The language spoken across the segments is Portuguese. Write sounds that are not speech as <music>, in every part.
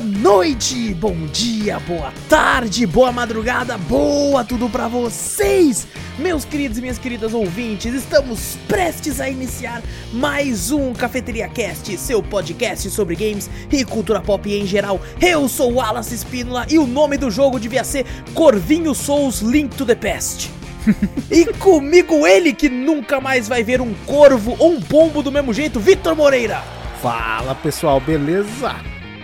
boa noite, bom dia, boa tarde, boa madrugada, boa tudo pra vocês, meus queridos e minhas queridas ouvintes. Estamos prestes a iniciar mais um Cafeteria Cast, seu podcast sobre games e cultura pop em geral. Eu sou o Wallace Espínola e o nome do jogo devia ser Corvinho Souls Link to the Past. <laughs> e comigo ele que nunca mais vai ver um corvo ou um pombo do mesmo jeito, Vitor Moreira. Fala pessoal, beleza?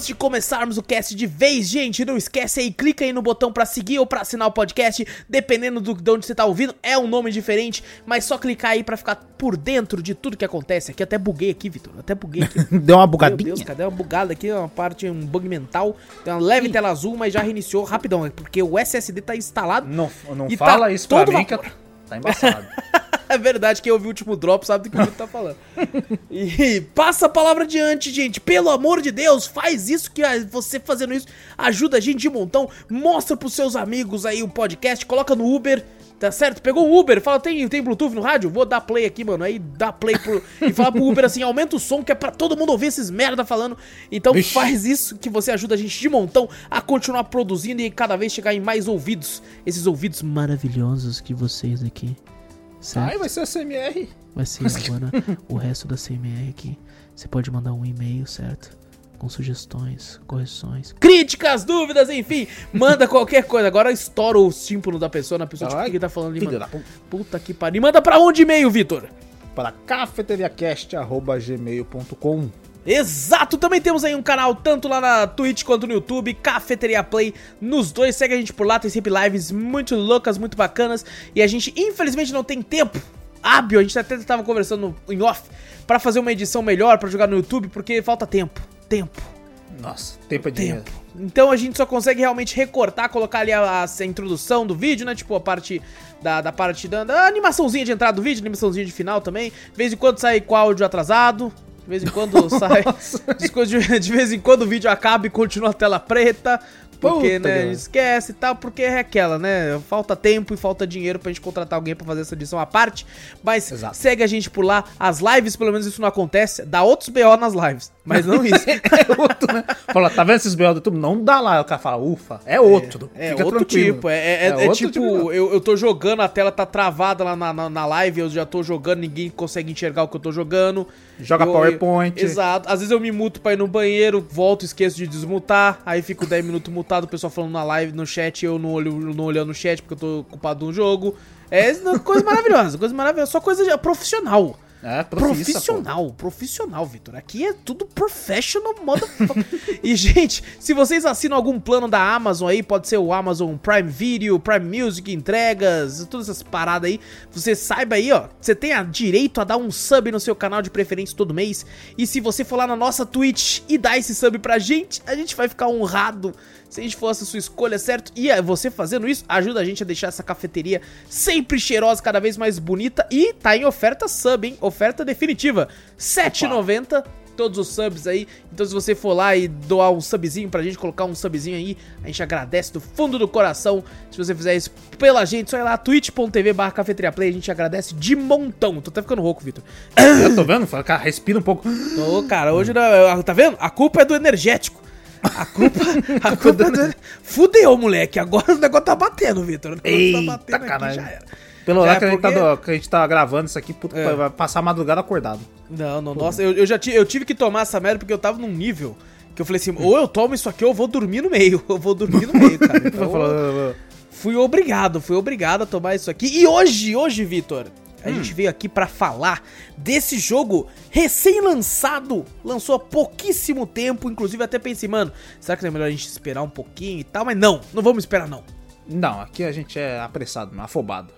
Antes de começarmos o cast de vez, gente, não esquece aí, clica aí no botão pra seguir ou pra assinar o podcast, dependendo do, de onde você tá ouvindo, é um nome diferente, mas só clicar aí pra ficar por dentro de tudo que acontece. Aqui até buguei aqui, Vitor, até buguei aqui. <laughs> Deu uma Meu bugadinha? Deus, cadê uma bugada aqui, uma parte, um bug mental, tem uma leve tela azul, mas já reiniciou rapidão, é porque o SSD tá instalado. Não, não E fala tá isso pra mim que vapor. Tá embaçado. <laughs> É verdade, quem ouviu o último drop sabe do que o Vitor tá falando. E passa a palavra adiante, gente. Pelo amor de Deus, faz isso que você fazendo isso ajuda a gente de montão. Mostra pros seus amigos aí o podcast, coloca no Uber. Tá certo? Pegou o Uber, fala, tem, tem Bluetooth no rádio? Vou dar play aqui, mano. Aí dá play pro, <laughs> e fala pro Uber assim, aumenta o som que é pra todo mundo ouvir esses merda falando. Então Vixe. faz isso que você ajuda a gente de montão a continuar produzindo e cada vez chegar em mais ouvidos. Esses ouvidos maravilhosos que vocês aqui. Certo? Ai, vai ser a CMR. Vai ser agora o resto da CMR aqui. Você pode mandar um e-mail, certo? Com sugestões, correções, críticas, dúvidas, enfim. Manda qualquer coisa. Agora estoura o símbolo da pessoa na pessoa. Tipo, Ai, que que tá falando ali, Filho mano? da puta. Que pariu. Manda pra onde e-mail, Vitor? Para cafeteriacast.gmail.com Exato, também temos aí um canal tanto lá na Twitch quanto no YouTube, Cafeteria Play, nos dois, segue a gente por lá, tem sempre lives muito loucas, muito bacanas, e a gente infelizmente não tem tempo hábil, a gente até tava conversando em off, pra fazer uma edição melhor, pra jogar no YouTube, porque falta tempo, tempo, Nossa, tempo é dinheiro. tempo. Então a gente só consegue realmente recortar, colocar ali a, a introdução do vídeo, né? Tipo a parte da, da parte da, da animaçãozinha de entrada do vídeo, animaçãozinha de final também. De vez em quando sai com áudio atrasado. De vez em quando <laughs> sai. De, de vez em quando o vídeo acaba e continua a tela preta. Porque, Puta né, esquece e tal, porque é aquela, né? Falta tempo e falta dinheiro pra gente contratar alguém pra fazer essa edição à parte. Mas Exato. segue a gente por lá. As lives, pelo menos isso não acontece. Dá outros BO nas lives. Mas não isso. <laughs> É outro, né? Fala, tá vendo esses BO do YouTube? Não dá lá. O cara fala, ufa, é outro. É Fica outro tranquilo. tipo, é, é- é outro tipo, tipo eu, eu tô jogando, a tela tá travada lá na, na, na live, eu já tô jogando, ninguém consegue enxergar o que eu tô jogando. Joga Eu- PowerPoint. eu- exato. Às vezes eu me muto pra ir no banheiro, volto, esqueço de desmutar, aí fico 10 minutos mutado, o pessoal falando na live, no chat, eu não, olho, não olhando no chat porque eu tô ocupado no jogo. É coisa maravilhosa, coisa maravilhosa, só coisa profissional. É, profissa, Profissional, profissional, Vitor. Aqui é tudo professional, motherfucker. <laughs> e, gente, se vocês assinam algum plano da Amazon aí, pode ser o Amazon Prime Video, Prime Music, entregas, todas essas paradas aí, você saiba aí, ó, você tem a direito a dar um sub no seu canal de preferência todo mês. E se você for lá na nossa Twitch e dar esse sub pra gente, a gente vai ficar honrado se a gente fosse a sua escolha, certo? E é, você fazendo isso ajuda a gente a deixar essa cafeteria sempre cheirosa, cada vez mais bonita. E tá em oferta sub, hein? Oferta definitiva. R$ 7,90 todos os subs aí. Então se você for lá e doar um subzinho pra gente, colocar um subzinho aí, a gente agradece do fundo do coração. Se você fizer isso pela gente, só ir lá twitch.tv barra cafeteria play, a gente agradece de montão. Tô até ficando rouco, Vitor. Eu tô vendo? Cara, respira um pouco. Ô, cara, hoje, não- tá vendo? A culpa é do energético. A culpa, a <laughs> culpa do... Fudeu, moleque. Agora o negócio tá batendo, Vitor. O negócio Eita, tá batendo aqui, caralho. já era. Pelo lá é que, a gente tá, porque- do- que a gente tá gravando isso aqui, que É. vai passar a madrugada acordado. Não, não, nossa, eu, eu já eu tive que tomar essa merda porque eu tava num nível que eu falei assim, ou eu tomo isso aqui ou eu vou dormir no meio. <laughs> Eu vou dormir no meio, cara. <laughs> Então, falar, fui obrigado, fui obrigado a tomar isso aqui. E hoje, hoje, Vitor, a gente veio aqui pra falar desse jogo recém-lançado, lançou há pouquíssimo tempo, inclusive até pensei, mano, será que não é melhor a gente esperar um pouquinho e tal? Mas não, não vamos esperar não. Não, aqui a gente é apressado, afobado.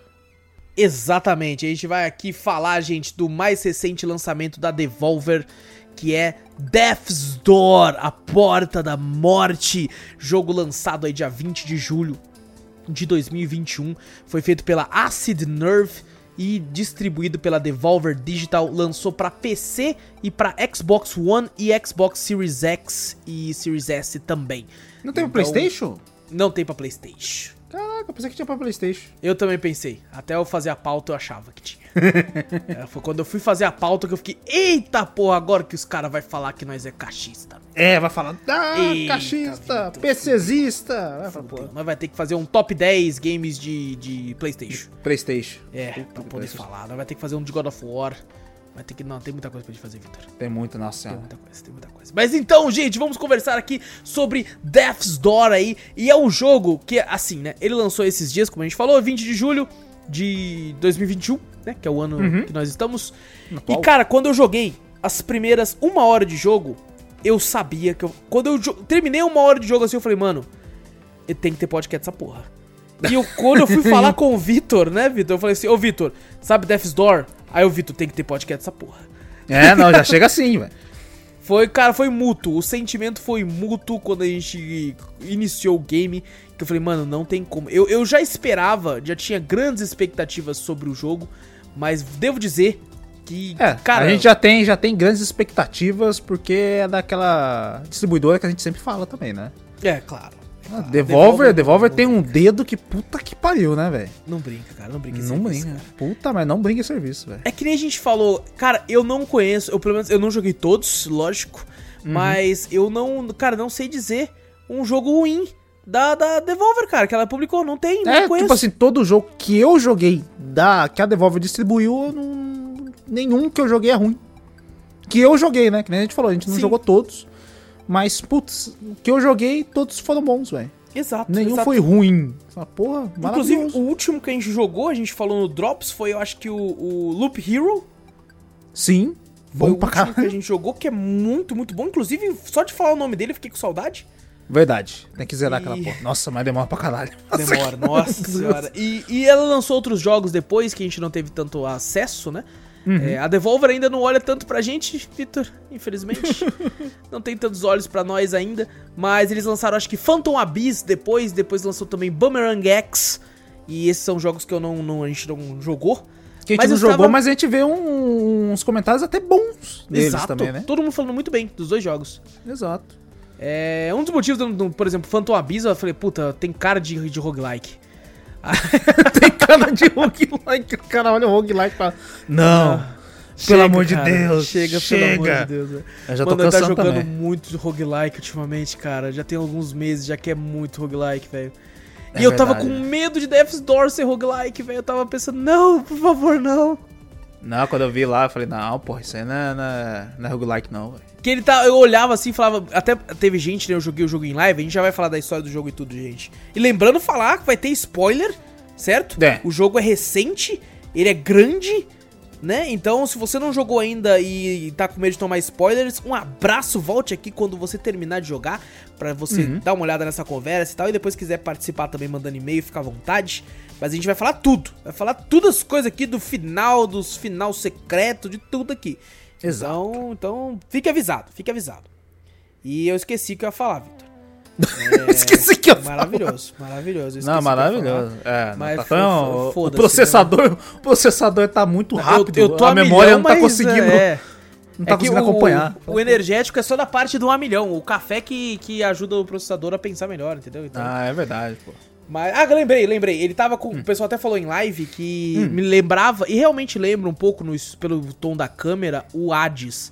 Exatamente, a gente vai aqui falar, gente, do mais recente lançamento da Devolver, que é Death's Door, a Porta da Morte, jogo lançado aí dia 20 de julho de 2021, foi feito pela Acid Nerve e distribuído pela Devolver Digital, lançou para PC e para Xbox One e Xbox Series X e Series S também. Não tem Então- pra Playstation? Não tem pra PlayStation. Caraca, eu pensei que tinha pra Playstation. Eu também pensei. Até eu fazer a pauta eu achava que tinha. <laughs> É, foi quando eu fui fazer a pauta que eu fiquei, eita porra, agora que os caras vão falar que nós é cachista. É, vai falar, ah, Eita, cachista, Vitor. PCzista. Vai falar, pô, nós vai ter que fazer um top 10 games de, de Playstation. Playstation. É, Puta pra poder falar. Nós vai ter que fazer um de God of War. Vai ter que. Não, tem muita coisa pra gente fazer, Victor. Tem muito, nossa Tem senhora. muita coisa, tem muita coisa. Mas então, gente, vamos conversar aqui sobre Death's Door aí. E é um jogo que, assim, né? Ele lançou esses dias, como a gente falou, 20 de julho de 2021, né? Que é o ano que nós estamos. E, cara, quando eu joguei as primeiras uma hora de jogo, eu sabia que eu. Quando eu terminei uma hora de jogo assim, eu falei, mano, tenho que ter podcast essa porra. E eu, quando eu fui <laughs> falar com o Vitor, né, Vitor? Eu falei assim, ô Vitor, sabe Death's Door? Aí o Vitor tem que ter podcast essa porra. É, não, já chega assim, velho. <laughs> Foi, cara, foi mútuo. O sentimento foi mútuo quando a gente iniciou o game. Que eu falei, mano, não tem como. Eu, eu já esperava, já tinha grandes expectativas sobre o jogo. Mas devo dizer que, É, cara. a gente já tem, já tem grandes expectativas, porque é daquela distribuidora que a gente sempre fala também, né? É, claro. Ah, claro. Devolver, Devolver tem um dedo que puta que pariu, né, velho? Não brinca, cara, não brinca. esse Não serviço, brinca. cara. Puta, mas não brinca em serviço, velho. É que nem a gente falou, cara, eu não conheço, eu pelo menos eu não joguei todos, lógico, Uhum. mas eu não, cara, não sei dizer um jogo ruim da, da Devolver, cara, que ela publicou, não tem, não É, conheço. tipo assim, todo jogo que eu joguei, da, que a Devolver distribuiu, eu não, nenhum que eu joguei é ruim. Que eu joguei, né? Que nem a gente falou, a gente não Sim. jogou todos. Mas, putz, o que eu joguei, todos foram bons, velho. Exato. Nenhum exato. foi ruim. Fala, Porra, Inclusive, o último que a gente jogou, a gente falou no Drops, foi eu acho que o, o Loop Hero. Sim, Foi bom o pra último que a gente jogou, que é muito, muito bom. Inclusive, só de falar o nome dele, eu fiquei com saudade. Verdade, tem que zerar E- aquela porra. Nossa, mas demora pra caralho. <laughs> Demora, nossa <laughs> senhora. E, e ela lançou outros jogos depois que a gente não teve tanto acesso, né? Uhum. É, a Devolver ainda não olha tanto pra gente, Vitor, infelizmente. <laughs> não tem tantos olhos pra nós ainda. Mas eles lançaram, acho que Phantom Abyss depois. Depois lançou também Boomerang X. E esses são jogos que eu não, não- a gente não jogou. Que a gente Mas não jogou, estava- mas a gente vê um- uns comentários até bons deles Exato. também, né? Todo mundo falando muito bem dos dois jogos. Exato. É, um dos motivos, por exemplo, Phantom Abyss, eu falei, puta, tem cara de, de roguelike. <laughs> tem cara de roguelike, o cara olha o roguelike e fala, não, pelo Chega, amor de cara, Deus, Chega, chega. pelo amor de Deus. velho. Eu já tô Mano, eu tá jogando também. muito de roguelike ultimamente, cara. Já tem alguns meses já que é muito roguelike, velho. E É eu tava verdade. com medo de Death's Door ser roguelike, velho. Eu tava pensando, não, por favor, não. Não, quando eu vi lá, eu falei, não, porra, isso aí não é, não é, não é roguelike não, velho. Que ele tá. Eu olhava assim e falava. Até teve gente, né? Eu joguei o jogo em live, a gente já vai falar da história do jogo e tudo, gente. E lembrando falar que vai ter spoiler, certo? É. O jogo é recente, ele é grande, né? Então, se você não jogou ainda e tá com medo de tomar spoilers, um abraço, volte aqui quando você terminar de jogar, pra você Uhum. dar uma olhada nessa conversa e tal. E depois quiser participar também mandando e-mail, fica à vontade. Mas a gente vai falar tudo. Vai falar todas as coisas aqui do final, dos final secreto, de tudo aqui. Exato. Então, então, fique avisado, fique avisado. E eu esqueci o que eu ia falar, Vitor. <laughs> Esqueci que eu. Maravilhoso, maravilhoso. eu esqueci Não, maravilhoso. É, Mas tá tão- o foda-se, processador, o processador tá muito rápido, Eu, eu a memória milhão, não tá conseguindo, é, não tá é conseguindo o- acompanhar. O, energético é só da parte do 1 milhão. O café que, que ajuda o processador a pensar melhor, entendeu? Então, Ah, é verdade, pô. Mas, ah, lembrei, lembrei. Ele tava com. Hum. O pessoal até falou em live que me lembrava, e realmente lembra um pouco no, pelo tom da câmera, o Hades.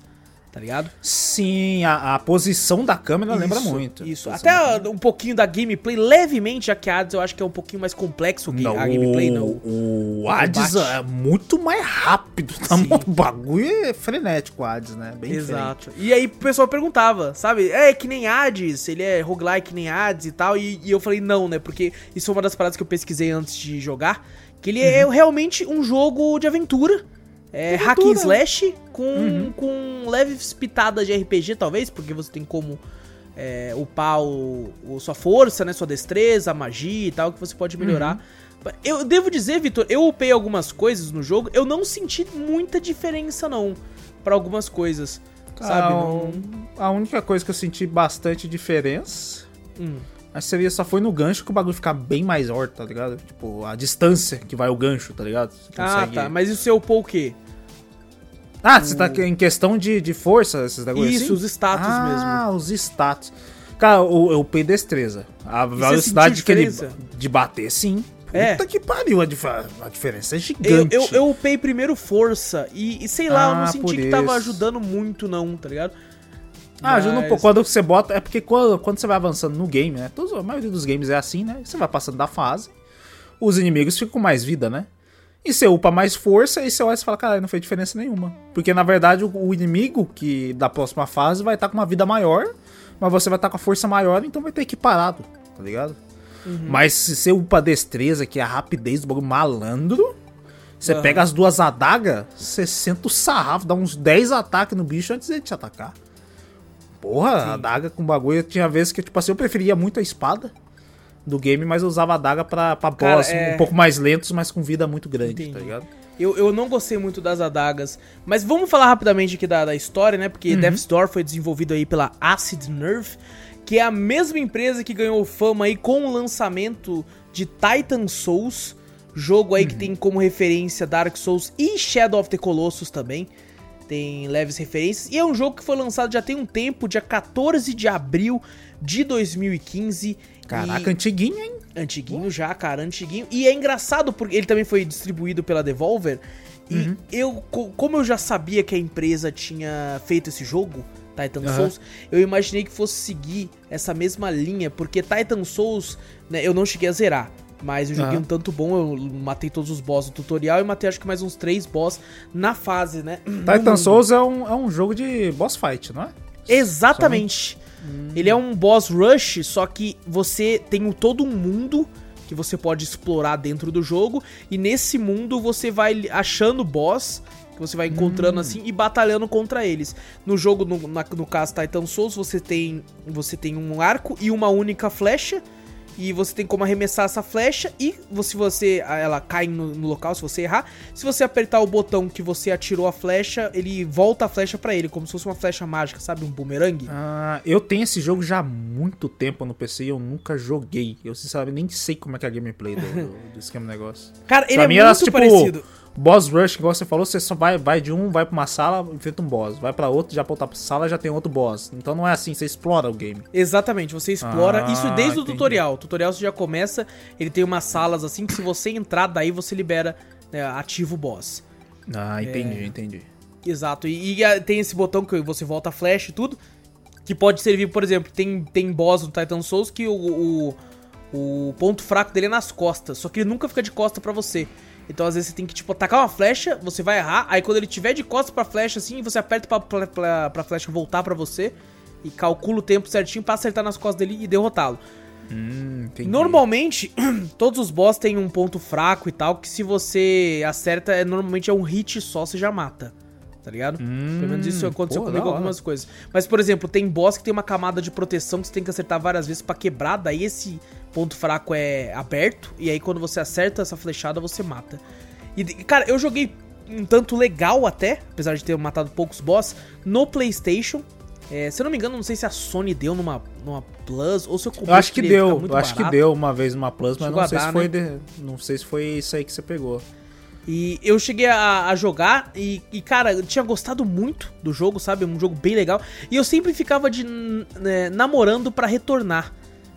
Tá ligado? Sim, a, a posição da câmera lembra Isso, muito. Isso. Até um pouquinho da gameplay, levemente, já que a Hades eu acho que é um pouquinho mais complexo o ga- a gameplay, não. O, o Hades é muito mais rápido. Tá? O bagulho é frenético, o Hades, né? Bem Exato. E aí o pessoal perguntava, sabe? É que nem Hades, ele é roguelike que nem Hades e tal. E, e eu falei, não, né? Porque isso foi uma das paradas que eu pesquisei antes de jogar. Que ele é realmente um jogo de aventura. É hack and slash com, com leves pitadas de RPG, talvez, porque você tem como é, upar o, o- sua força, né? Sua destreza, a magia e tal, que você pode melhorar. Eu devo dizer, Vitor, eu upei algumas coisas no jogo, eu não senti muita diferença, não, pra algumas coisas. sabe? Ah, Não- A única coisa que eu senti bastante diferença. Hum. Acho que seria só foi no gancho que o bagulho fica bem mais horto, tá ligado? Tipo, a distância que vai o gancho, tá ligado? Você Ah, consegue- tá. Mas e o seu upou o quê? Ah, você tá em questão de, de força, esses negócios Isso, assim? os status ah, mesmo. os status. Cara, o, eu upei destreza. A velocidade sentiu que ele, de bater, sim. É. Puta que pariu, a, dif- a diferença é Eu, gigante. eu, eu upei primeiro força e, e sei lá, eu não Ah, senti que tava ajudando muito, não, tá ligado? Ah, ajuda um Mas- pouco. Quando você bota. É porque quando, quando você vai avançando no game, né? Todos, a maioria dos games é assim, né? Você vai passando da fase, os inimigos ficam com mais vida, né? E você upa mais força e você olha e fala, cara, não fez diferença nenhuma. Porque na verdade o, o inimigo que da próxima fase vai estar com uma vida maior, mas você vai estar com a força maior, então vai ter equiparado, tá ligado? Uhum. Mas se você upa a destreza, que é a rapidez do bagulho malandro, você Aham. pega as duas adagas, você senta o sarrafo, dá uns 10 ataques no bicho antes dele te atacar. Porra, a adaga com bagulho. Tinha vezes que, tipo assim, eu preferia muito a espada do game, mas eu usava a adaga pra, pra Cara, boss é- um pouco mais lentos, mas com vida muito grande, Entendi. tá ligado? Eu, eu não gostei muito das adagas. Mas vamos falar rapidamente aqui da, da história, né? Porque Death's Door foi desenvolvido aí pela Acid Nerve, que é a mesma empresa que ganhou fama aí com o lançamento de Titan Souls, jogo aí que tem como referência Dark Souls e Shadow of the Colossus também. Tem leves referências. E é um jogo que foi lançado já tem um tempo, dia 14 de abril de 2015. Caraca, e... antiguinho, hein? Antiguinho já, cara, antiguinho. E é engraçado porque ele também foi distribuído pela Devolver. E Uhum. eu, co- como eu já sabia que a empresa tinha feito esse jogo, Titan Aham. Souls, eu imaginei que fosse seguir essa mesma linha, porque Titan Souls, né, eu não cheguei a zerar. Mas eu joguei Aham. um tanto bom, eu matei todos os boss do tutorial e matei acho que mais uns três boss na fase, né? Titan. Souls é um, é um jogo de boss fight, não é? Exatamente. Ele é um boss rush, só que você tem todo um mundo que você pode explorar dentro do jogo e nesse mundo você vai achando boss que você vai encontrando assim e batalhando contra eles. No jogo, no, na- no caso Titan Souls, você tem você tem um arco e uma única flecha e você tem como arremessar essa flecha e se você ela cai no, no local se você errar, se você apertar o botão que você atirou a flecha, ele volta a flecha pra ele, como se fosse uma flecha mágica, sabe, um boomerang. Ah, eu tenho esse jogo já há muito tempo no PC e eu nunca joguei. Eu sinceramente nem sei como é que é a gameplay do, do, do esquema negócio. Cara, ele Pra é mim muito tipo parecido. Boss rush, igual você falou, você só vai, vai de um, vai pra uma sala, enfrenta um boss. Vai pra outro, já pra outra sala, já tem outro boss. Então não é assim, você explora o game. Exatamente, você explora Ah, isso desde o entendi. tutorial. O tutorial você já começa, ele tem umas salas assim que se você entrar daí você libera, né, ativa o boss. Ah, É. entendi, entendi. Exato, e, e, ah, tem esse botão que você volta a flash e tudo, que pode servir, por exemplo, tem, tem boss no Titan Souls que o, o, o ponto fraco dele é nas costas, só que ele nunca fica de costa pra você. Então às vezes você tem que, tipo, atacar uma flecha, você vai errar, aí quando ele tiver de costas pra flecha assim, você aperta pra, pra, pra, pra flecha voltar pra você e calcula o tempo certinho pra acertar nas costas dele e derrotá-lo. Hum. Normalmente, <clears throat> todos os boss têm um ponto fraco e tal, que se você acerta, é, normalmente é um hit só, você já mata. Tá ligado? Pelo menos isso aconteceu pô, comigo algumas coisas. Mas, por exemplo, tem boss que tem uma camada de proteção que você tem que acertar várias vezes pra quebrar, daí esse ponto fraco é aberto, e aí quando você acerta essa flechada, você mata. E, cara, eu joguei um tanto legal até, apesar de ter matado poucos boss, no PlayStation. É, se eu não me engano, não sei se a Sony deu numa, numa Plus ou se eu comprei Eu acho que deu, eu acho que barato. deu uma vez numa Plus, mas Chegou não sei, dar, se foi né? de- não sei se foi isso aí que você pegou. E eu cheguei a, a jogar e, e, cara, eu tinha gostado muito do jogo, sabe? Um jogo bem legal. E eu sempre ficava de né, namorando pra retornar,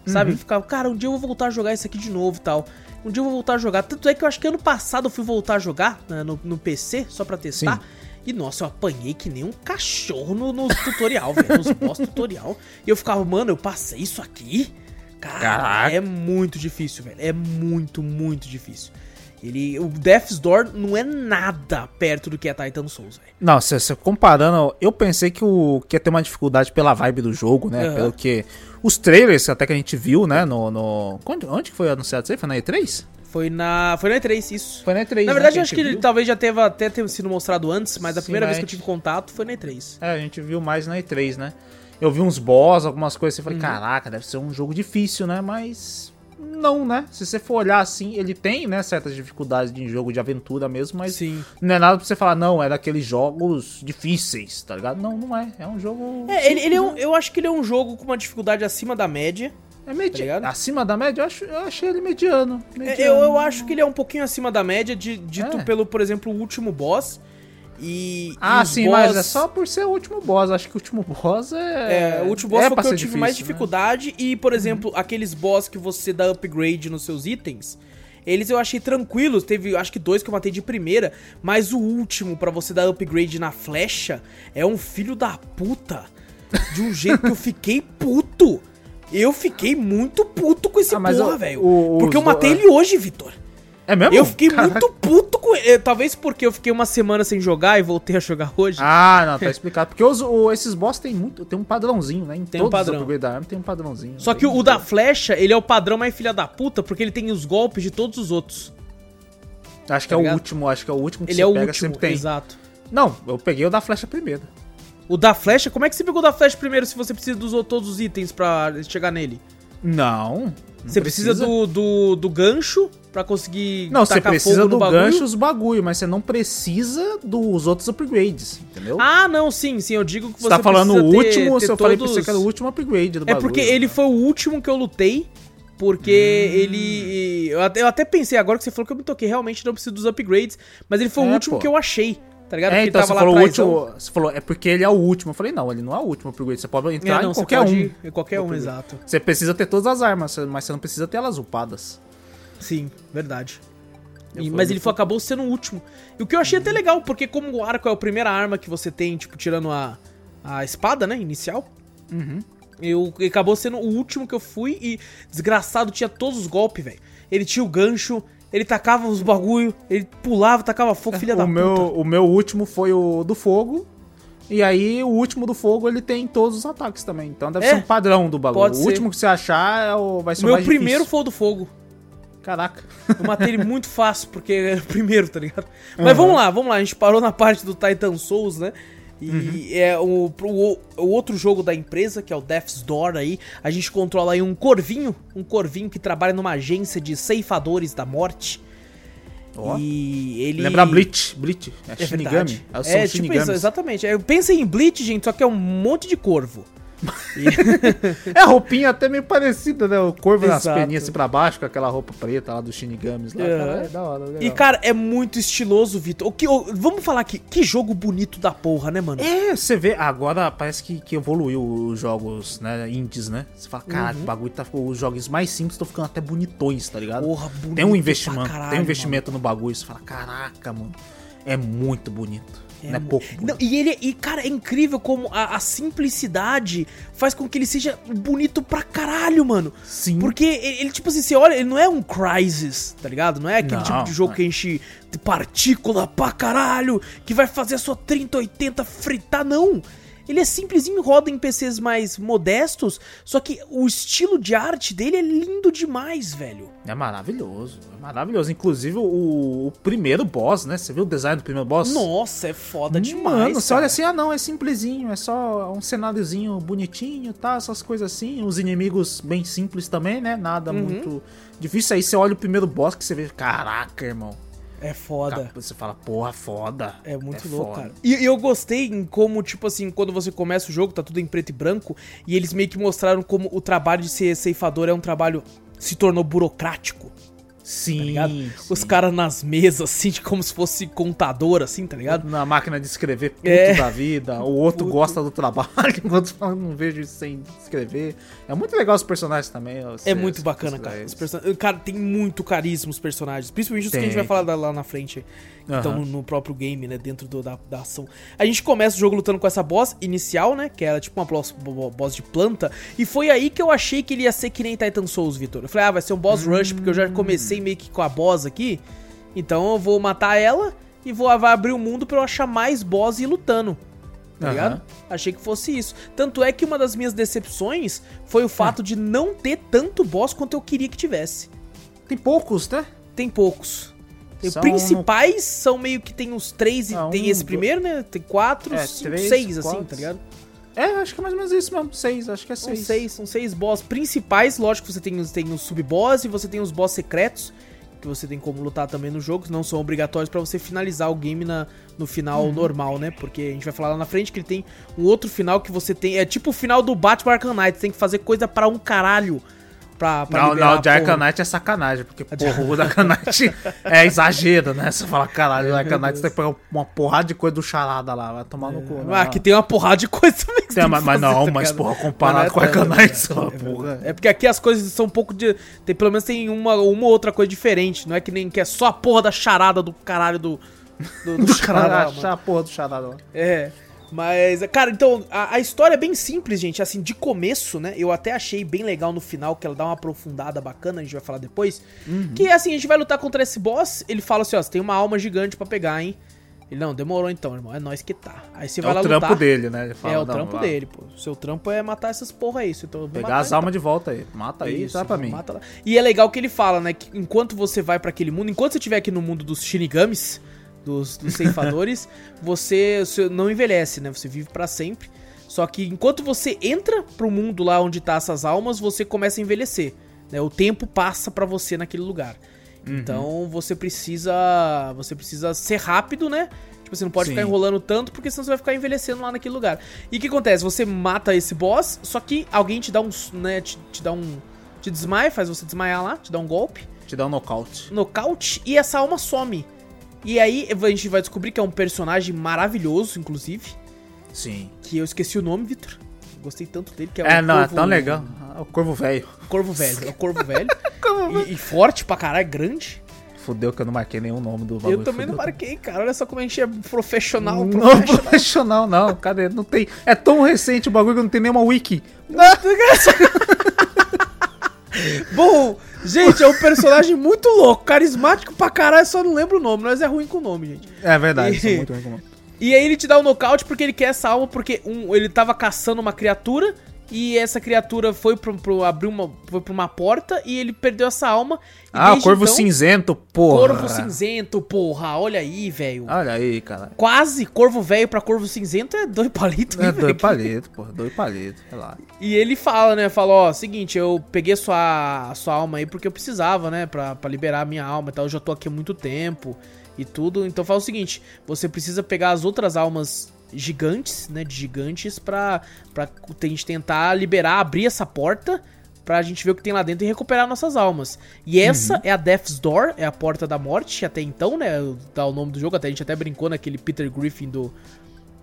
sabe? Uhum. Ficava, cara, um dia eu vou voltar a jogar isso aqui de novo e tal. Um dia eu vou voltar a jogar. Tanto é que eu acho que ano passado eu fui voltar a jogar né, no, no PC, só pra testar. Sim. E nossa, eu apanhei que nem um cachorro no, no tutorial, velho. Nos boss tutorial. E eu ficava, mano, eu passei isso aqui? Cara, Caraca. é muito difícil, velho. É muito, muito difícil. Ele, o Death's Door não é nada perto do que é Titan Souls, velho. Não, se, se comparando, eu pensei que, o, que ia ter uma dificuldade pela vibe do jogo, né? Aham. Pelo que. Os trailers até que a gente viu, né? No. no onde, que foi anunciado isso aí? Foi na E3? Foi na, foi na E3, isso. Foi na E3, Na né, verdade, que eu acho que ele talvez já teve até ter sido mostrado antes, mas a Sim, primeira vez mas- que eu tive contato foi na E3. É, a gente viu mais na E3, né? Eu vi uns boss, algumas coisas, e Uhum. falei, caraca, deve ser um jogo difícil, né? Mas não, né? Se você for olhar assim, ele tem, né, certas dificuldades de jogo de aventura mesmo, mas Sim. não é nada pra você falar, não, é daqueles jogos difíceis, tá ligado? Não, não é. É um jogo. É, ele, ele é um, eu acho que ele é um jogo com uma dificuldade acima da média. É medi- ligado? Acima da média, eu, acho, eu achei ele mediano. É, mediano. Eu, eu acho que ele é um pouquinho acima da média, de- dito É. pelo, por exemplo, o último boss. E. e Ah, os sim, boss- mas é só por ser o último boss. Acho que o último boss é. É, o último boss é foi o que eu tive difícil, mais né? dificuldade. E, por exemplo, aqueles boss que você dá upgrade nos seus itens. Eles eu achei tranquilos. Teve, acho que dois que eu matei de primeira. Mas o último, pra você dar upgrade na flecha, é um filho da puta. De um jeito que eu fiquei puto. Eu fiquei muito puto com esse Ah, porra, velho. Porque eu matei é. ele hoje, Vitor. É mesmo? Eu fiquei Caraca. muito puto com ele. Talvez porque eu fiquei uma semana sem jogar e voltei a jogar hoje. Ah, não, tá <laughs> explicado. Porque os, o- esses boss tem muito. Tem um padrãozinho, né? Em Tem um padrão. da arma tem um padrãozinho. Só que o da flecha, ele é o padrão mais filha da puta, porque ele tem os golpes de todos os outros. Acho que tá é o ligado? último, acho que é o último que Ele você é o pega, último, sempre tem. exato. Não, eu peguei o da flecha primeiro. O da flecha, como é que você pegou o da flecha primeiro se você precisa dos outros- todos os itens pra chegar nele? Não. Você precisa, do, do, do gancho pra conseguir Não, você precisa fogo do gancho os bagulho, mas você não precisa dos outros upgrades, entendeu? Ah, não, sim, sim, eu digo que você você tá falando precisa o ter- último, ter se eu falei pra todos- você que era o último upgrade do É bagulho. porque ele foi o último que eu lutei, porque Hum. ele... Eu até, eu até pensei, agora que você falou que eu me toquei, realmente não preciso dos upgrades, mas ele foi o É, último pô. que eu achei, tá ligado? É, Porque então você falou o último. Você falou, é porque ele é o último. Eu falei, não, ele não é o último upgrade. Você pode entrar É, não, em qualquer um. em qualquer um, exato. Você precisa ter todas as armas, mas você não precisa ter elas upadas. Sim, verdade. E- mas ele foi, acabou sendo o último. E o que eu achei até legal, porque como o arco é a primeira arma que você tem, tipo, tirando a, a espada, né, inicial, Uhum. eu ele acabou sendo o último que eu fui e desgraçado tinha todos os golpes, velho. Ele tinha o gancho, ele tacava os bagulho, ele pulava, tacava fogo, filha da o meu, puta. O meu último foi o do fogo. E aí, o último do fogo, ele tem todos os ataques também. Então deve É, ser um padrão do bagulho. o ser. último que você achar é o, vai ser O o meu mais primeiro difícil. foi o do fogo. Caraca. Eu matei ele muito <laughs> fácil, porque era o primeiro, tá ligado? Mas vamos lá, vamos lá. A gente parou na parte do Titan Souls, né? E Uhum. é o, o, o outro jogo da empresa, que é o Death's Door aí. A gente controla aí um corvinho, um corvinho que trabalha numa agência de ceifadores da morte. Ó. E ele. Lembra Bleach? Bleach. É, É Shinigami. São É, tipo isso, exatamente. É, Pensa em Bleach, gente, só que é um monte de corvo. <laughs> É, a roupinha até meio parecida, né? O corvo nas Exato. peninhas assim pra baixo, com aquela roupa preta lá dos Shinigamis lá. É. Cara, é da hora, legal. E, cara, é muito estiloso, Vitor. O que, o- vamos falar aqui, que jogo bonito da porra, né, mano? É, você vê, agora parece que, que evoluiu os jogos, né, indies, né? Você fala, caraca, Uhum. o bagulho tá, os jogos mais simples estão ficando até bonitões, tá ligado? Porra, bonito tem um investimento, caralho, tem um investimento no bagulho, você fala, caraca, mano, é muito bonito. Não é pouco bonito. Não, e ele, e cara, é incrível como a, a simplicidade faz com que ele seja bonito pra caralho, mano. Sim. Porque ele, ele, tipo assim, você olha, ele não é um Crysis, tá ligado? Não é aquele Não, tipo de jogo não. que enche partícula pra caralho, que vai fazer a sua 3080 fritar, não. Ele é simplesinho, roda em PCs mais modestos, só que o estilo de arte dele é lindo demais, velho. É maravilhoso, é maravilhoso. Inclusive o, o primeiro boss, né? Você viu o design do primeiro boss? Nossa, é foda demais. Mano, você olha cara. assim, ah não, é simplesinho, é só um cenáriozinho bonitinho, tá? Essas coisas assim. Os inimigos bem simples também, né? Nada Uhum. muito difícil. Aí você olha o primeiro boss que você vê, caraca, irmão. É foda. Você fala, porra, foda. É muito louco, foda. cara. E, e eu gostei em como, tipo assim, quando você começa o jogo, tá tudo em preto e branco, e eles meio que mostraram como o trabalho de ser ceifador é um trabalho se tornou burocrático, Sim, tá sim. Os caras nas mesas, assim, de como se fosse contador, assim, tá ligado? Na máquina de escrever puto É. da vida, o outro Puto. gosta do trabalho, <laughs> enquanto fala, não vejo isso sem escrever. É muito legal os personagens também. É muito bacana, cara. Os person... Cara, tem muito carisma os personagens. Principalmente os que a gente Tem. vai falar lá na frente. Então, Aham. no, no próprio game, né? Dentro do- da, da ação. A gente começa o jogo lutando com essa boss inicial, né? Que era tipo uma boss, bo- boss de planta. E foi aí que eu achei que ele ia ser que nem Titan Souls, Vitor. Eu falei, ah, vai ser um boss rush, porque eu já comecei meio que com a boss aqui. Então eu vou matar ela e vou vai abrir o mundo pra eu achar mais boss e ir lutando. Tá Aham. ligado? Achei que fosse isso. Tanto é que uma das minhas decepções foi o fato de não ter tanto boss quanto eu queria que tivesse. Tem poucos, né? Tem poucos. Tem São principais são meio que tem uns três e Ah, tem um, esse primeiro, né? Tem quatro, É, cinco, três, seis, assim, quatro. tá ligado? É, acho que é mais ou menos isso mesmo. Seis, acho que é São seis. seis, são seis boss principais. Lógico que você tem, os- tem os sub-boss e você tem os boss secretos. Que você tem como lutar também nos jogos. Não são obrigatórios pra você finalizar o game na, no final Uhum. normal, né? Porque a gente vai falar lá na frente que ele tem um outro final que você tem. É tipo o final do Batman Arkham Knight. Você tem que fazer coisa pra um caralho. Pra, pra Não, não, de porra. Arcanite é sacanagem, porque, porra, o da Arcanite <laughs> é exagero, né? Você fala, caralho, o Arcanite você tem que pegar uma porrada de coisa do charada lá, vai tomar no cu. né? Ah, aqui tem uma porrada de coisa também que Tem, mas, que mas não, tá mas porra, Mas comparado é com o tanto, Arcanite, é você fala, verdade. porra. É porque aqui as coisas são um pouco de. Tem, pelo menos tem uma, ou outra coisa diferente. Não é que nem que é só a porra da charada do caralho do. Do, do <laughs> Do charada, a porra do charada lá. É. Mas, cara, então, a, a história é bem simples, gente. Assim, de começo, né? Eu até achei bem legal no final, que ela dá uma aprofundada bacana, a gente vai falar depois. Uhum. Que assim, a gente vai lutar contra esse boss. Ele fala assim: ó, você tem uma alma gigante pra pegar, hein? Ele, não, demorou então, irmão. É nós que tá. Aí você É vai lá o trampo dele, né? Ele É fala, o não, trampo lá, dele, pô. Seu trampo é matar essas porra aí. Então, Pegar as então. almas de volta aí. Mata aí, Isso, dá pra mim. mata lá. E é legal que ele fala, né? Que enquanto você vai pra aquele mundo, enquanto você estiver aqui no mundo dos Shinigamis, dos, dos ceifadores, <laughs> você, você não envelhece, né? Você vive pra sempre. Só que enquanto você entra pro mundo lá onde tá essas almas, você começa a envelhecer. Né? O tempo passa pra você naquele lugar. Uhum. Então você precisa. Você precisa ser rápido, né? Tipo, você não pode Sim. ficar enrolando tanto, porque senão você vai ficar envelhecendo lá naquele lugar. E o que acontece? Você mata esse boss, só que alguém te dá um. né, te, te dá um. Te desmaia, faz você desmaiar lá, te dá um golpe, Te dá um nocaute. nocaute, e essa alma some. E aí a gente vai descobrir que é um personagem maravilhoso, inclusive. Sim. Que eu esqueci o nome, Vitor. Gostei tanto dele, que é, É, o não, é Corvo- tão legal. Ah, O corvo velho. Corvo velho. É o Corvo <laughs> velho. e, e forte pra caralho, grande. Fudeu que eu não marquei nenhum nome do bagulho. eu também não fudeu. marquei, cara. Olha só como a gente é profissional. Não, profissional. profissional não, cadê? Não tem. É tão recente o bagulho que não tem nenhuma wiki. <laughs> Bom, gente, é um personagem muito louco, carismático pra caralho, só não lembro o nome, mas é ruim com o nome, gente. É verdade, E- isso é muito recomendo. E aí ele te dá o nocaute porque ele quer essa alma, porque um, ele tava caçando uma criatura e essa criatura foi pro, pro abriu uma foi pra uma porta e ele perdeu essa alma. Ah, corvo então- cinzento, porra. Corvo cinzento, porra, olha aí, velho. Olha aí, cara. Quase corvo velho pra corvo cinzento é dois palitos, É dois palitos, porra. Dois palitos. Relaxa. E ele fala, né? Fala, ó, seguinte, eu peguei sua, sua alma aí porque eu precisava, né? Pra, pra liberar a minha alma e tal. Eu já tô aqui há muito tempo e tudo. Então fala o seguinte: você precisa pegar as outras almas gigantes, né? De gigantes pra, pra a gente tentar liberar, abrir essa porta. Pra gente ver o que tem lá dentro e recuperar nossas almas. E essa é a Death's Door, é a porta da morte, até então, né? Dá o nome do jogo, até a gente até brincou naquele Peter Griffin do,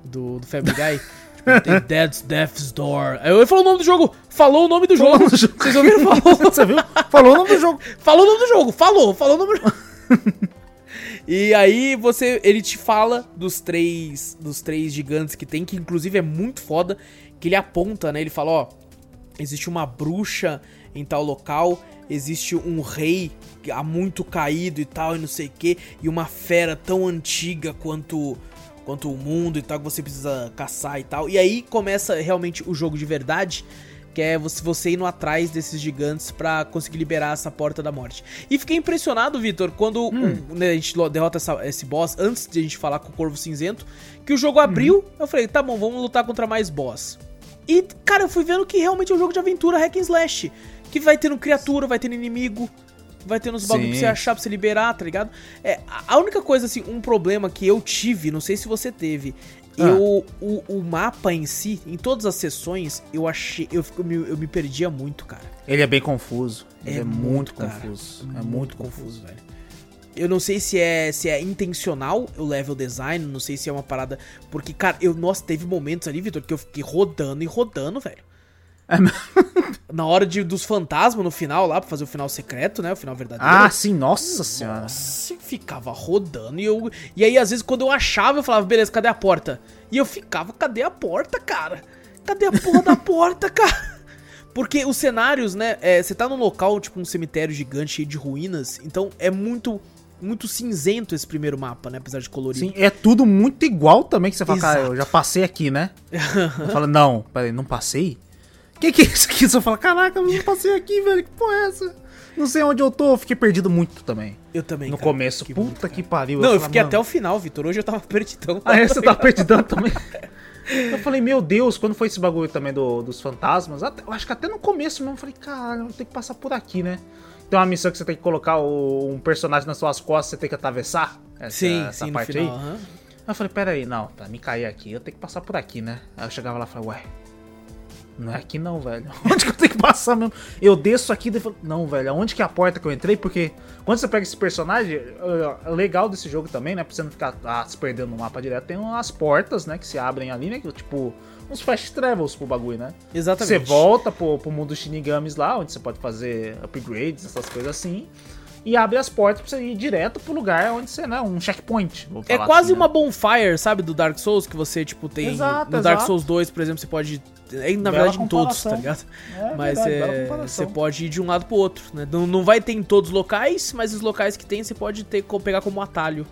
do, do Family Guy. <laughs> Tipo, tem Death's, Death's Door. Aí ele falou o nome do jogo. Falou o nome do jogo. Vocês ouviram? <laughs> Falou, Você viu? Falou o nome do jogo. falou o nome do jogo. Falou, falou o nome do jogo. <laughs> E aí você, ele te fala dos três, dos três gigantes que tem, que inclusive é muito foda, que ele aponta, né? Ele fala, ó, existe uma bruxa em tal local, existe um rei há muito caído e tal, e não sei o que, e uma fera tão antiga quanto quanto o mundo e tal, que você precisa caçar e tal. E aí começa realmente o jogo de verdade, que é você, indo atrás desses gigantes pra conseguir liberar essa porta da morte. E fiquei impressionado, Vitor, quando o- né, a gente derrota essa- esse boss, antes de a gente falar com o Corvo Cinzento, que o jogo abriu, eu falei, tá bom, vamos lutar contra mais boss. E, cara, eu fui vendo que realmente é um jogo de aventura hack and slash. Que vai tendo criatura, vai tendo inimigo, vai tendo uns bagulho pra você achar, pra você liberar, tá ligado? É, a única coisa, assim, um problema que eu tive, não sei se você teve, Ah. eu, o, o mapa em si, em todas as sessões, eu achei, eu, fico- eu, me, eu me perdia muito, cara. Ele é bem confuso. Ele é, muito, muito, cara. confuso. É muito confuso. velho. Eu não sei se é, se é intencional o level design, não sei se é uma parada. Porque, cara, eu, nossa, teve momentos ali, Vitor, que eu fiquei rodando e rodando, velho. É? Na hora de, dos fantasmas, no final lá, pra fazer o final secreto, né? O final verdadeiro. Ah, sim, nossa senhora. Nossa, ficava rodando e eu. E aí, às vezes, quando eu achava, eu falava, beleza, cadê a porta? E eu ficava, cadê a porta, cara? Cadê a porra da porta, <laughs> cara? Porque os cenários, né? é, você tá num local, tipo um cemitério gigante cheio de ruínas, então é muito. Muito cinzento esse primeiro mapa, né? Apesar de colorido. Sim, é tudo muito igual também, que você fala, cara, Exato. eu já passei aqui, né? <laughs> Eu falo, não, peraí, não passei? Que que é isso aqui? Você fala, caraca, eu não passei aqui, velho, que porra é essa? Não sei onde eu tô, eu fiquei perdido muito também. Eu também, no cara, começo, fiquei puta muito, que pariu. Não, eu falei, fiquei mano, até o final, Vitor. Hoje eu tava <laughs> perdidão. Ah, é, você tá <laughs> perdidão também? Eu falei, meu Deus, quando foi esse bagulho também do- dos fantasmas, até- eu acho que até no começo mesmo, eu falei, cara, eu tenho que passar por aqui, né? Tem uma missão que você tem que colocar o- um personagem nas suas costas, você tem que atravessar essa, Sim, essa sim, parte final. aí. aham. Aí eu falei, pera aí, não, pra me cair aqui, eu tenho que passar por aqui, né? Aí eu chegava lá e falei, ué, não é aqui não, velho. <laughs> Onde que eu tenho que passar mesmo? Eu desço aqui e falo, não, velho, aonde que é a porta que eu entrei? Porque quando você pega esse personagem, eh, o legal desse jogo também, né? Pra você não ficar ah, se perdendo no mapa direto, tem umas portas, né, que se abrem ali, né? Que, tipo, uns fast travels pro bagulho, né? Exatamente. Você volta pro, pro mundo Shinigamis lá, onde você pode fazer upgrades, essas coisas assim. E abre as portas pra você ir direto pro lugar onde você, né? Um checkpoint. É quase assim, né? uma bonfire, sabe, do Dark Souls, que você, tipo, tem. Exato, no Dark exato. Souls 2, por exemplo, você pode. é, Na Bela verdade, em todos, tá ligado? É mas verdade, é, você pode ir de um lado pro outro, né? Não, não vai ter em todos os locais, mas os locais que tem você pode ter, pegar como atalho.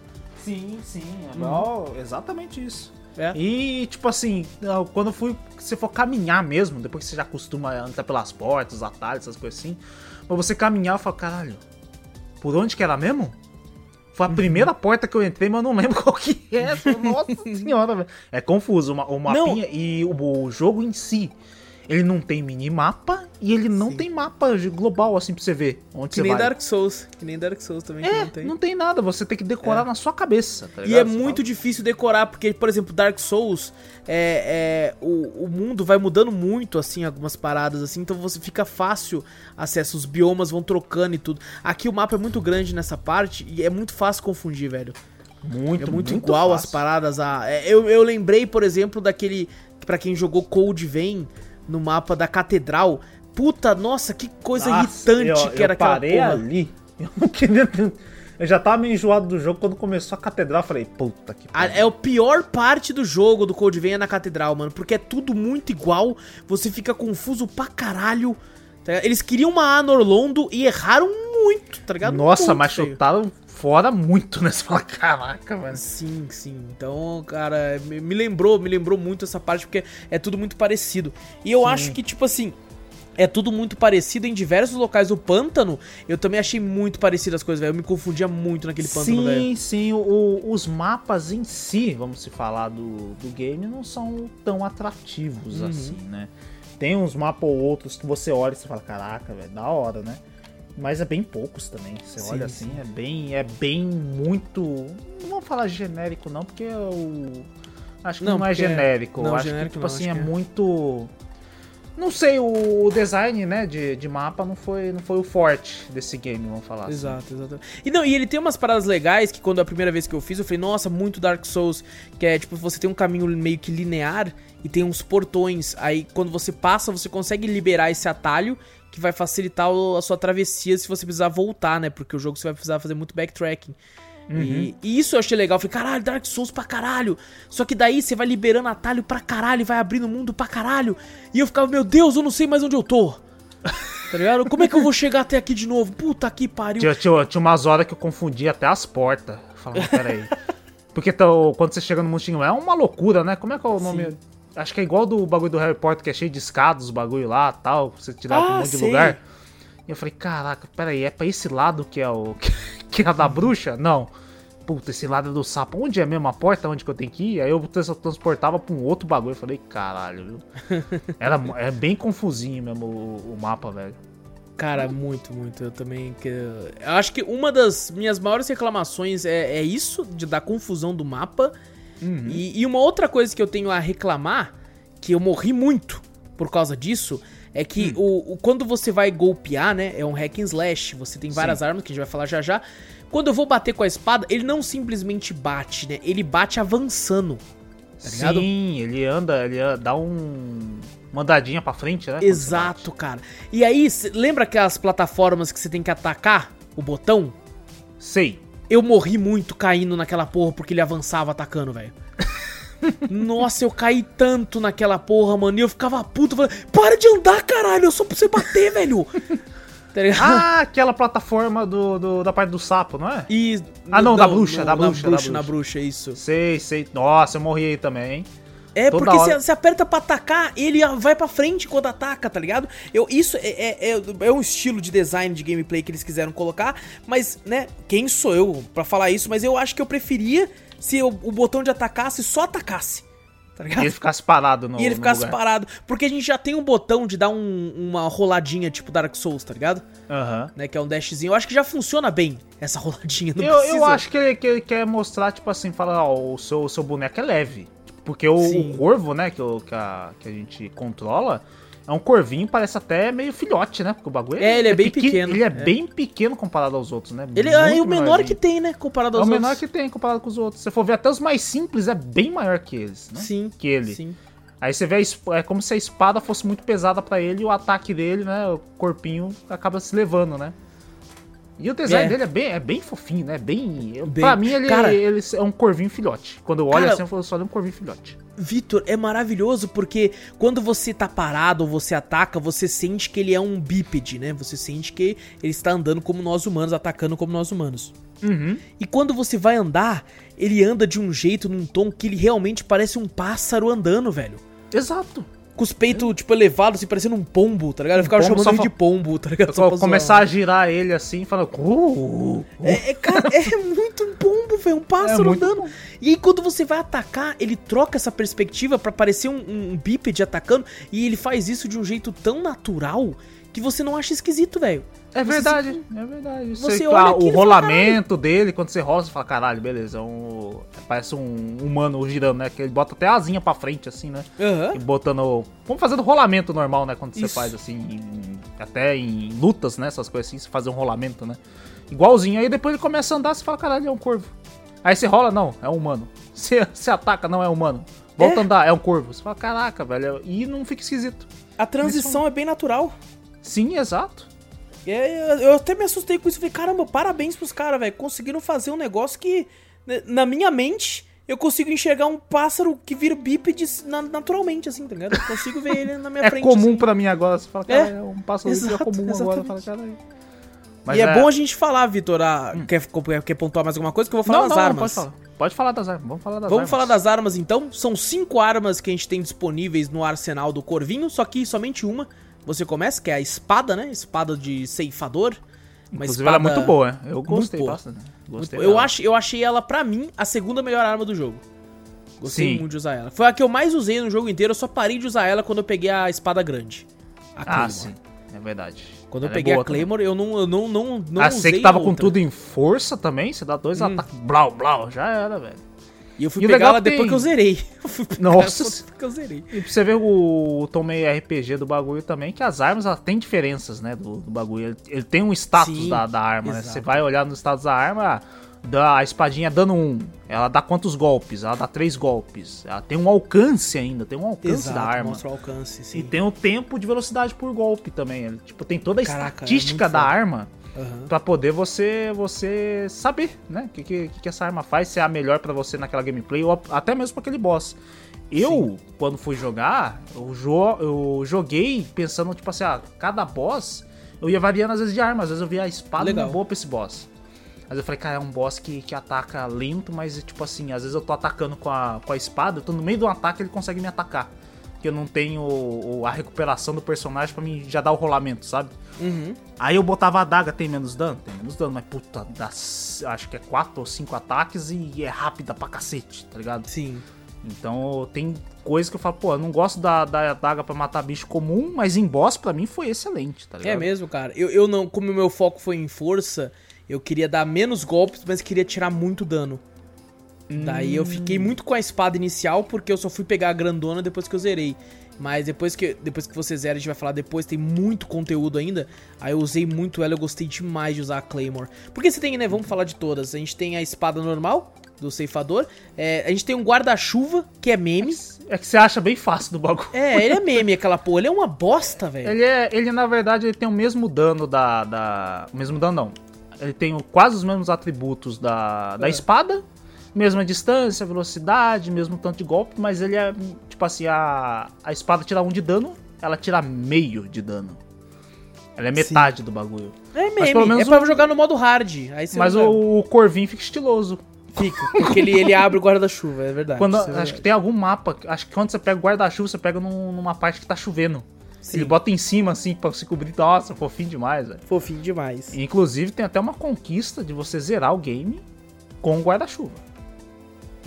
Sim, sim. É igual- exatamente isso. É. E, tipo assim, quando fui. Se for caminhar mesmo, depois que você já acostuma a andar pelas portas, os atalhos, essas coisas assim. Pra você caminhar, eu falo, caralho, por onde que era mesmo? Foi a primeira porta que eu entrei, mas eu não lembro <laughs> qual que é. <laughs> Nossa senhora, velho. É confuso. O, ma- o mapinha e o, o jogo em si. Ele não tem minimapa e ele não Sim. tem mapa global assim pra você ver onde Que você nem vai. Dark Souls. Que nem Dark Souls também, É, não tem. não tem nada, você tem que decorar na sua cabeça, tá E é Você muito fala, difícil decorar, porque, por exemplo, Dark Souls, é, é, o, o mundo vai mudando muito, assim, algumas paradas, assim, então você fica fácil acesso, os biomas vão trocando e tudo. Aqui o mapa é muito grande nessa parte e é muito fácil confundir, velho. Muito, É muito, igual as fácil. paradas a. é, Eu, eu lembrei, por exemplo, daquele. Pra quem jogou Cold Vein no mapa da Catedral. Puta, nossa, que coisa Nossa, irritante eu- que era eu aquela parei porra. ali. <laughs> Eu não queria. Eu já tava meio enjoado do jogo quando começou a catedral. Eu falei, puta que A- pariu. É a pior parte do jogo do Code Vein é na catedral, mano. Porque é tudo muito igual. Você fica confuso pra caralho. tá? Eles queriam uma Anor Londo e erraram muito, tá ligado? Nossa, Muito mas feio. chutaram fora muito, né? <laughs> Você fala, caraca, velho. Sim, sim. Então, cara, me, lembrou, me lembrou muito essa parte porque é tudo muito parecido. E eu acho que, tipo assim, é tudo muito parecido em diversos locais. O pântano, eu também achei muito parecido as coisas, velho. Eu me confundia muito naquele pântano, velho. Sim, sim. o- os mapas em si, vamos se falar do, do game, não são tão atrativos Uhum. assim, né? Tem uns mapas ou outros que você olha e você fala, caraca, velho, da hora, né? Mas é bem poucos também. Você Sim, olha assim, é bem, é bem muito. Não vamos falar genérico, não, porque o. Acho que Não, não, é porque- genérico. não, acho genérico que, tipo não, assim, é que é. muito. Não sei, o design, né, de, de mapa não foi, não foi o forte desse game, vamos falar assim. Exato, exato. E não, e ele tem umas paradas legais que quando a primeira vez que eu fiz, eu falei, nossa, muito Dark Souls, que é tipo, você tem um caminho meio que linear e tem uns portões. Aí quando você passa, você consegue liberar esse atalho que vai facilitar a sua travessia se você precisar voltar, né? Porque o jogo você vai precisar fazer muito backtracking. E, e isso eu achei legal. Eu falei, caralho, Dark Souls pra caralho. Só que daí você vai liberando atalho pra caralho, e vai abrindo o mundo pra caralho. E eu ficava, meu Deus, eu não sei mais onde eu tô. Tá ligado? Como é que eu vou chegar até aqui de novo? Puta que pariu. Tinha, tinha, tinha umas horas que eu confundia até as portas. Falava, peraí. <laughs> Porque então, quando você chega no Mustinho é uma loucura, né? Como é que é o nome? Acho que é igual do bagulho do Harry Potter, que é cheio de escadas, os bagulho lá tal. Você tirar pra um Ah, monte de lugar. E eu falei, caraca, peraí, é pra esse lado que é o. <laughs> que é a da bruxa? Não. Puta, esse lado é do sapo. Onde é mesmo a porta? Onde que eu tenho que ir? Aí eu trans- transportava pra um outro bagulho. Eu falei, caralho, viu? <laughs> Era, é bem confusinho mesmo o, o mapa, velho. Cara, muito, muito. Eu também. Eu acho que uma das minhas maiores reclamações é, é isso, de da confusão do mapa. E, e uma outra coisa que eu tenho a reclamar, que eu morri muito por causa disso, é que o, o- quando você vai golpear, né? É um hack and slash. Você tem várias armas, que a gente vai falar já já. Quando eu vou bater com a espada, ele não simplesmente bate, né? Ele bate avançando. Tá ligado? Sim, ele anda, ele dá um. Uma andadinha pra frente, né? Exato, cara. E aí, lembra aquelas plataformas que você tem que atacar o botão? Sei. Eu morri muito caindo naquela porra porque ele avançava atacando, velho. <laughs> Nossa, eu caí tanto naquela porra, mano. E eu ficava puto, falando, para de andar, caralho, eu só pra você bater, velho. <laughs> Tá? Ah, aquela plataforma do, do- da parte do sapo, não é? E, Ah, não, no- da bruxa, da na bruxa, da Na bruxa. bruxa, isso. Sei, sei. Nossa, eu morri aí também, hein? É, Toda porque hora. você aperta pra atacar, ele vai pra frente quando ataca, tá ligado? Eu, isso é, é, é, é um estilo de design de gameplay que eles quiseram colocar, mas, né, quem sou eu pra falar isso? Mas eu acho que eu preferia se o, o botão de atacasse só atacasse, tá ligado? E ele ficasse parado no E ele ficasse lugar. parado. Porque a gente já tem um botão de dar um- uma roladinha tipo Dark Souls, tá ligado? Aham. Né, que é um dashzinho. Eu acho que já funciona bem essa roladinha. Eu, eu acho que ele, que ele quer mostrar, tipo assim, falar, ó, o seu, o seu boneco é leve. Porque o, o corvo, né, que, o- que, a, que a gente controla, é um corvinho, parece até meio filhote, né? Porque o bagulho É, ele é bem pequeno, Ele é, é. bem pequeno comparado aos outros, né? Ele é Muito o menor que tem, né? Comparado É aos o menor outros. que tem comparado com os outros. Se você for ver, até os mais simples é bem maior que eles, né? Sim. Que ele. Sim. Aí você vê, a é como se a espada fosse muito pesada pra ele e o ataque dele, né? O corpinho acaba se levando, né? E o design É. dele é bem, é bem fofinho, né? Bem. Bem- Pra mim, ele, Cara- ele é um corvinho filhote. Quando eu olho Cara- assim, eu falo só de um corvinho filhote. Vitor, é maravilhoso porque quando você tá parado ou você ataca, você sente que ele é um bípede, né? Você sente que ele está andando como nós humanos, atacando como nós humanos. Uhum. E quando você vai andar, ele anda de um jeito, num tom que ele realmente parece um pássaro andando, velho. Exato. Com os peitos, tipo, elevados, assim, parecendo um pombo, tá ligado? Eu ficava chamando ele fa- de pombo, tá ligado? Só começar a girar ele assim, falando. "Uh, uh". É, é, cara, é muito um pombo, velho. Um pássaro É muito andando. E aí, quando você vai atacar, ele troca essa perspectiva pra parecer um, um bípede atacando. E ele faz isso de um jeito tão natural que você não acha esquisito, velho. É Você verdade, é verdade. você Você, olha o fala, rolamento dele, quando você rola, você fala, caralho, beleza, um, parece um humano girando, né? Que ele bota até a asinha pra frente, assim, né? Aham. E botando. Vamos fazendo rolamento normal, né? Quando você Isso. faz assim, em- até em lutas, né? Essas coisas assim, você fazer um rolamento, né? Igualzinho. Aí depois ele começa a andar, você fala, caralho, é um corvo. Aí você rola, não, é um humano. <laughs> Você, você ataca, não é humano. Volta É. a andar, é um corvo. Você fala, caraca, velho. E não fica esquisito. A transição é bem natural. Sim, exato. É, eu até me assustei com isso. Falei, caramba, parabéns pros caras, velho. Conseguiram fazer um negócio que, né, na minha mente, eu consigo enxergar um pássaro que vira bípede na- naturalmente, assim, tá ligado? Eu consigo ver ele na minha <laughs> É frente. comum assim. pra mim agora. Você fala, É, cara, é, um pássaro que é exato, comum agora. exatamente. Fala, caralho. e é, bom a gente falar, Vitor. ah, Quer, quer pontuar mais alguma coisa? Que eu vou falar Não, das não, armas. pode falar. Pode falar das armas. Vamos falar das Vamos armas. falar das armas então. São cinco armas que a gente tem disponíveis no arsenal do Corvinho, só que somente uma você começa, que é a espada, né? Espada de ceifador. Uma Inclusive, ela é muito boa. Eu gostei boa. bastante. Gostei eu, acho, eu achei ela, pra mim, a segunda melhor arma do jogo. Gostei Sim. muito de usar ela. Foi a que eu mais usei no jogo inteiro, eu só parei de usar ela quando eu peguei a espada grande. A Ah, sim. É verdade. Quando eu Ela é peguei boa a Claymore, eu não, eu não, não, não ah, usei que tava a com outra. tudo em força também, você dá dois ataques, blau, blau, já era, velho. E eu fui E o pegar legal ela é que depois tem- que eu zerei. <laughs> Eu Nossa. depois que eu zerei. E pra você ver o, o tom meio RPG do bagulho também, que as armas têm diferenças, né, do, do bagulho. Ele, ele tem um status Sim, da, da arma, né? exato. Você vai olhar no status da arma, ah, dá, a espadinha dando um, ela dá quantos golpes? Ela dá três golpes. Ela tem um alcance ainda, tem um alcance da arma. mostra o alcance, sim. E tem o tempo de velocidade por golpe também. Ele, tipo, tem toda a Caraca, é estatística muito da foda. arma Aham. Pra poder você você saber, né? O que, que, que essa arma faz, se é a melhor pra você naquela gameplay, ou até mesmo pra aquele boss. Eu, quando fui jogar, eu, jo eu joguei pensando, tipo assim, ah, cada boss eu ia variando às vezes de arma, às vezes eu via a espada Legal. não é boa pra esse boss. Vezes eu falei, cara, é um boss que, que ataca lento, mas tipo assim, às vezes eu tô atacando com a, com a espada, eu tô no meio do ataque ele consegue me atacar. Porque eu não tenho a recuperação do personagem pra mim já dar o rolamento, sabe? Uhum. Aí eu botava a adaga, tem menos dano? Tem menos dano, mas puta, dá, acho que é 4 ou 5 ataques e é rápida pra cacete, tá ligado? Sim. Então tem coisas que eu falo, pô, eu não gosto da, da adaga pra matar bicho comum, mas em boss pra mim foi excelente, tá ligado? É mesmo, cara. Eu, eu não, como o meu foco foi em força, eu queria dar menos golpes, mas queria tirar muito dano. Daí eu fiquei muito com a espada inicial, porque eu só fui pegar a grandona depois que eu zerei. Mas depois que, depois que você zera, a gente vai falar depois, tem muito conteúdo ainda. Aí eu usei muito ela, eu gostei demais de usar a Claymore. Porque você tem, né, vamos falar de todas. A gente tem a espada normal, do ceifador. É, a gente tem um guarda-chuva, que é meme. É que você acha bem fácil do bagulho. É, ele é meme, aquela porra. Ele é uma bosta, velho. Ele é, ele na verdade ele tem o mesmo dano da, da, o mesmo dano não. Ele tem o- quase os mesmos atributos da, da É. espada, mesma distância, velocidade, mesmo tanto de golpe, mas ele é tipo assim a, a espada tira um de dano, ela tira meio de dano. Ela é metade do bagulho. É Mas pelo menos É pra jogar no modo hard. Aí você Mas o, o corvinho fica estiloso. Fica, porque ele, ele abre o guarda-chuva, é verdade. Quando, é acho verdade. que tem algum mapa, acho que quando você pega o guarda-chuva, você pega num- numa parte que tá chovendo. Sim. Ele bota em cima, assim, pra se cobrir. Nossa, fofinho demais, velho. Fofinho demais. E, Inclusive, tem até uma conquista de você zerar o game com o guarda-chuva.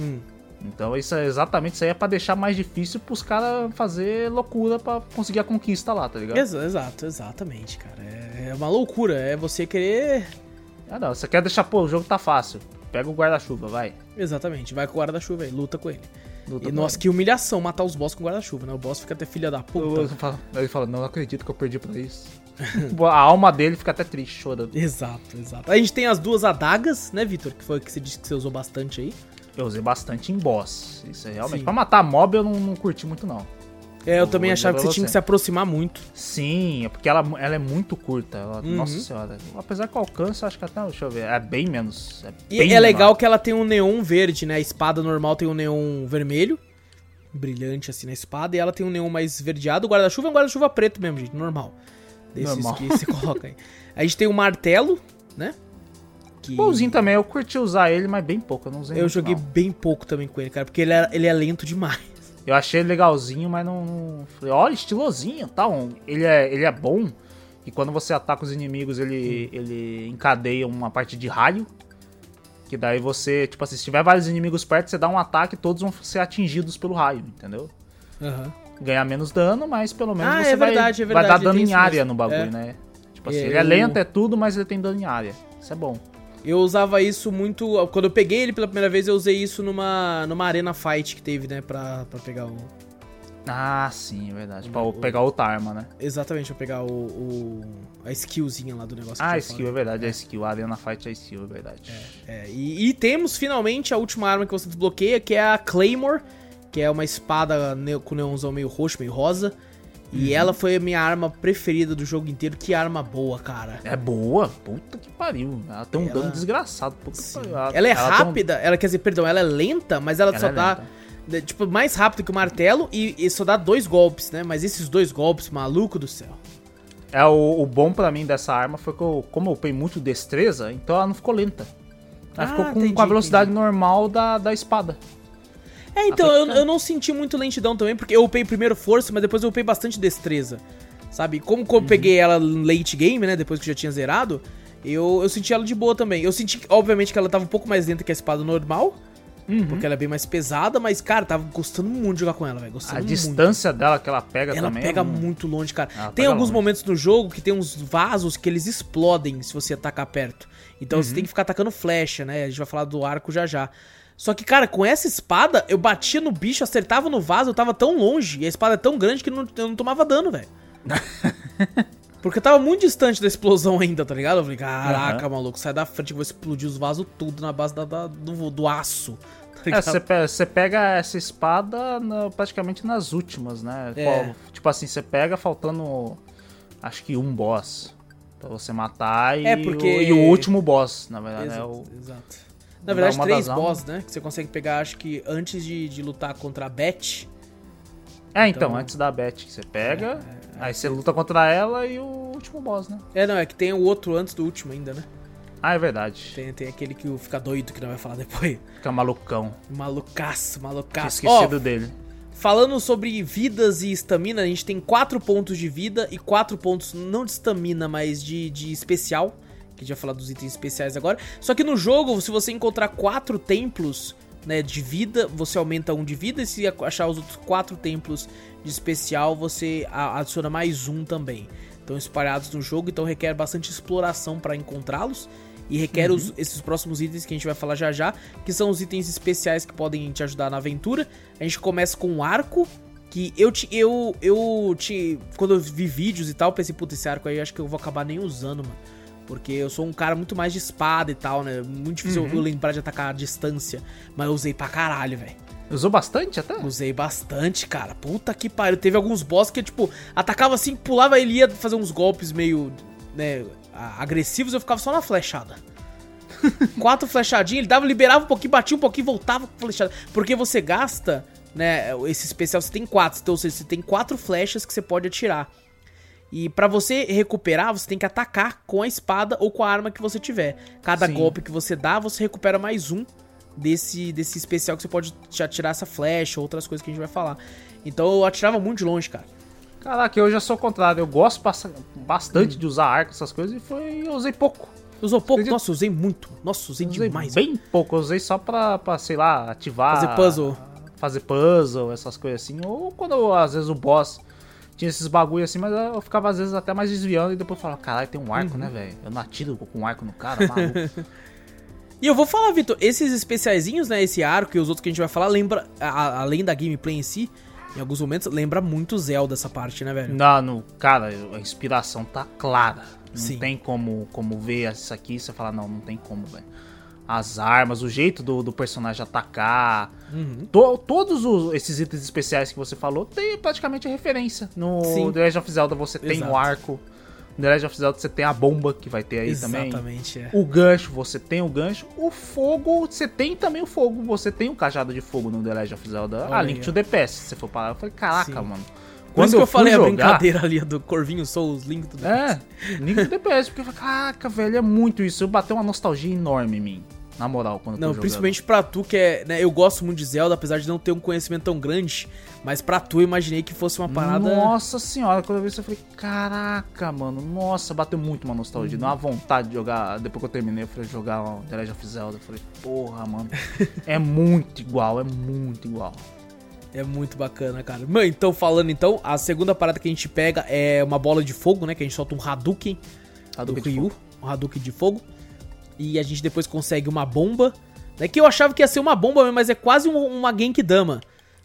Hum. Então, isso é exatamente isso aí é pra deixar mais difícil pros caras fazer loucura pra conseguir a conquista lá, tá ligado? Exa- Exato, exatamente, cara. É, é uma loucura, é você querer. Ah, não, você quer deixar, pô, o jogo tá fácil. Pega o guarda-chuva, vai. Exatamente, vai com o guarda-chuva aí, luta com ele. Luta E nossa, ele. que humilhação matar os boss com guarda-chuva, né? O boss fica até filha da puta. falo- Ele fala, não, não acredito que eu perdi pra isso. <laughs> a alma dele fica até triste, chorando. Exato, exato. A gente tem as duas adagas, né, Vitor? Que foi o que você disse que você usou bastante aí. Eu usei bastante em boss. Isso é realmente. Sim. Pra matar mob eu não, não curti muito, não. É, eu Eu também achava que você tinha que se aproximar muito. Sim, é porque ela, ela é muito curta. ela- Uhum. Nossa senhora. Apesar que o alcance, acho que até. Deixa eu ver. É bem menos. É E bem é menor. legal que ela tem um neon verde, né? A espada normal tem um neon vermelho. Brilhante assim na espada. E ela tem um neon mais verdeado. O guarda-chuva é um guarda-chuva preto mesmo, gente. Normal. Desses Normal. que você coloca aí. <laughs> A gente tem o martelo, né? Que Bonzinho também, eu curti usar ele, mas bem pouco. Eu não usei eu joguei não. bem pouco também com ele, cara. Porque ele é, ele é lento demais. Eu achei ele legalzinho, mas não. Falei, olha, estilosinho tal. Ele é, ele é bom. E quando você ataca os inimigos, ele, ele encadeia uma parte de raio. Que daí você, tipo assim, se tiver vários inimigos perto, você dá um ataque e todos vão ser atingidos pelo raio, entendeu? Aham. Ganhar menos dano, mas pelo menos Ah, você é vai, verdade, é vai verdade, dar ele dano em área mesmo. no bagulho, É. né? Tipo assim, ele é lento, é tudo, mas ele tem dano em área. Isso é bom. Eu usava isso muito. Quando eu peguei ele pela primeira vez, eu usei isso numa, numa arena fight que teve, né? Pra, pra pegar o. Ah, sim, é verdade. Pra O- pegar outra arma, né? Exatamente, pra pegar o. o- a skillzinha lá do negócio. Ah, a skill, é verdade. A skill. A Arena Fight é skill, é verdade. É, e, e temos finalmente a última arma que você desbloqueia, que é a Claymore, que é uma espada ne- com neonzão meio roxo, meio rosa. E Uhum. ela foi a minha arma preferida do jogo inteiro. Que arma boa, cara. É boa, puta que pariu. Ela tem um Ela- dano desgraçado. Pariu. Ela é um- rápida, ela quer dizer, perdão, ela é lenta, mas ela, Ela só é dá. lenta. Tipo, mais rápido que o martelo e, e só dá dois golpes, né? Mas esses dois golpes, maluco do céu. É, o, o bom pra mim dessa arma foi que eu, como eu upei muito destreza, então ela não ficou lenta. Ela Ah, ficou com, entendi, com a velocidade normal da, da espada. É, então, eu, eu não senti muito lentidão também, porque eu upei primeiro força, mas depois eu upei bastante destreza. Sabe? Como que eu peguei ela late game, né? Depois que eu já tinha zerado, eu, eu senti ela de boa também. Eu senti, obviamente, que ela tava um pouco mais lenta que a espada normal, porque ela é bem mais pesada, mas, cara, tava gostando muito de jogar com ela, velho. A muito. distância dela que ela pega Ela também. pega é um- muito longe, cara. Ela tem alguns longe. momentos no jogo que tem uns vasos que eles explodem se você atacar perto. Então Uhum. você tem que ficar atacando flecha, né? A gente vai falar do arco já já. Só que, cara, com essa espada, eu batia no bicho, acertava no vaso, eu tava tão longe, e a espada é tão grande que não- eu não tomava dano, velho. <laughs> Porque eu tava muito distante da explosão ainda, tá ligado? Eu falei, caraca, maluco, sai da frente, eu vou explodir os vasos tudo na base da, da- do, do aço. <laughs> Tá É, ligado? você pe- você pega essa espada na- praticamente nas últimas, né? É. Tipo assim, você pega faltando acho que um boss pra você matar e, É, porque- o, e o último boss, na verdade, né? Exato, O, exato. Na verdade, três boss, né? Que você consegue pegar, acho que antes de, de lutar contra a Beth. É, então, Então- antes da Beth que você pega, aí você luta contra ela e o último boss, né? É, não, é que tem o outro antes do último ainda, né? Ah, é verdade. Tem, tem aquele que fica doido, que não vai falar depois. Fica malucão. Malucaço, malucaço. Ó, esquecido dele. falando sobre vidas e estamina, a gente tem quatro pontos de vida e quatro pontos, não de estamina, mas de, de especial. Que a gente vai falar dos itens especiais agora. Só que no jogo, se você encontrar quatro templos né, de vida, você aumenta um de vida. E se achar os outros quatro templos de especial, você adiciona mais um também. Estão espalhados no jogo, então requer bastante exploração para encontrá-los. E requer os- esses próximos itens que a gente vai falar já já, que são os itens especiais que podem te ajudar na aventura. A gente começa com um arco, que eu te, eu eu te quando eu vi vídeos e tal, pensei, puta, esse arco aí acho que eu vou acabar nem usando, mano. Porque eu sou um cara muito mais de espada e tal, né? Muito difícil eu lembrar de atacar a distância. Mas eu usei pra caralho, velho. Usou bastante até? Usei bastante, cara. Puta que pariu. Teve alguns boss que, tipo, atacava assim, pulava, ele ia fazer uns golpes meio, né, agressivos, eu ficava só na flechada. <laughs> Quatro flechadinhas, ele dava, liberava um pouquinho, batia um pouquinho, voltava com flechada. Porque você gasta, né, esse especial, você tem quatro. Então, ou seja, você tem quatro flechas que você pode atirar. E pra você recuperar, você tem que atacar com a espada ou com a arma que você tiver. Cada Sim. golpe que você dá, você recupera mais um desse, desse especial que você pode te atirar essa flecha, outras coisas que a gente vai falar. Então eu atirava muito de longe, cara. Caraca, eu já sou o contrário. Eu gosto basta- bastante de usar arco, essas coisas, e foi. Eu usei pouco. Usou pouco? Acredito- Nossa, usei muito. Nossa, usei, Usei demais. bem pouco. Eu usei só pra, pra, sei lá, ativar. Fazer puzzle. Fazer puzzle, essas coisas assim. Ou quando às vezes o boss tinha esses bagulho assim, mas eu ficava às vezes até mais desviando e depois falava, caralho, tem um arco, né, velho? Eu não atiro com um arco no cara, maluco. <laughs> E eu vou falar, Vitor, esses especiaizinhos, né? Esse arco e os outros que a gente vai falar, lembra, a- além da gameplay em si, em alguns momentos, lembra muito Zelda essa parte, né, velho? não, no, cara, a inspiração tá clara. Não Sim. tem como, como ver isso aqui e você falar, não, não tem como, velho. As armas, o jeito do, do personagem atacar, Uhum. To- todos os- esses itens especiais que você falou tem praticamente referência. No Sim. The Legend of Zelda você tem Exato. o arco. No The Legend of Zelda você tem a bomba que vai ter aí também. Exatamente, é. O gancho, você tem o gancho. O fogo, você tem também o fogo. Você tem o cajado de fogo no The Legend of Zelda. Olha a Link to the Past, se você for parar. Eu falei, caraca, Sim. mano. Por isso que eu, falei a jogar- brincadeira ali do Corvinho Souls, Link tudo É, Link to the Past. Porque eu falei, caraca, velho, é muito isso. Eu bateu uma nostalgia enorme em mim. Na moral, quando eu tô Não, jogando. principalmente pra tu que é. Né, eu gosto muito de Zelda, apesar de não ter um conhecimento tão grande. Mas pra tu, eu imaginei que fosse uma parada. Nossa senhora, quando eu vi isso eu falei, caraca, mano, nossa, bateu muito uma nostalgia. Deu uma vontade de jogar, depois que eu terminei, eu falei, jogar o The Legend of Zelda. Eu falei, porra, mano, <laughs> é muito igual, é muito igual. É muito bacana, cara. Mano, então, falando então, a segunda parada que a gente pega é uma bola de fogo, né? Que a gente solta um Hadouken Hadouken do Ryu, um Hadouken de fogo. E a gente depois consegue uma bomba. Né, que eu achava que ia ser uma bomba mesmo, mas é quase um- uma Genkidama.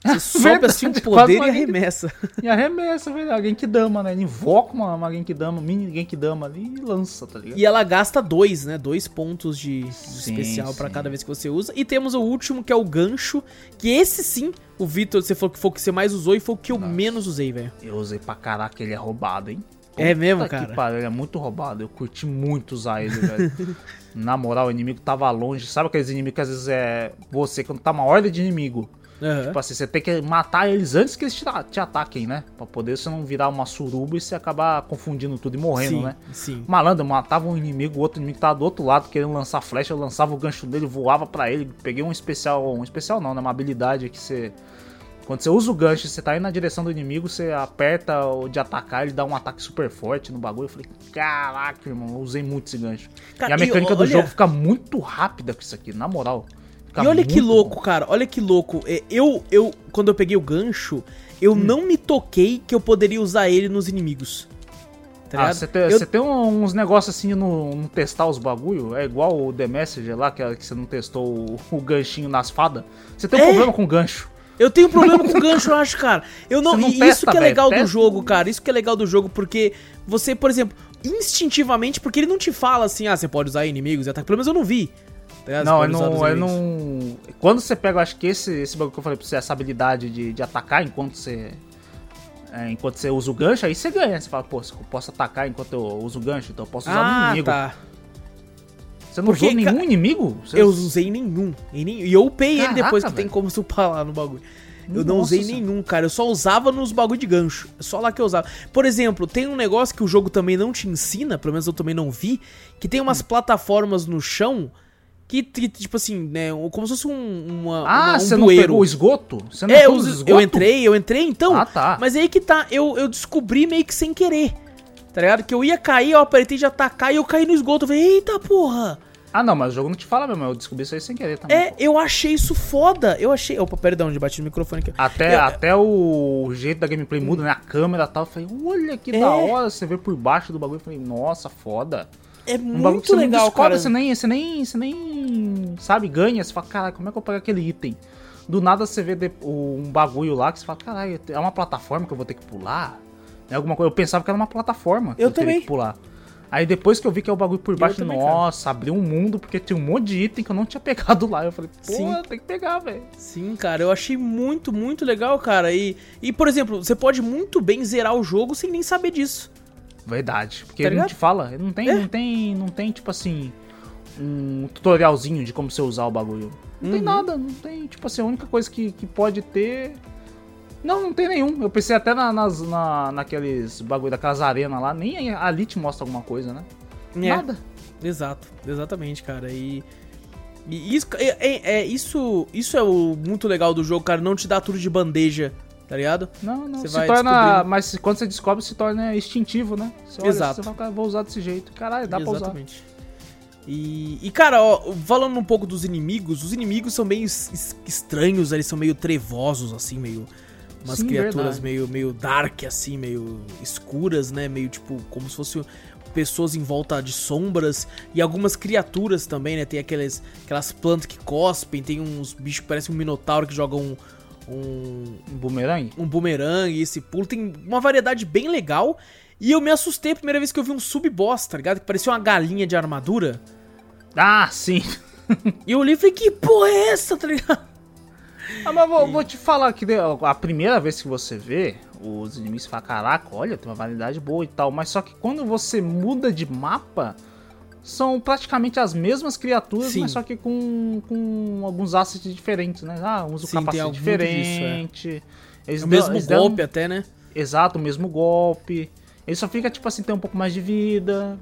Você <laughs> sobe assim um poder e arremessa. <laughs> E arremessa, velho, a Genkidama, né? Ele invoca uma, uma Genkidama, mini Genkidama ali e lança, tá ligado? E ela gasta dois, né? Dois pontos de, de Sim, especial pra sim. cada vez que você usa. E temos o último, que é o gancho. Que esse sim, o Vitor, você falou que foi o que você mais usou e foi o que eu Nossa. menos usei, velho. Eu usei pra caraca, ele é roubado, hein? É mesmo, cara? Que pariu, ele é muito roubado. Eu curti muito usar ele, velho. <laughs> Na moral, o inimigo tava longe. Sabe aqueles inimigos que às vezes é você, quando tá uma horda de inimigo. Aham. Tipo assim, você tem que matar eles antes que eles te, te ataquem, né? Pra poder você não virar uma suruba e você acabar confundindo tudo e morrendo, sim, né? sim. Malandro, eu matava um inimigo, o outro inimigo tava do outro lado querendo lançar flecha, eu lançava o gancho dele, voava pra ele, peguei um especial, um especial não, né? Uma habilidade que você quando você usa o gancho, você tá indo na direção do inimigo, você aperta o de atacar, ele dá um ataque super forte no bagulho. Eu falei, caraca, irmão, eu usei muito esse gancho. Cara, e a mecânica e do olha- jogo fica muito rápida com isso aqui, na moral. Fica E olha que louco, bom. cara. Olha que louco. É, Eu, eu, quando eu peguei o gancho, eu Hum. não me toquei que eu poderia usar ele nos inimigos. Tá Ah, você tem, Eu- tem uns negócios assim no, no testar os bagulho, é igual o The Messenger lá, que, é- que você não testou o, o ganchinho nas fadas. Você tem um É. problema com gancho. Eu tenho problema com gancho, eu acho, cara. Eu não, não e isso que é legal do jogo, cara. Isso que é legal do jogo, porque você, por exemplo, instintivamente, porque ele não te fala assim, ah, você pode usar inimigos e ataque. Pelo menos eu não vi. Tá Não, eu não, eu não. Quando você pega, eu acho que esse, esse bagulho que eu falei pra você, essa habilidade de, de atacar enquanto você. é, enquanto você usa o gancho, aí você ganha. Você fala, pô, eu posso atacar enquanto eu uso o gancho, então eu posso usar no Ah, inimigo. tá. Você não Porque, usou nenhum inimigo? Você- Eu usei nenhum. E, nem- e eu upei ele Caraca, depois que tem velho. como supar lá no bagulho. Eu não Nossa usei senhora. nenhum, cara. Eu só usava nos bagulho de gancho. É Só lá que eu usava. Por exemplo, tem um negócio que o jogo também não te ensina, pelo menos eu também não vi, que tem Hum. umas plataformas no chão que, que, tipo assim, né, como se fosse um, uma, Ah, uma- um você não bueiro. pegou o esgoto? Você não É, eu, eu esgoto? entrei, eu entrei então. Ah, tá. Mas aí que tá, eu, eu descobri meio que sem querer. Tá ligado? Que eu ia cair, eu apertei de atacar e eu caí no esgoto. Eu falei, eita porra! Ah, não, mas o jogo não te fala mesmo. Eu descobri isso aí sem querer também. É, eu achei isso foda. Eu achei. Opa, perdão, de bati no microfone aqui. Até, Eu- até o jeito da gameplay muda, né? A câmera e tal. Eu falei, olha que É. da hora. Você vê por baixo do bagulho. Eu falei, nossa, foda. É Um bagulho que muito você não legal, descobre, cara. você nem, você nem, você nem, sabe, ganha. Você fala, caralho, como é que eu pego aquele item? Do nada você vê um bagulho lá que você fala, caralho, é uma plataforma que eu vou ter que pular? É alguma coisa. Eu pensava que era uma plataforma que Eu teria também. que pular. Aí depois que eu vi que é o bagulho por baixo, também, cara. nossa, abriu um mundo porque tinha um monte de item que eu não tinha pegado lá. Eu falei, pô, Sim. tem que pegar, velho. Sim, cara, eu achei muito, muito legal, cara. E, e, por exemplo, você pode muito bem zerar o jogo sem nem saber disso. Verdade. Porque Tá ele não te fala. Ele não tem, É. não tem, não tem, tipo assim, um tutorialzinho de como você usar o bagulho. Não tem Uhum. nada, não tem, tipo assim, a única coisa que, que pode ter. Não, não tem nenhum. Eu pensei até na, nas, na, naqueles bagulho daquelas arenas lá, nem ali te mostra alguma coisa, né? É. Nada. Exato, exatamente, cara. E, E isso é, é- é- isso, isso é o muito legal do jogo, cara. Não te dá tudo de bandeja, tá ligado? Não, não, Você se vai torna. Mas quando você descobre, se torna instintivo, né? Você olha, Exato. Você fala, cara, vou usar desse jeito. Caralho, dá pra usar. Exatamente. E, e, cara, ó, falando um pouco dos inimigos, os inimigos são meio es- estranhos, eles são meio trevosos, assim, meio. Umas Sim, criaturas verdade. meio, meio dark, assim, meio escuras, né? Meio tipo, como se fosse pessoas em volta de sombras. E algumas criaturas também, né? Tem aqueles, aquelas plantas que cospem, tem uns bichos que parecem um minotauro que jogam um. um Um boomerang? um bumerangue, esse pulo. Tem uma variedade bem legal. E eu me assustei a primeira vez que eu vi um sub-boss, tá ligado? Que parecia uma galinha de armadura. Ah, sim. <laughs> E eu olhei e falei, que porra é essa, tá ligado? Ah, mas vou, vou te falar que de- a primeira vez que você vê, os inimigos falam, caraca, olha, tem uma variedade boa e tal. Mas só que quando você muda de mapa, são praticamente as mesmas criaturas, Sim. mas só que com, com alguns assets diferentes, né? Ah, usa o Sim, capacete disso, é. diferente. Eles É o mesmo eles golpe até, né? Exato, o mesmo golpe. Ele só fica, tipo assim, tem um pouco mais de vida.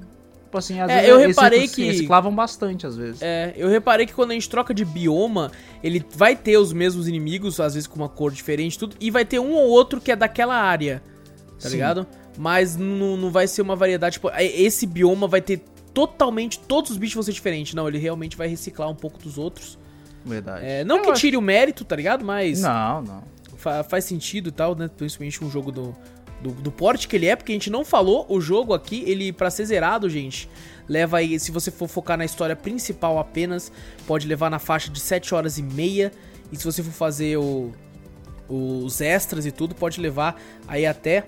Tipo assim, às É, vezes eu eles reparei reciclam- que- reciclavam bastante, às vezes. É, eu reparei que quando a gente troca de bioma, ele vai ter os mesmos inimigos, às vezes com uma cor diferente tudo, e vai ter um ou outro que é daquela área, tá Sim. ligado? Mas não, não vai ser uma variedade, tipo, é, esse bioma vai ter totalmente, todos os bichos vão ser diferentes. Não, ele realmente vai reciclar um pouco dos outros. Verdade. É, não Eu que acho- tire o mérito, tá ligado? Mas Não, não. fa- faz sentido e tal, né? Principalmente um jogo do, do, do porte que ele é, porque a gente não falou, o jogo aqui, ele pra ser zerado, gente, leva aí, se você for focar na história principal apenas, pode levar na faixa de 7 horas e meia, e se você for fazer o, os extras e tudo, pode levar aí até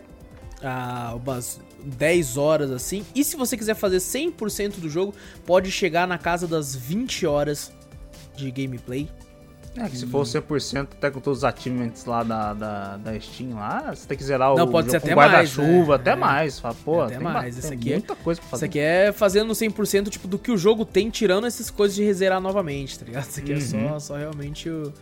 ah, umas 10 horas assim. E se você quiser fazer 100% do jogo, pode chegar na casa das 20 horas de gameplay. É, que se for 100% até com todos os achievements lá da, da, da Steam lá, você tem que zerar Não, o pode ser até guarda-chuva, até É. mais. Fala, pô, Até mais, esse tem aqui é- muita coisa pra Isso fazer. aqui é fazendo 100% tipo, do que o jogo tem, tirando essas coisas de rezerar novamente, tá ligado? Isso aqui é Uhum. só, só realmente o,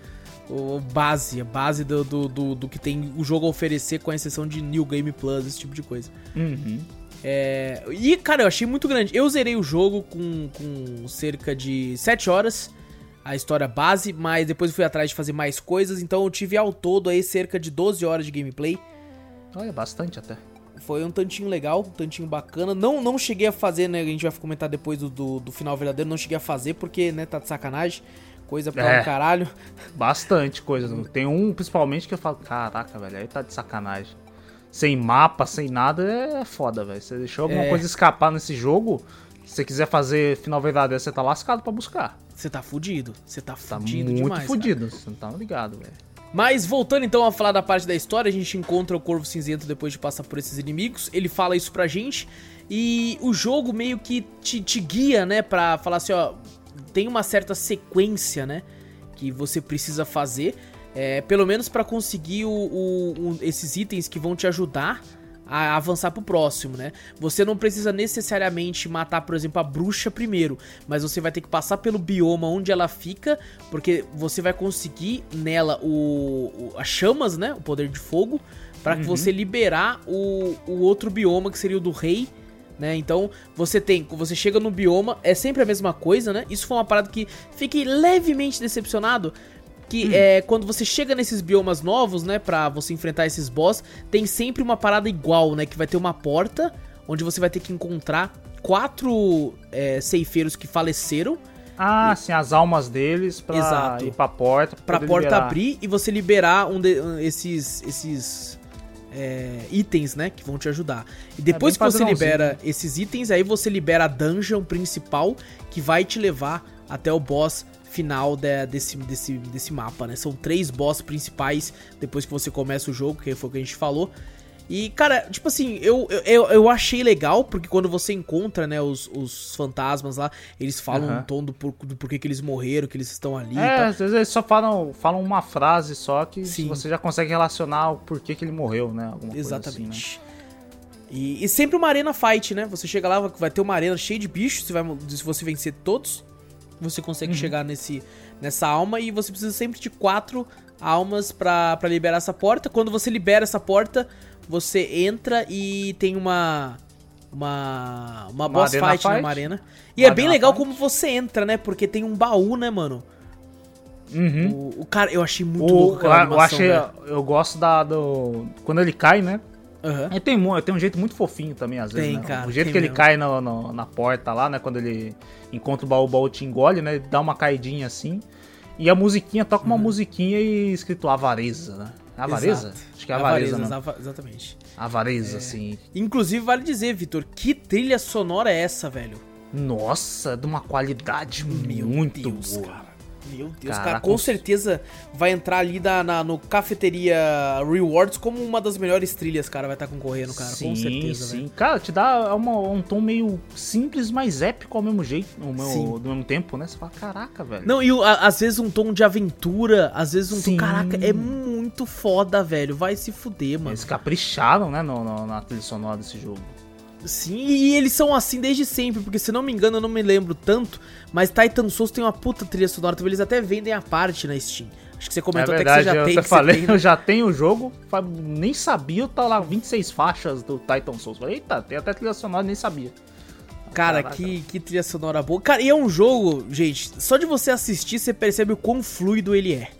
o base, a base do, do, do, do que tem o jogo a oferecer, com exceção de New Game Plus, esse tipo de coisa. Uhum. É, e, cara, eu achei muito grande. Eu zerei o jogo com, com cerca de 7 horas, a história base, mas depois eu fui atrás de fazer mais coisas, então eu tive ao todo aí cerca de 12 horas de gameplay. Olha, bastante até. Foi um tantinho legal, um tantinho bacana. Não, não cheguei a fazer, né? A gente vai comentar depois do, do, do final verdadeiro. Não cheguei a fazer porque, né, tá de sacanagem. Coisa pra É. um caralho. Bastante coisa. Tem um, principalmente, que eu falo, caraca, velho, aí tá de sacanagem. Sem mapa, sem nada, é foda, velho. Você deixou alguma É. coisa escapar nesse jogo, se você quiser fazer final verdadeiro, você tá lascado pra buscar. Você tá fudido. Você tá Tá fudido muito demais. cara. fudido, você não tá ligado, velho. Mas voltando então a falar da parte da história, a gente encontra o Corvo Cinzento depois de passar por esses inimigos. Ele fala isso pra gente. E o jogo meio que te, te guia, né? Pra falar assim, ó. Tem uma certa sequência, né? Que você precisa fazer. é, pelo menos pra conseguir o- o- o- esses itens que vão te ajudar a avançar pro próximo, né? Você não precisa necessariamente matar, por exemplo, a bruxa primeiro, mas você vai ter que passar pelo bioma onde ela fica, porque você vai conseguir nela o, o- as chamas, né? O poder de fogo, para que você liberar o, o outro bioma que seria o do rei. Né? Então, você tem, você chega no bioma, é sempre a mesma coisa, né? Isso foi uma parada que fiquei levemente decepcionado, que é quando você chega nesses biomas novos, né, Pra você enfrentar esses boss, tem sempre uma parada igual, né, que vai ter uma porta onde você vai ter que encontrar quatro é, ceifeiros que faleceram Ah, sim, as almas deles pra Exato. ir pra porta. pra poder porta liberar. abrir e você liberar um de- um- esses esses é, itens, né, que vão te ajudar. E depois É que você libera esses itens, aí você libera a dungeon principal que vai te levar até o boss final de- desse, desse, desse mapa, né? São três boss principais depois que você começa o jogo, que foi o que a gente falou. E, cara, tipo assim, eu, eu, eu achei legal, porque quando você encontra, né, os, os fantasmas lá, eles falam Aham. um tom do, por, do porquê que eles morreram, que eles estão ali É, às vezes eles só falam, falam uma frase só que Sim. você já consegue relacionar o porquê que ele morreu, né? Alguma coisa Exatamente. E, e sempre uma arena fight, né? Você chega lá, vai ter uma arena cheia de bichos, você vai, se você vencer todos, você consegue Uhum. chegar nesse, nessa alma e você precisa sempre de quatro almas pra, pra liberar essa porta. Quando você libera essa porta, você entra e tem uma uma, uma Uma boss fight, fight. Uma arena. E Uma é bem legal fight. como você entra, né? Porque tem um baú, né, mano? Uhum. O, o cara, eu achei muito louco O, aquela eu animação, achei, velho. eu gosto da do quando ele cai, né? Ele tem, tem um jeito muito fofinho também, às vezes, Tem, né? cara, O jeito que ele mesmo. cai no- no- na porta lá, né? Quando ele encontra o baú, o baú te engole, né? Ele dá uma caidinha assim. E a musiquinha, toca uma musiquinha e escrito avareza, né? Avareza? Uhum. Exato. Acho que é avareza, né? exava- Exatamente. Avareza, assim. Inclusive, vale dizer, Vitor, que trilha sonora é essa, velho? Nossa, de uma qualidade Meu muito Deus, boa. cara. Meu Deus, cara, com certeza vai entrar ali na, na- no Cafeteria Rewards como uma das melhores trilhas, cara, vai estar concorrendo, cara, sim, com certeza, sim. velho. Cara, te dá uma- um tom meio simples, mas épico ao mesmo jeito, ao mesmo, do mesmo tempo, né? Você fala, caraca, velho. Não, e a- às vezes um tom de aventura, às vezes um Sim. tom. Caraca, é muito foda, velho. Vai se fuder, mano. Eles capricharam, né, no, no- na trilha sonora desse jogo. Sim, e eles são assim desde sempre, porque se não me engano, eu não me lembro tanto, mas Titan Souls tem uma puta trilha sonora, talvez eles até vendem a parte na Steam. Acho que você comentou é até verdade, que você já eu tem. até que falei, você tem, né? eu já tenho o jogo, nem sabia, tá lá 26 faixas do Titan Souls. Falei, eita, tem até trilha sonora, nem sabia. Cara, Caraca. que, que trilha sonora boa. Cara, e é um jogo, gente, só de você assistir, você percebe o quão fluido ele é.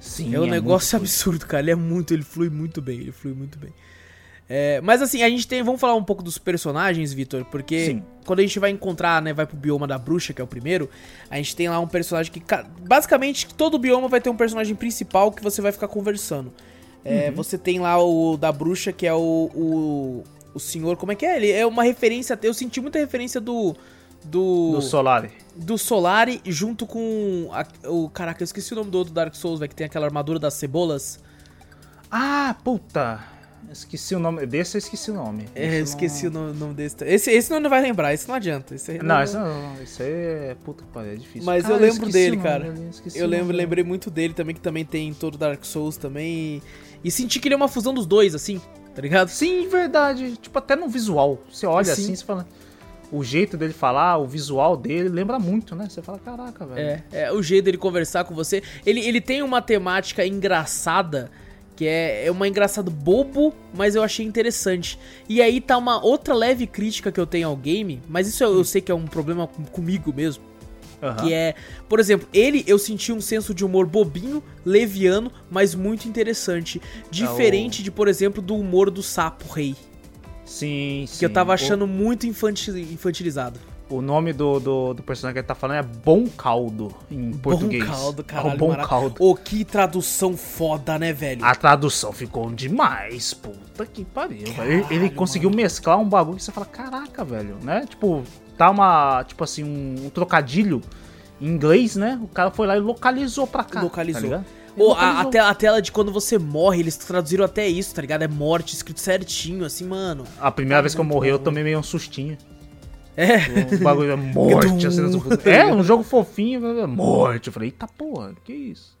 Sim, é um negócio muito- absurdo, cara. Ele é muito, ele flui muito bem, ele flui muito bem. É, mas assim, a gente tem. Vamos falar um pouco dos personagens, Vitor, porque Sim. quando a gente vai encontrar, né, vai pro bioma da bruxa, que é o primeiro, a gente tem lá um personagem que. ca- Basicamente, todo bioma vai ter um personagem principal que você vai ficar conversando. É, Você tem lá o da bruxa, que é o, o. o senhor. Como é que é? Ele é uma referência. Eu senti muita referência do. Do. Do Solari. do Solari junto com. a- o. Caraca, eu esqueci o nome do outro Dark Souls, velho, que tem aquela armadura das cebolas. Ah, puta. Esqueci o nome. Desse eu esqueci o nome. É, eu esqueci não... o nome, nome desse. Esse, esse não vai lembrar, esse não adianta. Esse aí Não, esse não. Isso aí é. Puta que pariu, é difícil. Mas Cara, eu lembro esqueci dele, nome cara. Eu o lembro, lembrei muito dele também, que também tem em todo Dark Souls também. E, senti que ele é uma fusão dos dois, assim, tá ligado? Sim, verdade. Tipo, até no visual. Você olha Sim. assim, você fala. O jeito dele falar, o visual dele, lembra muito, né? Você fala, caraca, velho. É, é o jeito dele conversar com você. Ele, ele tem uma temática engraçada, que é, é uma engraçado bobo, mas eu achei interessante. E aí tá uma outra leve crítica que eu tenho ao game, mas isso eu, eu sei que é um problema com- comigo mesmo. Aham. Que é, por exemplo, ele eu senti um senso de humor bobinho, leviano, mas muito interessante. Diferente de, por exemplo, do humor do sapo rei. Sim, sim. Que eu tava O- achando muito infantil- infantilizado. O, nome do, do, do personagem que ele tá falando é Bom Caldo, em português. Bom caldo, É caralho. o Bom Caldo. Ô, que tradução foda, né, velho? A tradução ficou demais, puta que pariu. velho. Ele, ele Caralho, conseguiu mesclar um bagulho que você fala, caraca, velho, né? Tipo, tá uma, tipo assim, um, um trocadilho em inglês, né? O cara foi lá e localizou pra cá. Localizou. Tá Ô, a, a tela de quando você morre, eles traduziram até isso, tá ligado? É morte, escrito certinho, assim, mano. A primeira Tá vez que eu morri, eu bom. tomei meio um sustinho. É. O bagulho é morte, assim. É, um jogo fofinho, é morte. Eu falei, eita porra, que isso?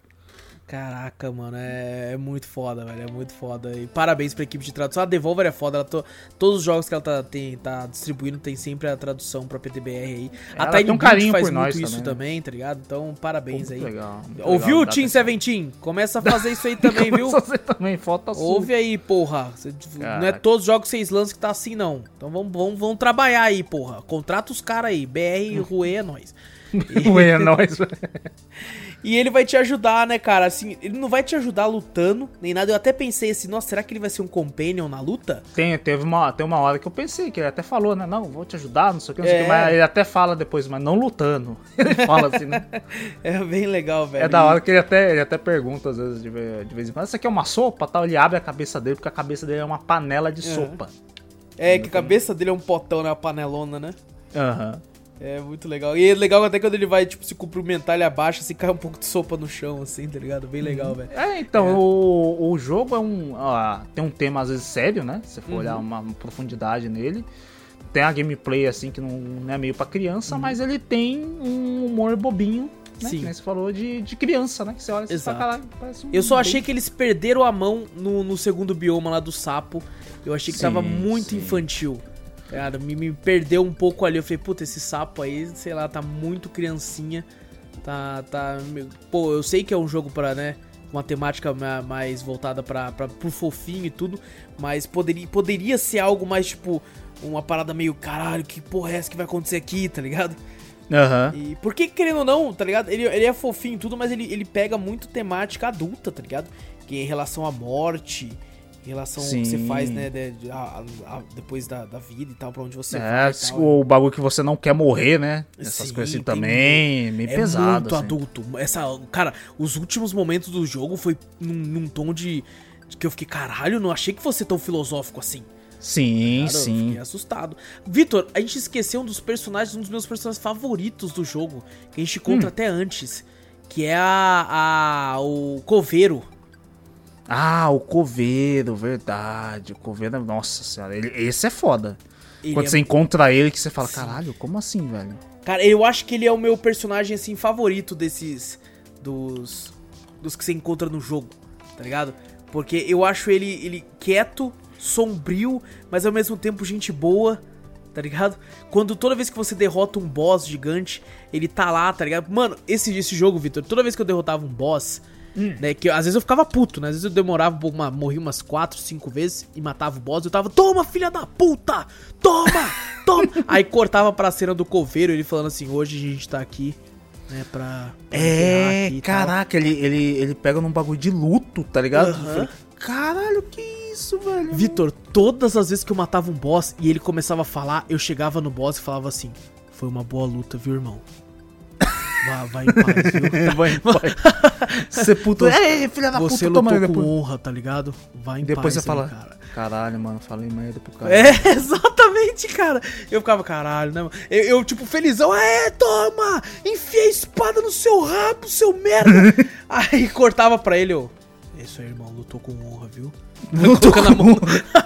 Caraca, mano, é, é muito foda, velho. É muito foda. E parabéns pra equipe de tradução. A Devolver é foda. To- todos os jogos que ela tá, tem, tá distribuindo tem sempre a tradução pra PTBR aí. A Ela Tiny tem um carinho faz muito isso também, também, tá ligado? Então, parabéns Pô, aí. muito legal, muito Ouviu, legal, Team 17? Começa a fazer isso aí <laughs> também, viu? Você também, falta sua. Ouve aí, porra. Cê- Não é todos os jogos que vocês lançam que tá assim, não. Então vamos, vamos, vamos trabalhar aí, porra. Contrata os caras aí. BR Rue é nóis. <laughs> Ué, é nóis, <laughs> velho. E ele vai te ajudar, né, cara? Assim, ele não vai te ajudar lutando, nem nada. Eu até pensei assim, nossa, será que ele vai ser um companion na luta? Tem, teve uma, tem uma hora que eu pensei, que ele até falou, né? Não, vou te ajudar, não sei o que, não sei o É. que, mas ele até fala depois, mas não lutando. <laughs> Ele fala assim, né? <laughs> É bem legal, velho. É da hora que ele até, ele até pergunta, às vezes, de vez, de vez em quando, isso aqui é uma sopa? Tal, ele abre a cabeça dele, porque a cabeça dele é uma panela de sopa. É, que a cabeça dele é um potão, né? Uma panelona, né? Aham. É muito legal. E é legal até quando ele vai, tipo, se cumprimentar, ele abaixa, assim, cai um pouco de sopa no chão, assim, tá ligado? Bem legal, velho. É, então, O, o jogo é um. ó, tem um tema às vezes sério, né? Se você for Uhum. olhar uma profundidade nele. Tem a gameplay assim que não, não é meio pra criança, mas ele tem um humor bobinho, né? Uhum. Sim. Que você falou de, de criança, né? Que você olha e parece um Eu só achei que eles perderam a mão no, no segundo bioma lá do sapo. Eu achei que Sim, tava muito sim. infantil. Cara, me, me perdeu um pouco ali. Eu falei, puta, esse sapo aí, sei lá, tá muito criancinha. Tá, tá. Pô, eu sei que é um jogo pra, né? uma temática ma- mais voltada pra, pra, pro fofinho e tudo, mas poderia, poderia ser algo mais tipo uma parada meio caralho, que porra é essa que vai acontecer aqui, tá ligado? Aham. E porque, querendo ou não, tá ligado? Ele, ele é fofinho e tudo, mas ele, ele pega muito temática adulta, tá ligado? Que é em relação à morte, em relação ao que você Sim. faz, né, de- de- a- a- depois da, da vida e tal, pra onde você É, vai. tal. o bagulho que você não quer morrer, né? Essas Sim, coisas assim também, meio É pesado. muito assim. adulto. Essa, cara, os últimos momentos do jogo foi num, num tom de, de que eu fiquei, caralho, não achei que fosse tão filosófico assim. Sim, Cara, Eu sim. fiquei assustado. Vitor, a gente esqueceu um dos personagens, um dos meus personagens favoritos do jogo, que a gente Hum. encontra até antes, que é a, a o coveiro. Ah, o coveiro, verdade. O coveiro, nossa senhora, ele- esse é foda. Ele Quando é- você encontra ele, que você fala, Sim. caralho, como assim, velho? Cara, eu acho que ele é o meu personagem assim favorito desses dos dos que você encontra no jogo, tá ligado? Porque eu acho ele ele quieto, sombrio, mas ao mesmo tempo gente boa, tá ligado? Quando toda vez que você derrota um boss gigante, ele tá lá, tá ligado? Mano, esse esse jogo, Victor, toda vez que eu derrotava um boss, né, que às vezes eu ficava puto, né? Às vezes eu demorava um uma, morri umas 4, 5 vezes e matava o boss, eu tava, toma, filha da puta! Toma! Toma! <laughs> Aí cortava pra cena do coveiro, ele falando assim, hoje a gente tá aqui, né, pra... pra É, aqui e tal." caraca, ele, ele, ele pega num bagulho de luto, tá ligado? Eu falei, caralho, que isso, velho? Vitor, todas as vezes que eu matava um boss e ele começava a falar, eu chegava no boss e falava assim, foi uma boa luta, viu, irmão? Vai, vai em paz, viu? Vai, vai. Você puto. É, filha da Você puta, lutou com depois. honra, tá ligado? Vai em Depois paz você fala, cara. caralho, mano, falei merda pro cara. É, <laughs> exatamente, cara. Eu ficava, caralho, né? mano? Eu, eu, tipo, felizão, é, toma! Enfia a espada no seu rabo, seu merda! <laughs> aí cortava pra ele, eu. Isso aí, irmão, lutou com honra, viu? Lutou Colocando a com mão.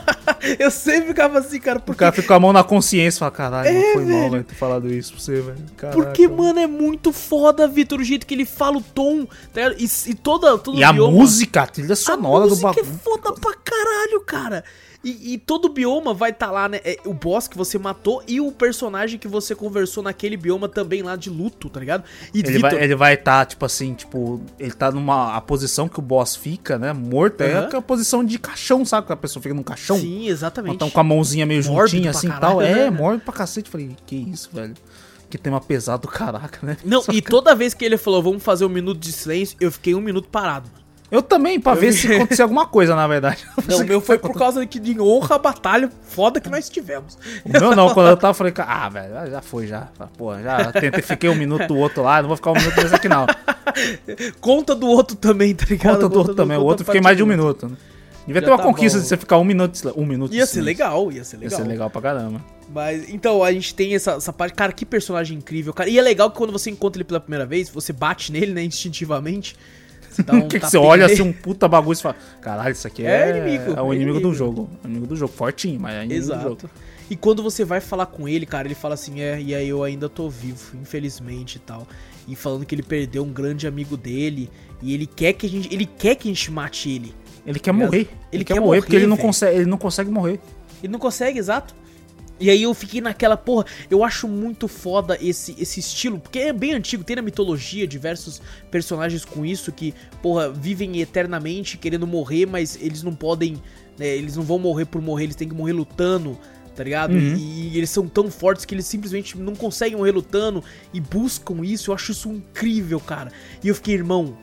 <laughs> eu sempre ficava assim, cara, O porque, cara fica com a mão na consciência e fala, caralho, não foi mal, velho. velho, ter falado isso pra você, velho. Caraca. porque, mano, é muito foda, Vitor, o jeito que ele fala o tom, tá? E, e toda, todo E a bioma- música, a trilha sonora a do música bagulho. é foda pra caralho, cara. E, e todo bioma vai estar lá, né? É, o boss que você matou e o personagem que você conversou naquele bioma também lá de luto, tá ligado? E Ele vai, ele vai tá, tipo assim, tipo, ele tá numa a posição que o boss fica, né? Morto, é Aham. aquela posição de caixão, sabe? Que a pessoa fica num caixão. Sim, exatamente. Então com a mãozinha meio Mórbido juntinha assim e tal. É, né? mórbido pra cacete. Falei, que isso, velho. Que tema pesado do caraca, né? Não, <laughs> Só e que- toda vez que ele falou, vamos fazer um minuto de silêncio, eu fiquei um minuto parado. Eu também, pra ver <laughs> se acontecia alguma coisa, na verdade. <laughs> Não, o meu foi por causa que de honra a batalha foda que nós tivemos. O meu não, quando eu tava, eu falei, ah, velho, já foi, já. Pô, já tentei, fiquei um minuto do outro lá, não vou ficar um minuto desse aqui, não. <laughs> Conta do outro também, tá ligado? Conta do outro também, o outro eu fiquei mais de um minuto. né? Devia Já ter uma tá conquista bom. de você ficar um minuto, um minuto Ia ser legal, ia ser Ia legal. ser legal pra caramba. Mas, então, a gente tem essa, essa parte. Cara, que personagem incrível, cara. E é legal que quando você encontra ele pela primeira vez, você bate nele, né, instintivamente. Você <laughs> um que, que você olha assim, um puta bagulho e fala, caralho, isso aqui É é, inimigo, é o é inimigo, do inimigo. jogo. É inimigo do jogo, fortinho, mas é inimigo do jogo. Exato. E quando você vai falar com ele, cara, ele fala assim: é, e aí eu ainda tô vivo, infelizmente e tal. E falando que ele perdeu um grande amigo dele. E ele quer que a gente. Ele quer que a gente mate ele. Ele quer Ele morrer. Ele, quer, quer morrer, porque ele não, consegue, ele não consegue morrer. Ele não consegue, exato. E aí eu fiquei naquela, porra, eu acho muito foda esse, esse estilo, porque é bem antigo, tem na mitologia diversos personagens com isso que, porra, vivem eternamente querendo morrer, mas eles não podem, né, eles não vão morrer por morrer, eles têm que morrer lutando, tá ligado? Uhum. E, e eles são tão fortes que eles simplesmente não conseguem morrer lutando e buscam isso, eu acho isso incrível, cara. E eu fiquei, irmão,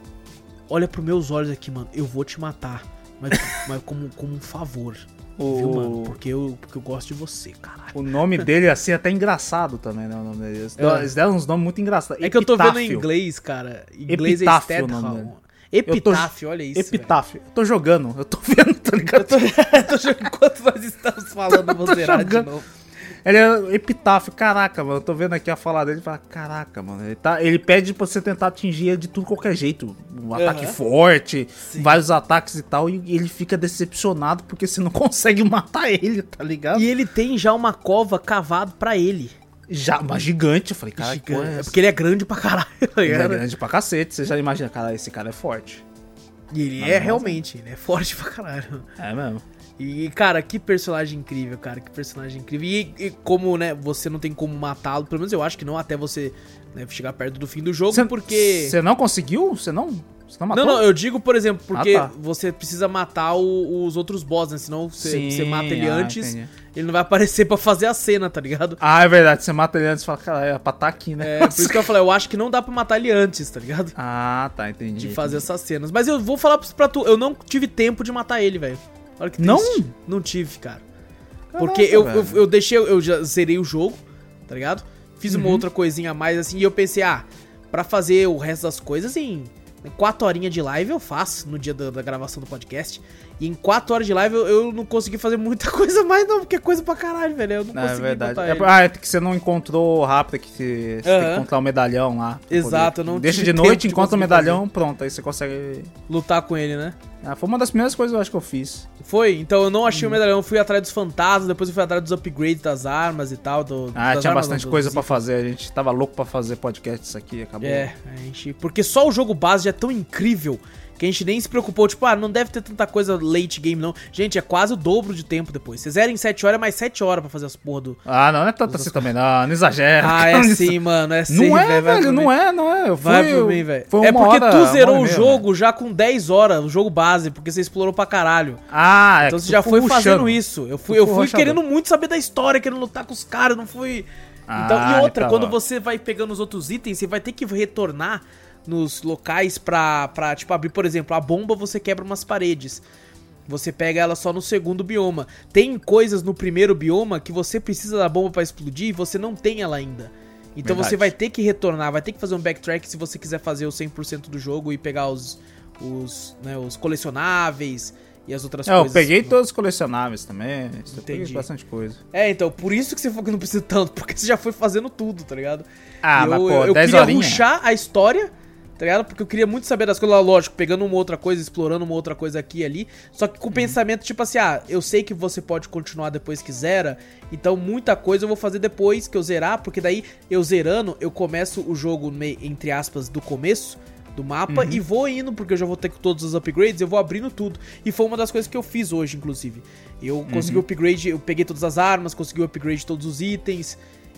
olha pros meus olhos aqui, mano, eu vou te matar, mas, <laughs> mas como, como um favor. Viu, mano? O, Porque eu, porque eu gosto de você, caralho. o nome <laughs> dele, assim, é até engraçado também, né? O nome dele. Eles, É. deram- uns nomes muito engraçados. É que eu tô vendo em Epitáfio. inglês, cara. Em inglês Epitáfio é o nome dele. Stedham. Epitáfio, olha isso. Epitáfio. Eu tô jogando, eu tô <laughs> vendo, tá ligado? velho. <laughs> Eu tô jogando enquanto nós estamos falando, eu tô zerar de novo. Ele é epitáfio, caraca, mano. Eu tô vendo aqui a falar dele e fala, caraca, mano. Ele, tá, ele pede pra você tentar atingir ele de tudo qualquer jeito. Um ataque Aham. forte, Sim. vários ataques e tal. E ele fica decepcionado porque você não <laughs> consegue matar ele, tá ligado? E ele tem já uma cova cavado pra ele. Já, uma gigante. Eu falei, cara, é Gigante. É essa? porque ele é grande pra caralho. <laughs> tá Ele é grande pra cacete. Você já imagina, cara, esse cara é forte. E ele é realmente, ele é forte pra caralho. É mesmo. E, cara, que personagem incrível, cara. Que personagem incrível. E, e como, né, você não tem como matá-lo, pelo menos eu acho que não, até você né, chegar perto do fim do jogo, Cê- porque. Você não conseguiu? Você não, você não matou? Não, não, eu digo, por exemplo, porque Ah, tá. você precisa matar o- os outros boss, né? Senão você, mata ele ah, antes, entendi. ele não vai aparecer pra fazer a cena, tá ligado? Ah, é verdade. Você mata ele antes e fala, cara, é pra tá aqui, né? É, por isso que eu falei, eu acho que não dá pra matar ele antes, tá ligado? Ah, tá, entendi. De fazer essas cenas. Mas eu vou falar pra tu, eu não tive tempo de matar ele, velho. Olha que Não? triste. Não tive, cara. Caraca, Porque eu, eu, eu deixei, eu já zerei o jogo, tá ligado? Fiz uma Uhum. outra coisinha a mais assim, e eu pensei, ah, pra fazer o resto das coisas em quatro horinhas de live eu faço no dia da, da gravação do podcast. E em quatro horas de live eu, eu não consegui fazer muita <laughs> coisa mais, não, porque é coisa pra caralho, velho. Eu não Não, é consegui verdade. botar É, ah, é que você não encontrou rápido, que você, você tem Aham. que encontrar o medalhão lá. Exato, poder- não Deixa de noite, encontra o medalhão, pronto, aí você consegue... Lutar com ele, né? Ah, foi uma das primeiras coisas eu acho que eu fiz. Foi, então eu não achei Uhum. o medalhão, fui atrás dos fantasmas, depois eu fui atrás dos upgrades das armas e tal. Do, Ah, tinha armas, bastante não, coisa itens. fazer, a gente tava louco pra fazer podcast isso aqui, acabou. É, a gente. Porque só o jogo base já é tão incrível que a gente nem se preocupou. Tipo, ah, não deve ter tanta coisa late game, não. Gente, é quase o dobro de tempo depois. Vocês eram em 7 horas, é mais 7 horas pra fazer as porra do. Ah, não, não é tanto assim também, <laughs> não, não exagera. Ah, é <laughs> sim, mano. É sim, Não é, vai velho, não é, não é. Eu Vai fui- por mim, velho. foi É porque hora- tu zerou o jogo já com 10 horas, o jogo base, porque você explorou pra caralho. Ah, é Então você já foi fazendo isso. Eu fui, eu fui querendo muito saber da história, querendo lutar com os caras, não fui. Então, Ah, e outra, então, quando ó. você vai pegando os outros itens, você vai ter que retornar nos locais pra, pra, tipo, abrir, por exemplo, a bomba você quebra umas paredes. Você pega ela só no segundo bioma. Tem coisas no primeiro bioma que você precisa da bomba pra explodir e você não tem ela ainda. Então Verdade. você vai ter que retornar, vai ter que fazer um backtrack se você quiser fazer o 100% do jogo e pegar os, os, né, os colecionáveis e as outras É, eu coisas. peguei todos os colecionáveis também. Eu peguei Entendi. bastante coisa. É, então, por isso que você falou que não precisa tanto, <laughs> porque você já foi fazendo tudo, tá ligado? Ah, E mas eu, pô, eu 10 queria horinhas. ruxar a história, tá ligado? Porque eu queria muito saber das coisas, lógico, pegando uma outra coisa, explorando uma outra coisa aqui e ali. Só que com o pensamento, tipo assim, ah, eu sei que você pode continuar depois que zera, então muita coisa eu vou fazer depois que eu zerar, porque daí eu zerando, eu começo o jogo, meio, entre aspas, do começo do mapa e vou indo, porque eu já vou ter todos os upgrades, eu vou abrindo tudo. E foi uma das coisas que eu fiz hoje, inclusive. Eu consegui o upgrade, eu peguei todas as armas, consegui o upgrade de todos os itens.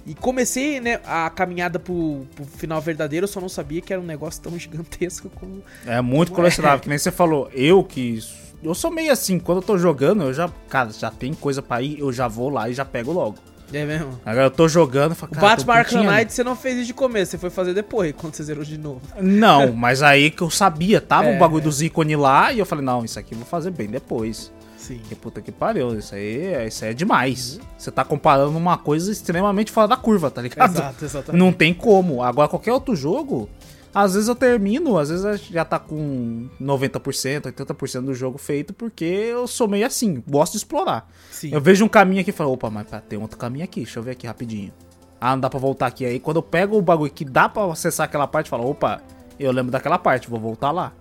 E comecei, né, a caminhada pro, pro final verdadeiro, eu só não sabia que era um negócio tão <laughs> gigantesco como. É muito colecionável, que nem você falou. Eu que. Eu sou meio assim, quando eu tô jogando, eu já. Cara, já tem coisa pra ir, eu já vou lá e já pego logo. É mesmo? Agora eu tô jogando e falo, O cara, Batman Arkham Knight você não fez isso de começo, você foi fazer depois, quando você zerou de novo. Não, mas aí que eu sabia, tava <laughs> É, o bagulho dos ícones lá e eu falei, não, isso aqui eu vou fazer bem depois. Sim. Que puta que pariu, isso aí, isso aí é demais. Você tá comparando uma coisa extremamente fora da curva, tá ligado? Exato, exatamente. Não tem como. Agora, qualquer outro jogo, às vezes eu termino, às vezes já tá com 90%, 80% do jogo feito, porque eu sou meio assim, gosto de explorar. Sim. Eu vejo um caminho aqui e falo, opa, mas tem outro caminho aqui, deixa eu ver aqui rapidinho. Ah, não dá pra voltar aqui. Aí quando eu pego o bagulho que dá pra acessar aquela parte, eu falo, opa, eu lembro daquela parte, vou voltar lá.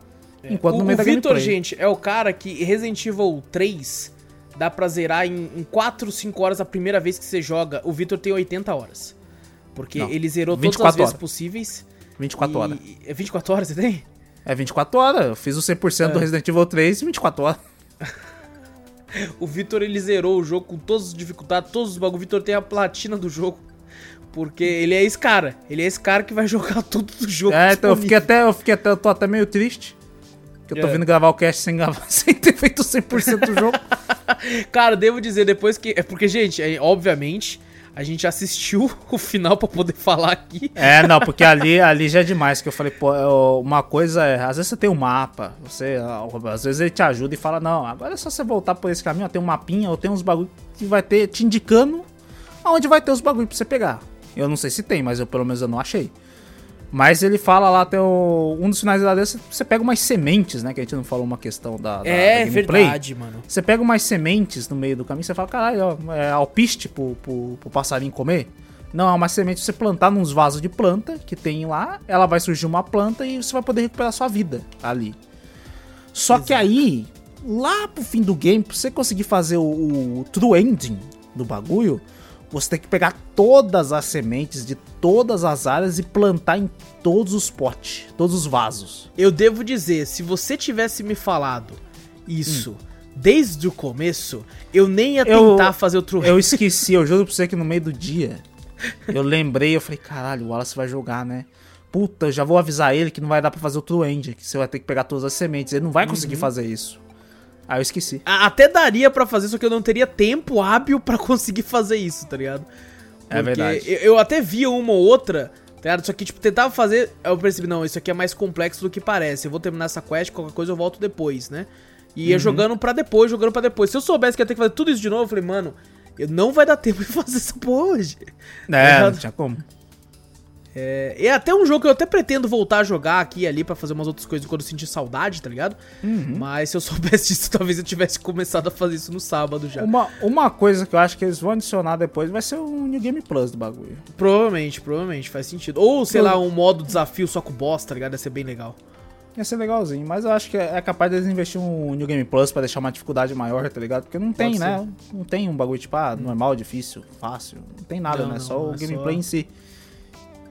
Enquanto o no meio o da Vitor, gameplay. gente, é o cara que Resident Evil 3 dá pra zerar em, em 4, 5 horas a primeira vez que você joga. O Vitor tem 80 horas. Porque Não, ele zerou todas as 24 vezes horas. possíveis. 24 e- horas. É 24 horas você tem? É 24 horas. Eu fiz o 100% do É. Resident Evil 3 em 24 horas. <laughs> O Vitor ele zerou o jogo com todos os dificuldades, todos os bagulhos. O Vitor tem a platina do jogo. Porque ele é esse cara. Ele é esse cara que vai <laughs> jogar tudo do jogo. É, então eu fiquei até, eu fiquei até, eu tô até meio triste. Que eu tô É. vindo gravar o cast sem gravar, <laughs> sem ter feito 100% do jogo. <laughs> Cara, devo dizer depois que. É porque, gente, é, obviamente, a gente assistiu <laughs> o final pra poder falar aqui. É, não, porque ali, ali já é demais. Que eu falei, pô, uma coisa é. Às vezes você tem um mapa, você. Às vezes ele te ajuda e fala, não, agora é só você voltar por esse caminho, ó, tem um mapinha, ou tem uns bagulho que vai ter te indicando aonde vai ter os bagulho pra você pegar. Eu não sei se tem, mas eu pelo menos eu não achei. Mas ele fala lá até o, um dos finais da desse, você pega umas sementes, né? Que a gente não falou uma questão da, da, é da gameplay. verdade, mano. Você pega umas sementes no meio do caminho, você fala, caralho, ó, é alpiste pro, pro, pro passarinho comer? Não, é uma semente você plantar nos vasos de planta que tem lá, ela vai surgir uma planta e você vai poder recuperar sua vida ali. Só que aí, lá pro fim do game, pra você conseguir fazer o, o true ending do bagulho, você tem que pegar todas as sementes de todas as áreas e plantar em todos os potes, todos os vasos. Eu devo dizer, se você tivesse me falado isso desde o começo, eu nem ia Eu- tentar fazer o true Eu esqueci, eu juro pra você que no meio do dia, eu lembrei, eu falei, caralho, o Wallace vai jogar, né? Puta, eu já vou avisar ele que não vai dar pra fazer o True End, que você vai ter que pegar todas as sementes, ele não vai conseguir Uhum. fazer isso. Aí eu esqueci. Até daria pra fazer, só que eu não teria tempo hábil pra <laughs> conseguir fazer isso, tá ligado? É verdade. Eu, eu até via uma ou outra, tá ligado? Só que, tipo, tentava fazer. Eu percebi, não, isso aqui é mais complexo do que parece. Eu vou terminar essa quest, qualquer coisa eu volto depois, né? E Uhum. ia jogando pra depois, jogando pra depois. Se eu soubesse que ia ter que fazer tudo isso de novo, eu falei, mano, eu não vai dar tempo de <laughs> fazer essa porra hoje. É, Errado. não tinha como. É, é até um jogo que eu até pretendo voltar a jogar aqui e ali pra fazer umas outras coisas quando eu sentir saudade, tá ligado? Uhum. Mas se eu <laughs> soubesse disso, talvez eu tivesse começado a fazer isso no sábado já. Uma, uma coisa que eu acho que eles vão adicionar depois vai ser o New Game Plus do bagulho. Provavelmente, provavelmente, faz sentido. Ou, sei lá, um modo desafio só com o boss, tá ligado? Ia ser bem legal. Ia ser legalzinho, mas eu acho que é capaz deles investir um New Game Plus pra deixar uma dificuldade maior, tá ligado? Porque não tem, Pode né? Não tem um bagulho tipo, ah, normal, difícil, fácil. Não tem nada, Não, né? não, só o é gameplay só- em si.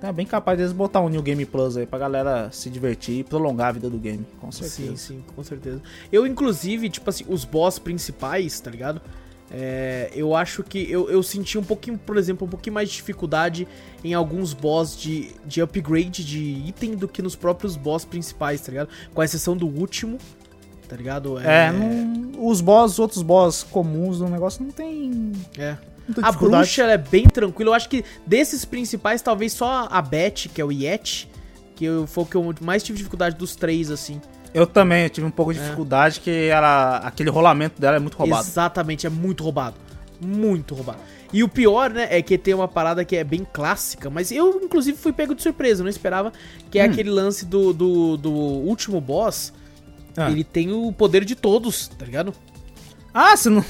É bem capaz deles botar um New Game Plus aí pra galera se divertir e prolongar a vida do game, com certeza. Sim, sim, com certeza. Eu, inclusive, tipo assim, os boss principais, tá ligado? É, eu acho que eu, eu senti um pouquinho, por exemplo, um pouquinho mais de dificuldade em alguns boss de, de upgrade de item do que nos próprios boss principais, tá ligado? Com exceção do último, tá ligado? É, não- os boss, os outros boss comuns do negócio não tem é. A bruxa ela é bem tranquila. Eu acho que desses principais, talvez só a Beth, que é o Yeti, que eu, foi o que eu mais tive dificuldade dos três, assim. Eu também eu tive um pouco de É. dificuldade, que era, aquele rolamento dela é muito roubado. Exatamente, é muito roubado. Muito roubado. E o pior, né, é que tem uma parada que é bem clássica, mas eu, inclusive, fui pego de surpresa, eu não esperava, que é Hum. aquele lance do, do, do último boss. Ah. Ele tem o poder de todos, tá ligado? Ah, você não.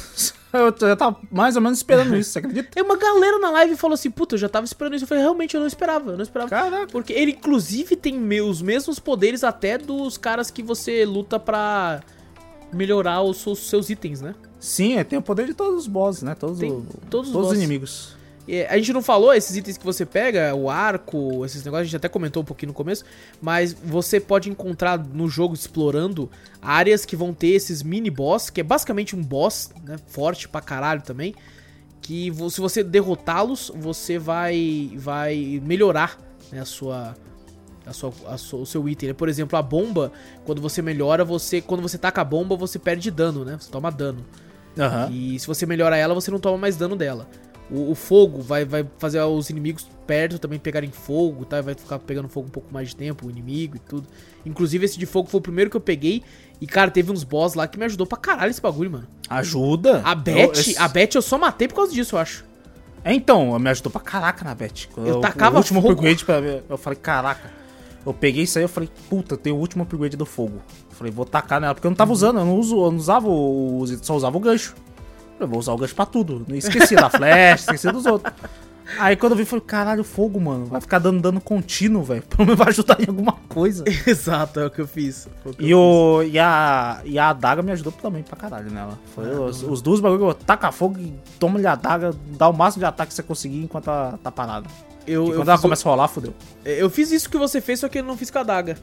Eu já tava mais ou menos esperando <laughs> isso, você acredita? Tem uma galera na live falou assim, puta, eu já tava esperando isso. Eu falei, realmente, eu não esperava, eu não esperava. Caraca. Porque ele, inclusive, tem os mesmos poderes até dos caras que você luta pra melhorar os seus, seus itens, né? Sim, é, tem o poder de todos os bosses, né? Todos, Tem todos os todos os bosses. inimigos. A gente não falou esses itens que você pega, o arco, esses negócios, a gente até comentou um pouquinho no começo, mas você pode encontrar no jogo explorando áreas que vão ter esses mini boss, que é basicamente um boss, né, forte pra caralho também, que se você derrotá-los, você vai vai melhorar né, a sua a sua, a sua- o seu item, né? Por exemplo, a bomba, quando você melhora, você quando você taca a bomba, você perde dano, né? Você toma dano. Aham. E se você melhora ela, você não toma mais dano dela. O, o fogo vai, vai fazer os inimigos perto também pegarem fogo, tá? Vai ficar pegando fogo um pouco mais de tempo, o inimigo e tudo. Inclusive, esse de fogo foi o primeiro que eu peguei. E, cara, teve uns boss lá que me ajudou pra caralho esse bagulho, mano. Ajuda. A Beth, Eu- esse- a Beth eu só matei por causa disso, eu acho. É, então, me ajudou pra caraca na Beth. Eu tacava o último fogo. upgrade pra ver. Eu falei, caraca. Eu peguei isso aí eu falei, puta, tem o último upgrade do fogo. Eu falei, vou tacar nela, porque eu não Uhum. tava usando, eu não, uso, eu não usava o. Só usava o gancho. Eu vou usar o gancho pra tudo. Esqueci da flecha, <laughs> esqueci dos outros. Aí quando eu vi, eu falei, caralho, fogo, mano. Vai ficar dando dano contínuo, velho. Pelo menos vai ajudar em alguma coisa. <laughs> Exato, é o que eu fiz. O que E, eu o, e, a, e a adaga me ajudou também pra caralho nela. Foi Ah, os, os dois bagulho, taca fogo e toma-lhe a adaga, dá o máximo de ataque que você conseguir enquanto ela tá parada. fiz. Eu, eu, quando ela fiz o- começa a rolar, fodeu. eu fiz isso que você fez, só que eu não fiz com a adaga.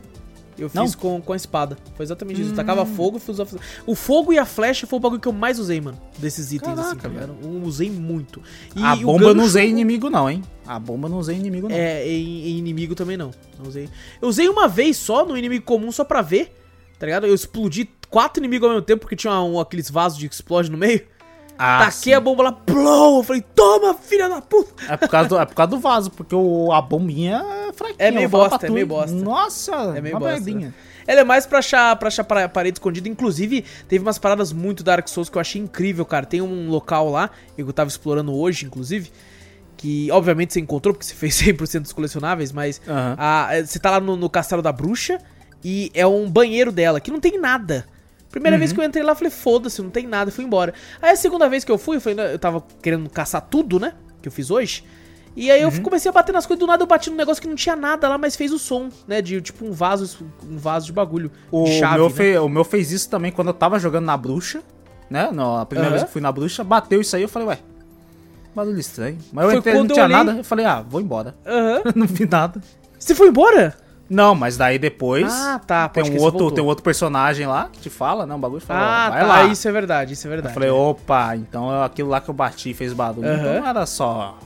Eu Não? fiz com, com a espada. Foi exatamente isso. Eu tacava fogo e fui usar. O fogo e a flecha foi o bagulho que eu mais usei, mano. Desses itens, assim, Caraca, tá ligado? Eu usei muito. E a bomba eu não usei inimigo não, hein? A bomba não usei inimigo não. É, em, em inimigo também não. Não usei. Eu usei uma vez só no inimigo comum, só pra ver. Tá ligado? Eu explodi quatro inimigos ao mesmo tempo, porque tinha um, aqueles vasos de explode no meio. Ah, Taquei a bomba lá, plou! Eu falei, toma, filha da puta! É por causa do, é por causa do vaso, porque o, a bombinha é fraquinha. É meio bosta, é meio bosta. Nossa, É meio bosta. merdinha. Ela é mais pra achar, pra achar pa- parede escondida. Inclusive, teve umas paradas muito Dark Souls que eu achei incrível, cara. Tem um local lá, eu tava explorando hoje, inclusive, que obviamente você encontrou, porque você <laughs> fez 100% dos colecionáveis, mas Aham. a- é, você tá lá no, no castelo da bruxa e é um banheiro dela, que não tem nada. Primeira vez que eu entrei lá, eu falei, foda-se, não tem nada, fui embora. Aí a segunda vez que eu fui, eu, falei, eu tava querendo caçar tudo, né? Que eu fiz hoje. E aí eu comecei a bater nas coisas, do nada eu bati num negócio que não tinha nada lá, mas fez o som, né? De tipo um vaso, um vaso de bagulho. O, de chave, meu né? fe- o meu fez isso também quando eu tava jogando na bruxa, né? No, a primeira Aham. vez que fui na bruxa, bateu isso aí, eu falei, ué, barulho estranho. Mas eu Foi entrei, não eu tinha olhei- nada, eu falei, ah, vou embora. Aham. <laughs> não vi nada. Você foi embora? Não, mas daí depois Ah, tá. tem um outro, tem um outro personagem lá que te fala, né? Um bagulho fala, Ah, vai tá. lá. Isso é verdade, isso é Eu verdade. falei, opa, então aquilo lá que eu bati fez barulho. Então não era só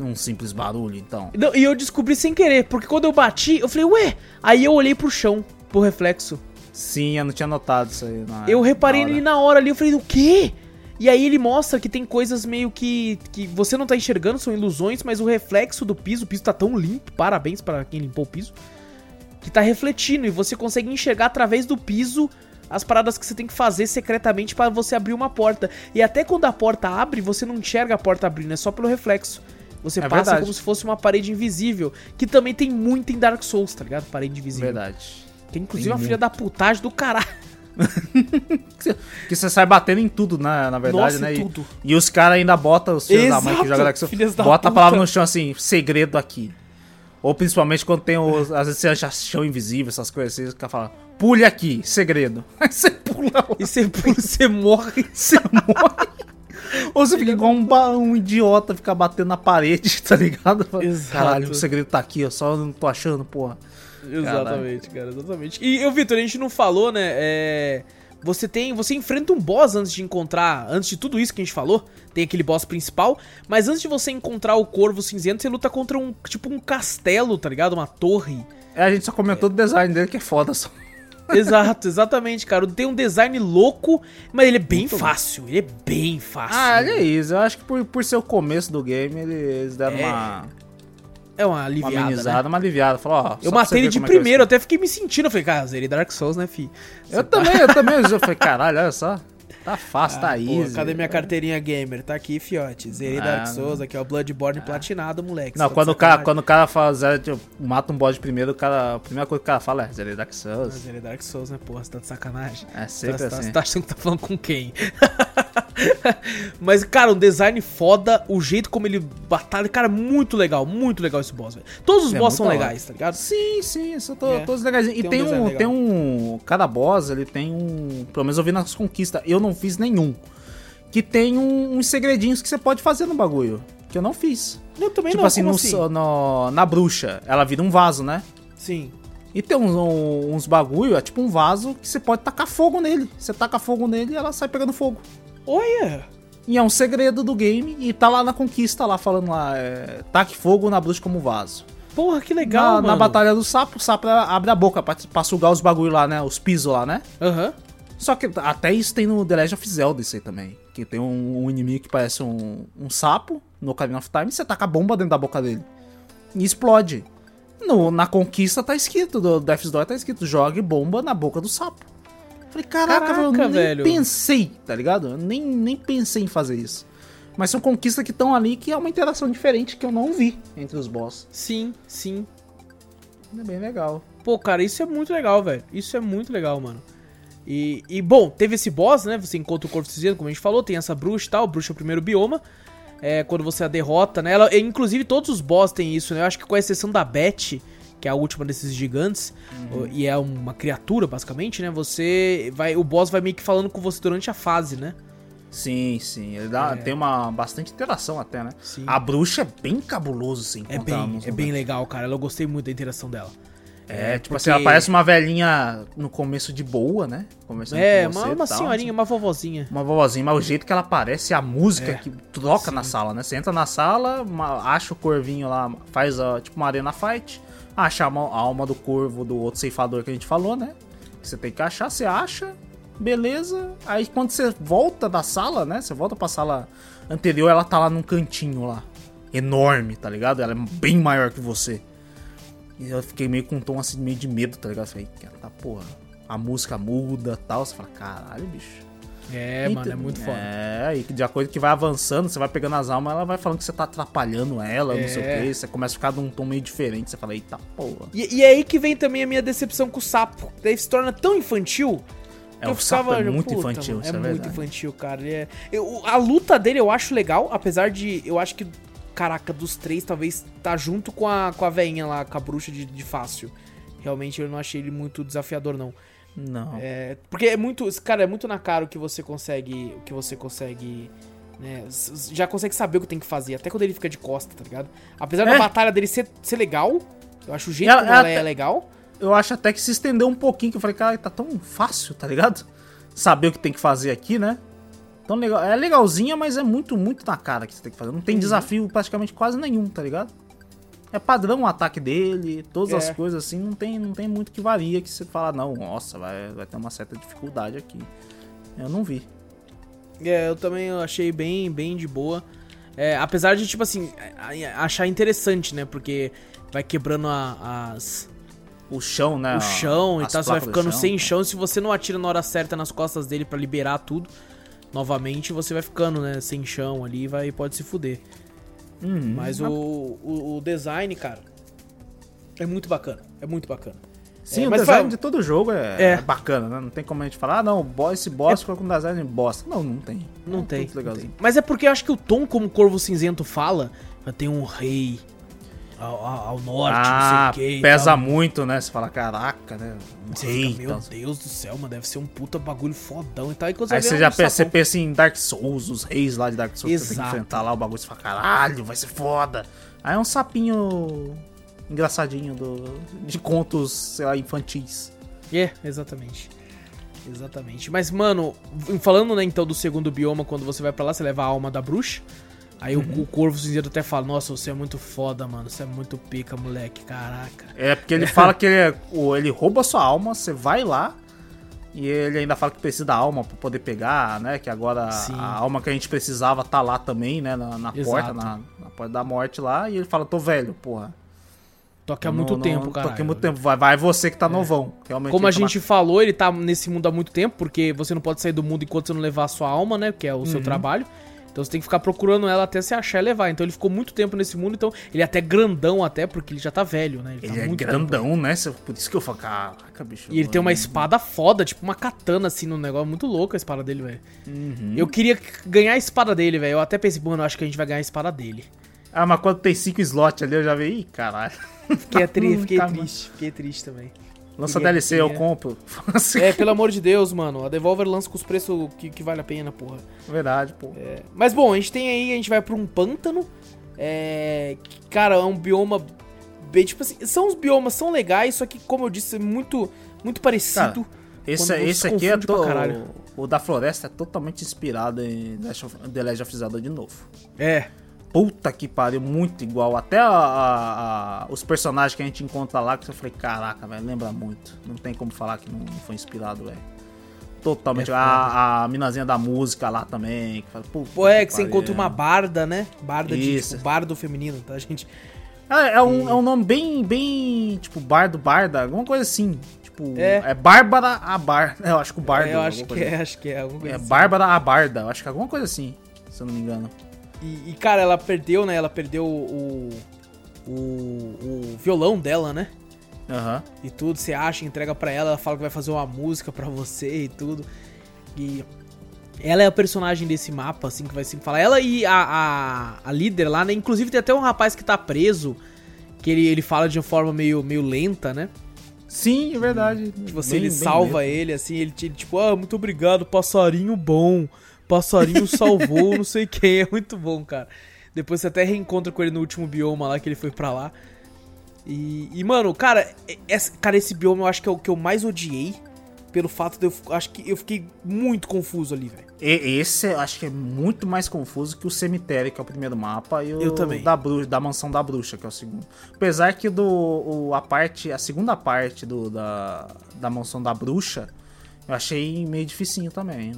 um simples barulho, então. Não, e eu descobri sem querer, porque quando eu bati, eu falei, ué. Aí eu olhei pro chão, pro reflexo. Sim, eu não tinha notado isso aí. na- eu reparei na nele na hora ali, eu falei, o quê? E aí ele mostra que tem coisas meio que que você não tá enxergando, são ilusões, mas o reflexo do piso, o piso tá tão limpo, parabéns para quem limpou o piso, que tá refletindo e você consegue enxergar através do piso as paradas que você tem que fazer secretamente para você abrir uma porta. E até quando a porta abre, você não enxerga a porta abrindo, é só pelo reflexo. Você É passa verdade. como se fosse uma parede invisível, que também tem muito em Dark Souls, tá ligado? Parede invisível. Verdade. Que é inclusive Tem uma filha da putagem do caralho. <laughs> Que você sai batendo em tudo, né? Na verdade, Nossa, né? em E- tudo. E, os caras ainda botam os filhos da mãe que Exato, joga Dark Souls. Bota a palavra no chão assim, segredo aqui. Ou principalmente quando tem os. Às vezes você acha chão invisível, essas coisas assim, os caras falam, pule aqui, segredo. <laughs> Aí você pula lá, E você, você morre. <laughs> você morre. Ou você fica igual um, ba- um idiota, ficar batendo na parede, <laughs> tá ligado? Exato. Caralho, o segredo tá aqui, ó, só eu não tô achando, porra. Exatamente, cara, exatamente. E, eu, Vitor, a gente não falou, né? É, você tem. Você enfrenta um boss antes de encontrar. Antes de tudo isso que a gente falou. Tem aquele boss principal. Mas antes de você encontrar o Corvo Cinzento, você luta contra um. Tipo um castelo, tá ligado? Uma torre. É, a gente só comentou do design dele que é foda só. <laughs> Exato, exatamente, cara. Tem um design louco, mas ele é bem fácil. Ele é bem fácil. Ah, olha isso. Eu acho que por, por ser o começo do game, eles deram É, uma, É uma uma aliviada. né? amenizada, uma aliviada. Falou, ó, Eu matei ele de é primeiro, eu até fiquei me sentindo. Eu falei, cara, zerei Dark Souls, né, fi? Eu também, eu também. Eu falei, caralho, olha só. Tá fácil, tá Ah, pô, easy. cadê minha carteirinha gamer? Tá aqui, fiote. Zerei Ah, Dark. Souls, aqui, ó. Bloodborne platinado, moleque. Não, tá quando o, cara, quando o cara faz, é, tipo, mata um bode primeiro, o cara, a primeira coisa que o cara fala é Zerei Dark Ah, Souls. Zerei Dark Souls, né, porra? Você tá de sacanagem. É Tá, sempre tá, assim. Você tá achando que tá falando com quem? <laughs> Mas, cara, um design foda, o jeito como ele batalha, cara, muito legal, muito legal esse boss, velho. Todos os É boss são legais, tá ligado? Sim, sim, tô, É. todos legais. E Tem um tem, um, legal. tem um. Cada boss, ele tem um. Pelo menos eu vi nas conquistas. Eu não fiz nenhum. Que tem um- uns segredinhos que você pode fazer no bagulho. Que eu não fiz. Eu também tipo não, assim, no- assim? no- na bruxa, ela vira um vaso, né? Sim. E tem uns, uns bagulho, é tipo um vaso que você pode tacar fogo nele. Você taca fogo nele e ela sai pegando fogo. Olha! E é um segredo do game e tá lá na conquista, lá falando lá, é, taque fogo na bruxa como vaso. Porra, que legal, na, mano. na batalha do sapo, o sapo abre a boca pra, pra sugar os bagulho lá, né? Os pisos lá, né? Aham. Só que até isso tem no The Legend of Zelda isso aí também. Que tem um, um inimigo que parece um, um sapo no Ocarina of Time e você taca a bomba dentro da boca dele. E explode. No, na conquista tá escrito, do Death's Door tá escrito, jogue bomba na boca do sapo. Falei, caraca, Caraca, eu nem velho. pensei, tá ligado? Eu nem, nem pensei em fazer isso. Mas são conquistas que estão ali que é uma interação diferente que eu não vi entre os boss. Sim, sim. É bem legal. Pô, cara, isso é muito legal, velho. Isso é muito legal, mano. E, e, bom, teve esse boss, né? Você encontra o corpo cinzento, como a gente falou, tem essa bruxa e tal. Bruxa é o primeiro bioma. É, quando você a derrota, né? Ela, inclusive, todos os boss têm isso, né? Eu acho que com exceção da Beth, que é a última desses gigantes, o- e é uma criatura, basicamente, né? Você vai. O boss vai meio que falando com você durante a fase, né? Sim, sim. Ele dá, tem uma bastante interação até, né? Sim. A bruxa é bem cabuloso, assim. É bem, é bem legal, cara. Eu gostei muito da interação dela. É, tipo porque- assim, ela parece uma velhinha no começo de boa, né? Conversando É, uma, uma tal, senhorinha, assim. uma vovozinha. Uma vovozinha, mas o jeito que ela aparece, a música É. que troca na sala, né? Você entra na sala, acha o corvinho lá, faz tipo uma arena fight, acha a alma, do corvo do outro ceifador que a gente falou, né? Você tem que achar, você acha, beleza. Aí quando você volta da sala, né? Você volta pra sala anterior, ela tá lá num cantinho lá. Enorme, tá ligado? Ela é bem maior que você. E eu fiquei meio com um tom assim, meio de medo, tá ligado? Eu Falei, tá porra, a música muda tal. Você fala, caralho, bicho. É, mano, é muito foda. É, e que de acordo que vai avançando, você vai pegando as almas, ela vai falando que você tá atrapalhando ela, não sei o É. que. Você começa a ficar num tom meio diferente. Você fala, eita porra. E, e é aí que vem também a minha decepção com o sapo. Daí se torna tão infantil. É, o sapo é muito puta, infantil, mano, isso É é muito verdade. infantil, cara. É- eu- a luta dele eu acho legal, apesar de. Eu acho que. Caraca, dos três, talvez tá junto com a, com a veinha lá, com a bruxa de, de fácil. Realmente eu não achei ele muito desafiador, não. Não. É, porque é muito. Cara, é muito na cara o que você consegue. O que você consegue. Né, já consegue saber o que tem que fazer, até quando ele fica de costa, tá ligado? Apesar da É. batalha dele ser, ser legal, eu acho o jeito Ela- como ela ela é legal. eu acho até que se estendeu um pouquinho, que eu falei, cara, tá tão fácil, tá ligado? Saber o que tem que fazer aqui, né? Legal. É legalzinha, mas é muito, muito na cara que você tem que fazer. Não tem Uhum. desafio praticamente quase nenhum, tá ligado? É padrão o ataque dele, todas É. as coisas assim, não tem, não tem muito que varia que você fala, não, nossa, vai, vai ter uma certa dificuldade aqui. Eu não vi. É, eu também achei bem, bem de boa. É, apesar de, tipo assim, achar interessante, né? Porque vai quebrando a- as, O chão, né? o chão e tal, você vai ficando chão. sem chão. Se você não atira na hora certa nas costas dele pra liberar tudo, novamente você vai ficando, né, sem chão ali e vai, pode se fuder. Uhum. Mas o, o, o design, cara, é muito bacana. É muito bacana. Sim, É, o mas design fala- de todo jogo é, É. é bacana, né? Não tem como a gente falar, ah, não, esse boss ficou com design bosta. Não, não tem. Não É tem. tudo não tem. Mas é porque eu acho que o tom como o Corvo Cinzento fala, tem um rei ao, ao- norte, Ah, não sei o que. pesa muito, né? Você fala, caraca, né? Você fica, meu então. Deus do céu, mano, deve ser um puta bagulho fodão e tal. E quando Aí você é já pensa, você pensa em Dark Souls, os reis lá de Dark Souls, que você tem Exato. que enfrentar lá o bagulho, você fala, caralho, vai ser foda. Aí é um sapinho engraçadinho do, de contos, sei lá, infantis. É, exatamente. Exatamente. Mas, mano, falando, né, então, do segundo bioma, quando você vai pra lá, você leva a alma da bruxa. Aí Uhum. o, o Corvo Cinzento até fala, nossa, você é muito foda, mano. Você é muito pica, moleque. Caraca. É, porque ele fala que ele, é- o- ele rouba sua alma, você vai lá, e ele ainda fala que precisa da alma pra poder pegar, né? Que agora Sim. a alma que a gente precisava tá lá também, né? Na, na porta, na, na porta da morte lá, e ele fala, tô velho, porra. Tô aqui há muito não- tempo, Tô cara. aqui há muito tempo, vai, vai você que tá novão. Realmente Como a tá gente falou, ele tá nesse mundo há muito tempo, porque você não pode sair do mundo enquanto você não levar a sua alma, né? Que é o seu Uhum. trabalho. Então você tem que ficar procurando ela até se achar e levar. Então ele ficou muito tempo nesse mundo, então ele é até grandão até, porque ele já tá velho, né? Ele tá é muito grandão, né? Cê- Por isso que eu falo, caraca, bicho. E ele tem uma espada foda, tipo uma katana, assim, no negócio. Muito louco a espada dele, velho. Uhum. Eu queria ganhar a espada dele, velho. Eu até pensei, mano, acho que a gente vai ganhar a espada dele. Ah, mas quando tem cinco slots ali, eu já vi, ih, caralho. Fiquei, <laughs> tri- fiquei Tá, triste, fiquei triste também. Lança DLC, eu compro. É, pelo amor de Deus, mano. A Devolver lança com os preços que, que vale a pena, porra. Verdade, pô. É, Mas bom, a gente tem aí, a gente vai pra um pântano. É. que, Cara, é um bioma. Bem, tipo assim, são os biomas, são legais, só que, como eu disse, é muito, muito parecido. Esse, quando você esse aqui é to... caralho. O da floresta é totalmente inspirado em The Legend of Zelda de novo. É. Puta que pariu, muito igual. Até a- a- a- os personagens que a gente encontra lá, que eu falei, caraca, velho, lembra muito. Não tem como falar que não não foi inspirado, velho. Totalmente. É a, a minazinha da música lá também. Que fala, Pô, é que você pariu. encontra uma barda, né? Barda de, Isso. tipo, bardo feminino, tá, gente? Ah, é, um, é um nome bem, bem, tipo, Bardo, Barda, alguma coisa assim. Tipo, É. é, Bárbara a Bar. <laughs> Eu acho que o Bardo. É, eu acho que é, acho que é. Alguma assim. coisa É assim. Bárbara a Barda, eu acho que é alguma coisa assim, se eu não me engano. E, e, cara, ela perdeu, né? Ela perdeu o, o, o violão dela, né? Aham. E tudo, você acha, entrega pra ela, ela fala que vai fazer uma música pra você e tudo. E ela é a personagem desse mapa, assim, que vai sempre falar. Ela e a, a, a líder lá, né? Inclusive tem até um rapaz que tá preso, que ele, ele fala de uma forma meio, meio lenta, né? Sim, é verdade. Tipo assim, Bem- ele salva lento. ele, assim, ele tira, tipo, ah, muito obrigado, passarinho bom. Passarinho salvou, não sei quem. É muito bom, cara. Depois você até reencontra com ele no último bioma lá, que ele foi pra lá. E, e, mano, cara, esse, cara, esse bioma eu acho que é o que eu mais odiei. Pelo fato de eu. Acho que eu fiquei muito confuso ali, velho. Esse eu acho que é muito mais confuso que o cemitério, que é o primeiro mapa, e o Eu também. Da, bruxa, da mansão da bruxa, que é o segundo. Apesar que do, o- a parte, a segunda parte do, da, da mansão da bruxa, eu achei meio dificinho também.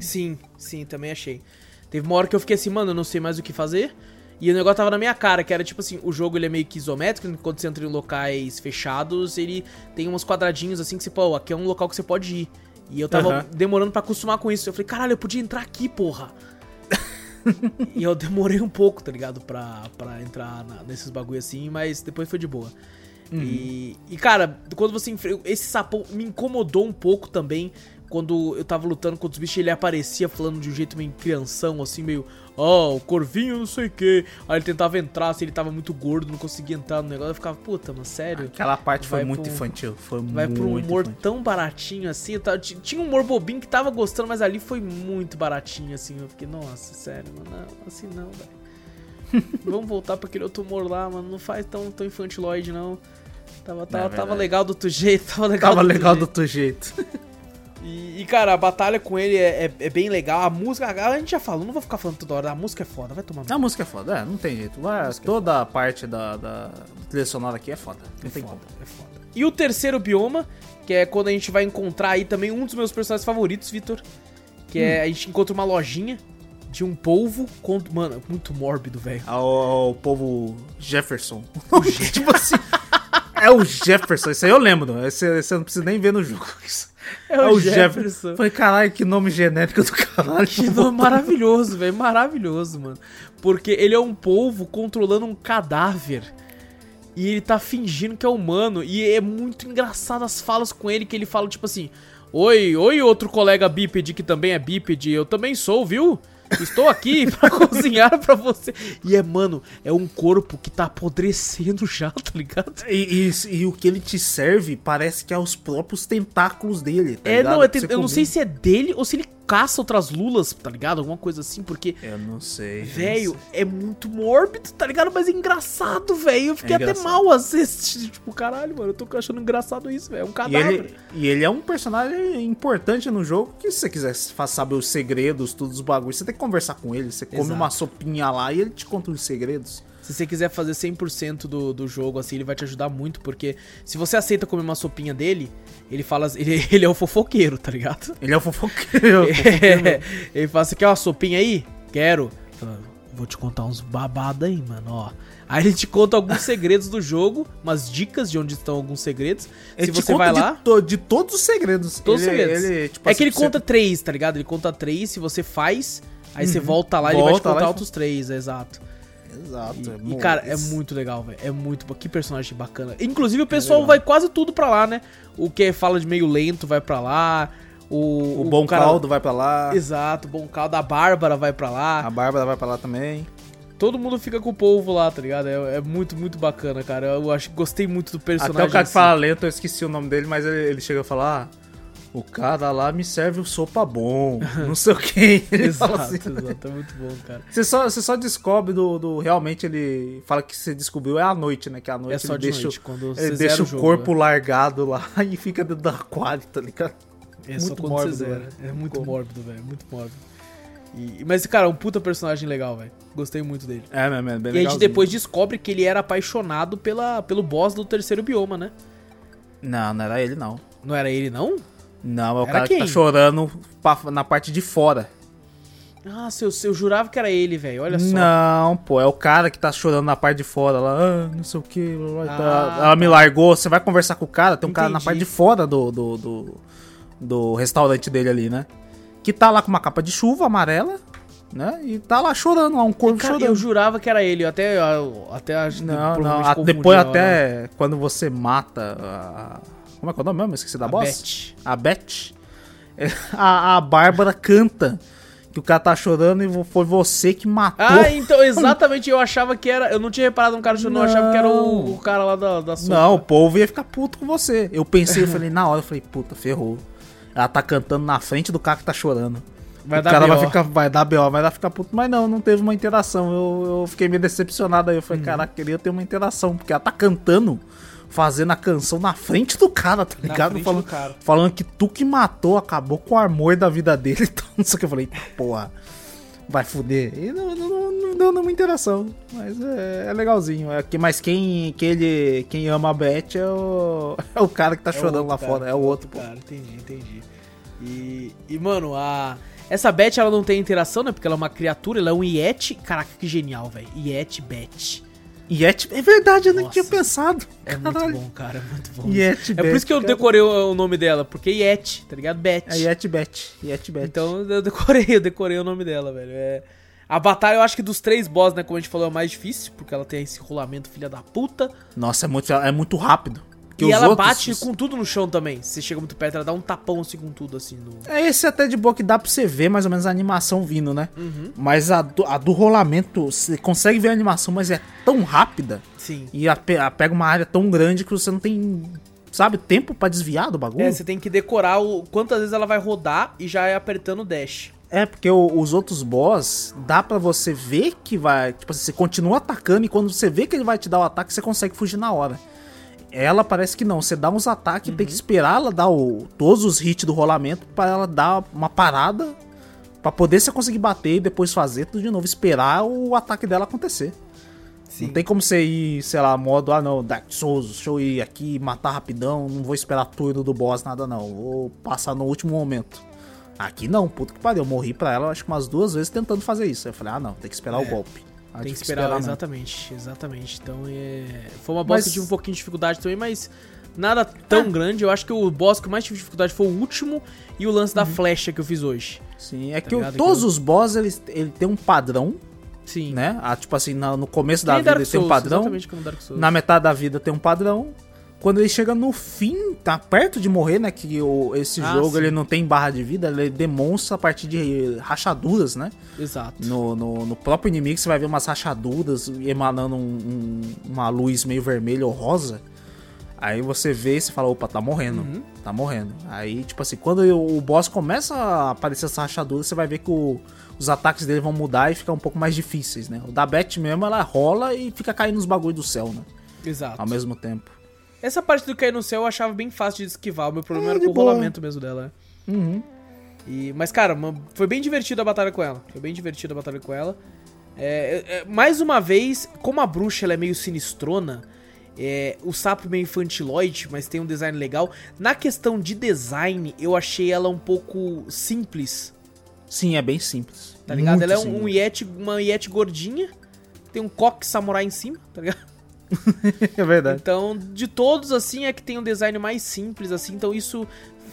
Sim, sim, também achei. Teve uma hora que eu fiquei assim, mano, eu não sei mais o que fazer. E o negócio tava na minha cara, que era tipo assim, o jogo ele é meio que isométrico, quando você entra em locais fechados, ele tem uns quadradinhos assim que você, pô, aqui é um local que você pode ir. E eu tava Aham. demorando pra acostumar com isso. Eu falei, caralho, eu podia entrar aqui, porra. <laughs> e eu demorei um pouco, tá ligado? Pra, pra entrar na- nesses bagulho assim, mas depois foi de boa. E, e, cara, quando você enfrenta. Esse sapão me incomodou um pouco também. Quando eu tava lutando contra os bichos, ele aparecia falando de um jeito meio crianção, assim, meio. Ó, o corvinho não sei o que. Aí ele tentava entrar, se ele tava muito gordo, não conseguia entrar no negócio. Eu ficava, puta, mano, sério. Aquela parte foi Vai muito pro- infantil. Foi Vai muito pra um humor infantil. tão baratinho assim. tava- tinha um humor bobinho que tava gostando, mas ali foi muito baratinho, assim. Eu fiquei, nossa, sério, mano, não, assim não, velho. <laughs> Vamos voltar pra aquele outro humor lá, mano. Não faz tão, tão infantiloide, não. Tava, É tava, tava legal do outro jeito, <laughs> tava legal Tava do legal do outro jeito. <laughs> E, e, cara, a batalha com ele é, é- é bem legal. A música, a gente já falou, não vou ficar falando toda hora. A música é foda, vai tomar. A música é foda, é, não tem jeito. Vai, toda a parte da, da trilha sonora aqui é foda. Não É tem foda, como. é foda. E o terceiro bioma, que é quando a gente vai encontrar aí também um dos meus personagens favoritos, Vitor. Que Hum. é a gente encontra uma lojinha de um polvo com. Mano, muito mórbido, velho. Ao, ao povo Jefferson. <laughs> tipo assim. É o Jefferson, isso aí eu lembro. Esse, esse eu não preciso nem ver no jogo. É o Jefferson. Falei, caralho, que nome genérico do caralho. Que nome maravilhoso, velho. Maravilhoso, mano. Porque ele é um polvo controlando um cadáver. E ele tá fingindo que é humano. E é muito engraçado as falas com ele, que ele fala tipo assim: Oi, oi, outro colega bípede que também é bípede. Eu também sou, viu? Estou aqui <laughs> pra cozinhar pra você. E é, mano, é um corpo que tá apodrecendo já, tá ligado? E, e- e o que ele te serve parece que é os próprios tentáculos dele. Tá é, ligado? não, é você eu não sei se é dele ou se ele caça outras lulas, tá ligado? Alguma coisa assim, porque Eu não sei. Velho, é muito mórbido, tá ligado? Mas é engraçado, velho. Eu fiquei É até mal às vezes. <laughs> Tipo, caralho, mano, eu tô achando engraçado isso, velho. É um E cadáver. ele, e ele é um personagem importante no jogo que se você quiser saber os segredos, todos os bagulhos, você tem que conversar com ele. Você come Exato. uma sopinha lá e ele te conta os segredos. Se você quiser fazer 100% do, do jogo, assim, ele vai te ajudar muito, porque se você aceita comer uma sopinha dele, ele fala. <laughs> Ele, ele é o fofoqueiro, tá ligado? Ele é o fofoqueiro. É, <laughs> ele fala: Você quer uma sopinha aí? Quero. Fala, Vou te contar uns babados aí, mano, ó. Aí ele te conta alguns segredos do jogo, umas dicas de onde estão alguns segredos. Ele se você vai de lá. to- De, todos os segredos. Todos os segredos. ele, tipo é assim, que ele você- conta três, tá ligado? Ele conta três, se você faz, aí você volta lá e ele vai te contar e outros três, é exato. Exato. E, é e, bom. cara, é muito legal, velho. É muito bom. Que personagem bacana. Inclusive, o pessoal legal. vai quase tudo pra lá, né? O que fala de meio lento vai pra lá. O, O bom cara- caldo vai pra lá. Exato, o bom caldo. A Bárbara vai pra lá. A Bárbara vai pra lá também. Todo mundo fica com o povo lá, tá ligado? É, é muito, muito bacana, cara. Eu acho que gostei muito do personagem. Até o cara que assim. fala lento, eu esqueci o nome dele, mas ele, ele chega a falar: ah, o cara lá me serve o sopa bom. não sei o que. <laughs> Exato, assim. exato. É muito bom, cara. Você só, você só descobre do, do- Realmente ele fala que você descobriu é à noite, né? Que à noite É só ele de deixa, noite, quando você ele deixa o jogo, corpo né? largado lá <laughs> e fica dentro do aquário, tá ligado? É só Muito quando mórbido, velho. É muito Como? mórbido, velho. Muito mórbido. E- mas, cara, é um puta personagem legal, velho. Gostei muito dele. É, mesmo, é bem e a gente depois descobre que ele era apaixonado pela, pelo boss do terceiro bioma, né? Não, não era ele, não. Não era ele, não? Não, é o Era cara que tá quem? chorando na parte de fora. Ah, eu, eu jurava que era ele, velho. Olha só. Não, pô, é o cara que tá chorando na parte de fora lá, ah, não sei o que. Ah, ela me largou, você vai conversar com o cara, tem um cara na Entendi. parte de fora do, do, do, do restaurante dele ali, né? Que tá lá com uma capa de chuva amarela, né? E tá lá chorando, lá, um corpo Cara, chorando. eu jurava que era ele. Eu até, eu até Não, não, a- depois hora. até quando você mata a... Como é que é o nome mesmo? Esqueci da A boss? Beth. A Beth. É, A, a Bárbara canta que o cara tá chorando e foi você que matou. Ah, então, <laughs> exatamente. Eu achava que era. Eu não tinha reparado um cara chorando, eu achava que era o, o cara lá da, da sopa. Não, o povo ia ficar puto com você. Eu pensei, eu falei, na hora, eu falei, puta, ferrou. Ela tá cantando na frente do cara que tá chorando. Vai o dar cara BO. vai ficar, vai dar B.O., vai dar ficar puto. Mas não, não teve uma interação. Eu, eu fiquei meio decepcionado aí. Eu falei, caraca, queria ter uma interação. Porque ela tá cantando, fazendo a canção na frente do cara, tá ligado? Falando, do cara. falando que tu que matou, acabou com o amor da vida dele. <laughs> Então, não sei o que. Eu falei, porra, vai fuder. E não, não, não, deu nenhuma interação. Mas é, é legalzinho. É que, mas quem, quem, ele, quem ama a Beth é o, é o cara que tá É chorando lá cara, fora. É o outro, pô. Cara, entendi, entendi. E, e mano, a. Essa Beth, ela não tem interação, né? Porque ela é uma criatura, ela é um Yeti. Caraca, que genial, velho. Yeti Beth. Yeti, é verdade, eu não Nossa. tinha pensado. É muito bom, cara. É muito bom. Yeti é por isso que eu decorei o, o nome dela, porque Yeti, tá ligado? Beth. É Yeti Bet. Yeti Bet. Então eu decorei, eu decorei o nome dela, velho. É... A batalha, eu acho que dos três boss, né, como a gente falou, é o mais difícil, porque ela tem esse rolamento filha da puta. Nossa, é muito, é muito rápido. Porque e ela outros- bate com tudo no chão também. Se você chega muito perto, ela dá um tapão assim com tudo, assim. No... É esse até de boa que dá pra você ver mais ou menos a animação vindo, né? Uhum. Mas a do, a do rolamento, você consegue ver a animação, mas é tão rápida. Sim. E a, a pega uma área tão grande que você não tem, sabe, tempo pra desviar do bagulho. É, você tem que decorar o quantas vezes ela vai rodar e já é apertando o dash. É, porque o- os outros boss, dá pra você ver que vai. Tipo assim, você continua atacando e quando você vê que ele vai te dar o ataque, você consegue fugir na hora. Ela parece que não. Você dá uns ataques, tem que esperar ela dar o, todos os hits do rolamento para ela dar uma parada para poder você conseguir bater e depois fazer tudo de novo, esperar o ataque dela acontecer. Sim. Não tem como você ir, sei lá, modo, ah não, Dark Souls, deixa eu ir aqui matar rapidão, não vou esperar turno do boss, nada não, vou passar no último momento. Aqui não, puto que pariu, eu morri pra ela acho que umas duas vezes tentando fazer isso. Aí eu falei, ah não, tem que esperar É. o golpe. Tem que esperar, mesmo. exatamente, exatamente. Então é. Foi uma boss Mas- que eu tive um pouquinho de dificuldade também, mas nada tão grande. Eu acho que o boss que eu mais tive dificuldade foi o último e o lance Uhum. da flecha que eu fiz hoje. Sim, é Tá que ligado? todos Aquilo- os boss, eles, ele tem um padrão, Sim. né? Ah, tipo assim, no começo Que da vida ele tem um Souls, padrão, Exatamente como Dark Souls. na metade da vida tem um padrão. Quando ele chega no fim, tá perto de morrer, né? Que o, esse Ah, jogo sim. ele não tem barra de vida, ele demonstra a partir de rachaduras, né? Exato. No, no, no próprio inimigo você vai ver umas rachaduras emanando um- um- uma luz meio vermelha ou rosa. Aí você vê e você fala, opa, tá morrendo, Uhum. tá morrendo. Aí, tipo assim, quando o boss começa a aparecer essa rachadura, você vai ver que o- os ataques dele vão mudar e ficar um pouco mais difíceis, né? O da Beth mesmo, ela rola e fica caindo nos bagulho do céu, né? Exato. Ao mesmo tempo. Essa parte do cair no céu eu achava bem fácil de esquivar. O meu problema É, era com o boa. rolamento mesmo dela. Uhum. E, mas, cara, uma- foi bem divertido a batalha com ela. Foi bem divertido a batalha com ela. É, é, é, mais uma vez, como a bruxa ela é meio sinistrona, é, o sapo meio infantiloide, mas tem um design legal. Na questão de design, eu achei ela um pouco simples, Sim, é bem simples. tá ligado? Muito ela é um, um Yeti, uma Yeti gordinha, tem um coque samurai em cima, tá ligado? <laughs> é verdade. Então, de todos, assim, é que tem um design mais simples, assim. Então, isso.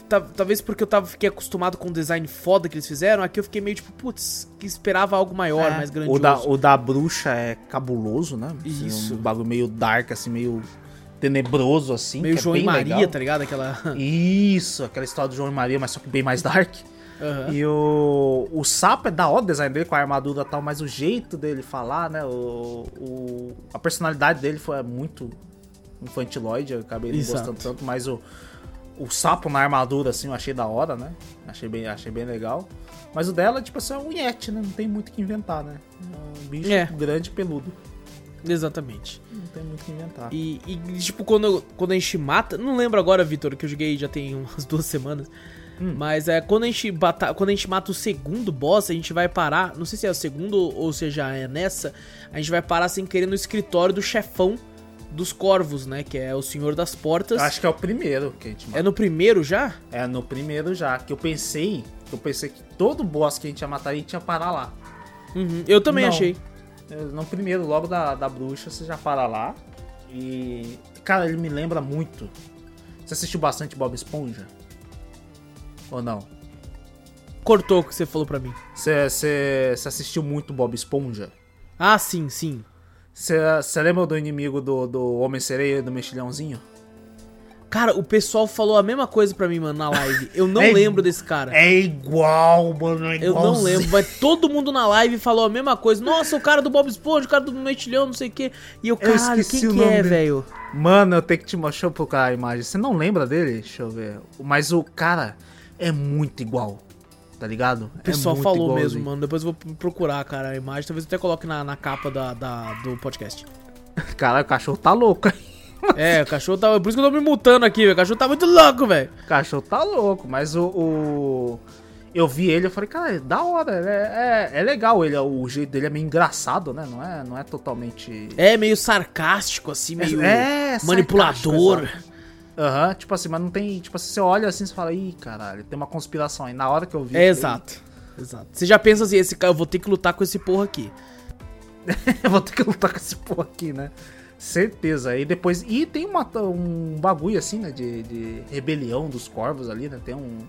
ta- Talvez porque eu tava, fiquei acostumado com o design foda que eles fizeram, aqui eu fiquei meio tipo, putz, que esperava algo maior, É, mais grandioso. O da, o da bruxa é cabuloso, né? Assim, Isso. Um bagulho meio dark, assim, meio tenebroso, assim. meio é João e bem Maria, legal. tá ligado? Aquela. Isso, aquela história do João e Maria, mas só que bem mais dark. Aham. E o, o sapo é da hora o design dele, com a armadura e tal, mas o jeito dele falar, né? O, o- a personalidade dele foi muito infantiloide, eu acabei não Exato. gostando tanto, mas o, o sapo na armadura, assim, eu achei da hora, né? Achei bem, achei bem legal. Mas o dela, tipo assim, é um Yeti, né? Não tem muito o que inventar, né? É um bicho É. grande e peludo. Exatamente. Não tem muito o que inventar. E, e, tipo, quando, quando a gente mata. Não lembro agora, Vitor, que eu joguei já tem umas <laughs> duas semanas. Hum. Mas é quando a, gente bata, quando a gente mata o segundo boss, a gente vai parar. Não sei se é o segundo ou se já é nessa. A gente vai parar sem querer no escritório do chefão dos corvos, né? Que é o Senhor das Portas. Eu acho que é o primeiro que a gente mata. É no primeiro já? É no primeiro já, que eu pensei, que eu pensei que todo boss que a gente ia matar, a gente ia parar lá. Uhum, Eu também Não. achei. No primeiro, logo da, da bruxa, você já para lá. E. Cara, ele me lembra muito. Você assistiu bastante Bob Esponja? Ou não? Cortou o que você falou pra mim. Você, assistiu muito Bob Esponja? Ah, sim, sim. Você, lembra do inimigo do, do Homem-Sereia e do Mexilhãozinho? Cara, o pessoal falou a mesma coisa pra mim, mano, na live. Eu não <laughs> É- lembro desse cara. É igual, mano. É Eu não lembro, mas todo mundo na live falou a mesma coisa. Nossa, o cara do Bob Esponja, o cara do Metilhão, não sei o quê. E eu, Eu caralho, quem o que é, velho? Mano, eu tenho que te mostrar. Eu procurar a imagem. Você não lembra dele? Deixa eu ver. Mas o cara é muito igual. Tá ligado? O pessoal falou mesmo, mano. Depois eu vou procurar, cara, a imagem. Talvez eu até coloque na, na capa da, da- do podcast. <laughs> Caralho, o cachorro tá louco. <laughs> É, o cachorro tá. Por isso que eu tô me multando aqui, velho. O cachorro tá muito louco, velho. O cachorro tá louco, mas o. o- Eu vi ele, eu falei, cara, é da hora, é, é, é legal ele, o jeito dele é meio engraçado, né? Não é, não é totalmente. É meio sarcástico, assim, meio É, manipulador. sarcástico, exato. Aham, tipo assim, mas não tem. Tipo assim, você olha assim e fala, ih, caralho, tem uma conspiração aí. Na hora que eu vi. É, eu falei, exato. Exato. Você já pensa assim, esse cara, eu vou ter que lutar com esse porra aqui. <laughs> eu vou ter que lutar com esse porra aqui, né? Certeza. E depois. E tem uma, um bagulho assim, né? De, de rebelião dos corvos ali, né? Tem um.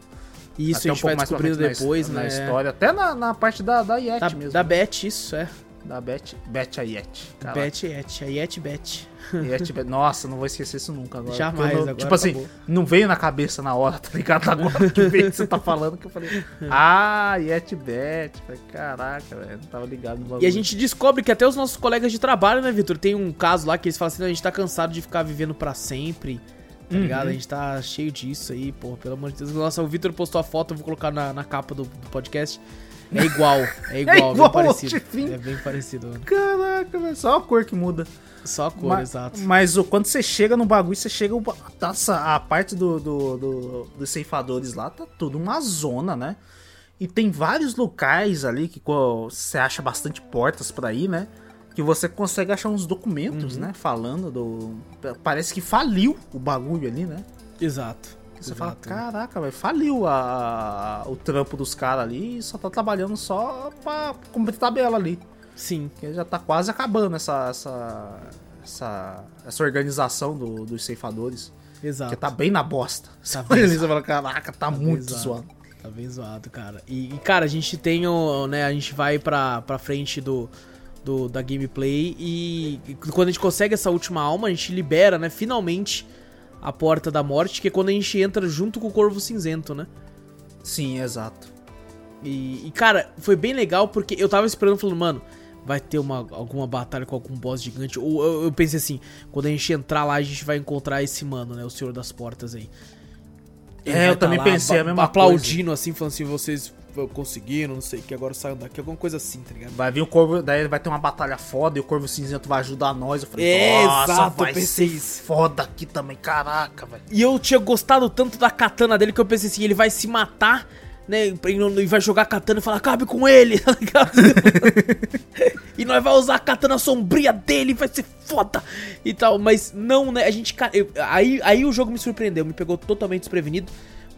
Isso até a gente vai pra descobrindo frente na his- depois, na né? história. Até na, na parte da, da Yeti Da, mesmo. da né? Beth, isso, é. Da Bet, Bet a Yeti. Beth Yeti, a Yeti Bet. Yeti Bet. Nossa, não vou esquecer isso nunca agora. Jamais, não- agora Tipo assim, acabou. não veio na cabeça na hora, tá ligado? Agora que veio que você tá falando que eu falei. Ah, Bet. Falei, caraca, velho. Não tava ligado no bagulho. E a gente descobre que até os nossos colegas de trabalho, né, Vitor? Tem um caso lá que eles falam assim: "Não, a gente tá cansado de ficar vivendo pra sempre. Tá Uhum. ligado? A gente tá cheio disso aí, porra, pelo amor de Deus. Nossa, o Vitor postou a foto, eu vou colocar na, na capa do, do podcast. É igual, é <laughs> igual, igual bem parecido. É bem parecido. Caraca, velho, só a cor que muda. Só a cor, Ma- exato. Mas o- quando você chega no bagulho, você chega. Nossa, a parte do, do, do- dos ceifadores lá tá tudo uma zona, né? E tem vários locais ali que você acha bastante portas pra ir, né? Que você consegue achar uns documentos, Uhum. né? Falando do. Parece que faliu o bagulho ali, né? Exato. Você fala, exato. caraca, velho, faliu a, a- o trampo dos caras ali e só tá trabalhando só pra cumprir tabela ali. Sim, Porque já tá quase acabando essa, essa, essa, essa organização do- dos ceifadores. exato. Que tá bem na bosta. Tá bem <laughs> você fala, caraca, tá, muito zoado. zoado. Tá bem zoado, cara. E, e, cara, a gente tem o. né, a gente vai pra, pra frente do, do. da gameplay e, e quando a gente consegue essa última alma, a gente libera, né? Finalmente a porta da morte, que é quando a gente entra junto com o Corvo Cinzento, né? Sim, exato. E, e, cara, foi bem legal porque eu tava esperando, falando, mano, vai ter uma, alguma batalha com algum boss gigante. Ou eu, eu pensei assim, quando a gente entrar lá, a gente vai encontrar esse mano, né? O Senhor das Portas aí. Ele É, eu tá também lá pensei a mesma Aplaudindo assim, falando assim, vocês conseguiram, não sei o que, agora saiam daqui, alguma coisa assim, tá ligado? Vai vir o Corvo, daí vai ter uma batalha foda e o Corvo Cinzento vai ajudar nós. Eu falei, É, nossa, exato, vai ser isso. foda aqui também, caraca, velho. E eu tinha gostado tanto da katana dele que eu pensei assim, ele vai se matar, né? E vai jogar a katana e falar, acabe com ele, <laughs> tá ligado? <laughs> e nós vai usar a katana sombria dele, vai ser foda e tal. Mas não, né? A gente. eu- aí, aí o jogo me surpreendeu, me pegou totalmente desprevenido.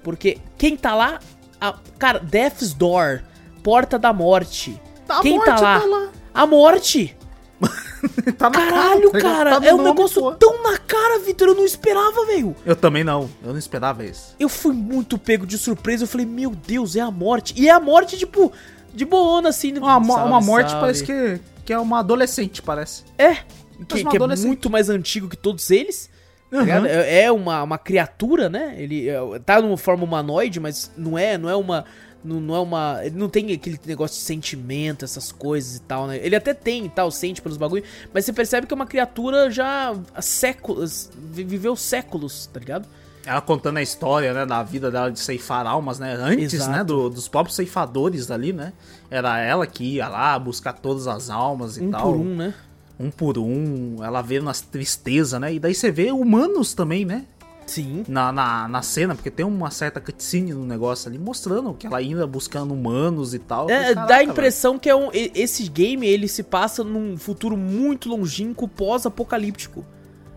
Porque quem tá lá. A- cara, Death's Door, Porta da Morte. Tá, a quem morte tá lá? tá lá. A morte! <laughs> tá na Caralho, tá ligado? cara! Tá é um nome, negócio pô. tão na cara, Vitor. Eu não esperava, velho. Eu também não, eu não esperava isso. Eu fui muito pego de surpresa. Eu falei, meu Deus, é a morte. E é a morte, tipo, de boona, assim. Uma, Salve, uma morte salve. parece que, que é uma adolescente, parece. É. Que, que é muito mais antigo que todos eles. Tá Uhum. ligado? É é uma, uma criatura, né? Ele é, tá numa forma humanoide, mas não é, não é uma. Não, não é uma. Ele não tem aquele negócio de sentimento, essas coisas e tal, né? Ele até tem e tal, sente pelos bagulho, mas você percebe que é uma criatura já há séculos. vi- Viveu séculos, tá ligado? Ela contando a história, né, da vida dela de ceifar almas, né? Antes, Exato. né, do- dos próprios ceifadores ali, né? Era ela que ia lá buscar todas as almas e Um tal. por um, né? Um por um, ela vendo as tristezas, né? E daí você vê humanos também, né? Sim. Na, na, na cena, porque tem uma certa cutscene no negócio ali mostrando que ela ia buscando humanos e tal. É, falei, dá a "Caraca, impressão que é um, esse game ele se passa num futuro muito longínquo, pós-apocalíptico,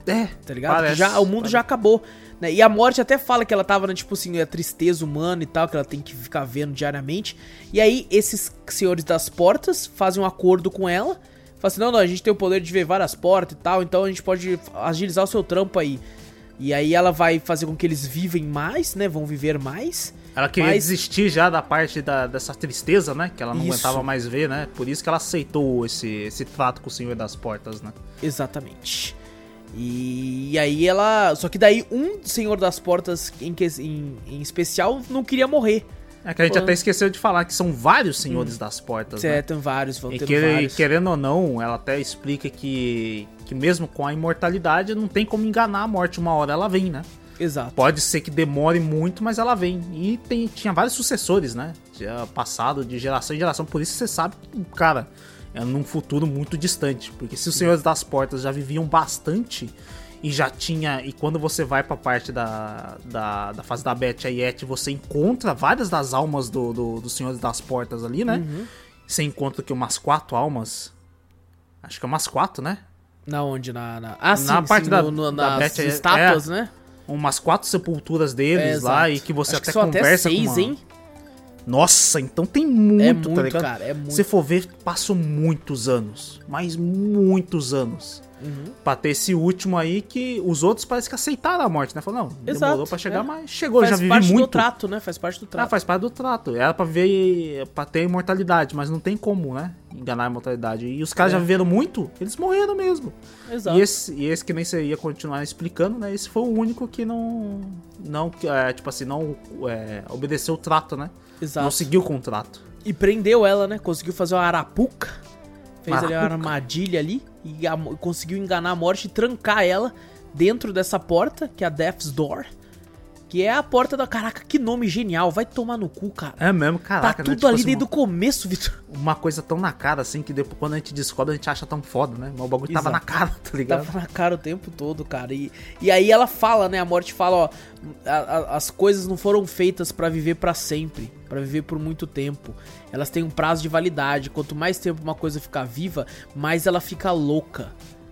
velho." É, tá ligado? Parece, já, o mundo parece. já acabou. Né? E a morte até fala que ela tava, né, tipo assim, a tristeza humana e tal, que ela tem que ficar vendo diariamente. E aí, esses senhores das portas fazem um acordo com ela. Falam assim, não, não, a gente tem o poder de ver várias portas e tal, então a gente pode agilizar o seu trampo aí. E aí ela vai fazer com que eles vivem mais, né? Vão viver mais. Ela queria Mas- desistir já da parte da, dessa tristeza, né? Que ela não Isso. aguentava mais ver, né? Por isso que ela aceitou esse, esse trato com o Senhor das Portas, né? Exatamente. E, aí ela. Só que daí um Senhor das Portas em, em, em especial não queria morrer. É que a gente Pô. até esqueceu de falar que são vários Senhores das Portas, né? Certo, tem vários, vão ter que- vários. querendo ou não, ela até explica que, que mesmo com a imortalidade não tem como enganar a morte. Uma hora ela vem, né? Exato. Pode ser que demore muito, mas ela vem. E tem, tinha vários sucessores, né? Já passado de geração em geração. Por isso você sabe que, cara, é num futuro muito distante. Porque se os Senhores das Portas já viviam bastante e já tinha. E quando você vai pra parte da, da, da fase da Beth e Yet, você encontra várias das almas do, do, dos Senhores das Portas ali, né? Uhum. Você encontra que umas quatro almas. Acho que é umas quatro, né? Na onde? Na, na... Ah, sim, Na parte sim, da- no- no- da nas Beth, é- estátuas, né? Umas quatro sepulturas deles É, lá e que você Acho até são conversa até seis, com uma... hein? Nossa, então tem muito, É tá muito, ligado? cara, é muito. Se for ver, passou muitos anos. Mas muitos anos. Uhum. Pra ter esse último aí que os outros parece que aceitaram a morte, né? Falou, não, demorou Exato, pra chegar, é. mas chegou, Faz já vivi parte do muito. trato, né? Faz parte do Ah, trato. faz parte do trato. Era pra ver, pra ter imortalidade, mas não tem como, né? Enganar a imortalidade. E os caras É. já viveram muito, eles morreram mesmo. Exato. E esse, e esse que nem você ia continuar explicando, né? Esse foi o único que não. Não, é, tipo assim, não é, obedeceu o trato, né? Exato. Não seguiu o contrato. E prendeu ela, né? Conseguiu fazer uma arapuca. Fez ali uma armadilha ali. E a- conseguiu enganar a morte e trancar ela dentro dessa porta, que é a Death's Door. Que é a porta da. Caraca, que nome genial. Vai tomar no cu, cara. É mesmo, caraca. tá né? tudo Tipo ali assim, desde o começo, Vitor. Uma coisa tão na cara assim que depois quando a gente descobre a gente acha tão foda, né? Mas o bagulho tava Exato. na cara, tá ligado? Tava na cara o tempo todo, cara. E, e aí ela fala, né? A morte fala, ó. a- a- as coisas não foram feitas pra viver pra sempre. Pra viver por muito tempo. Elas têm um prazo de validade. Quanto mais tempo uma coisa ficar viva, mais ela fica louca.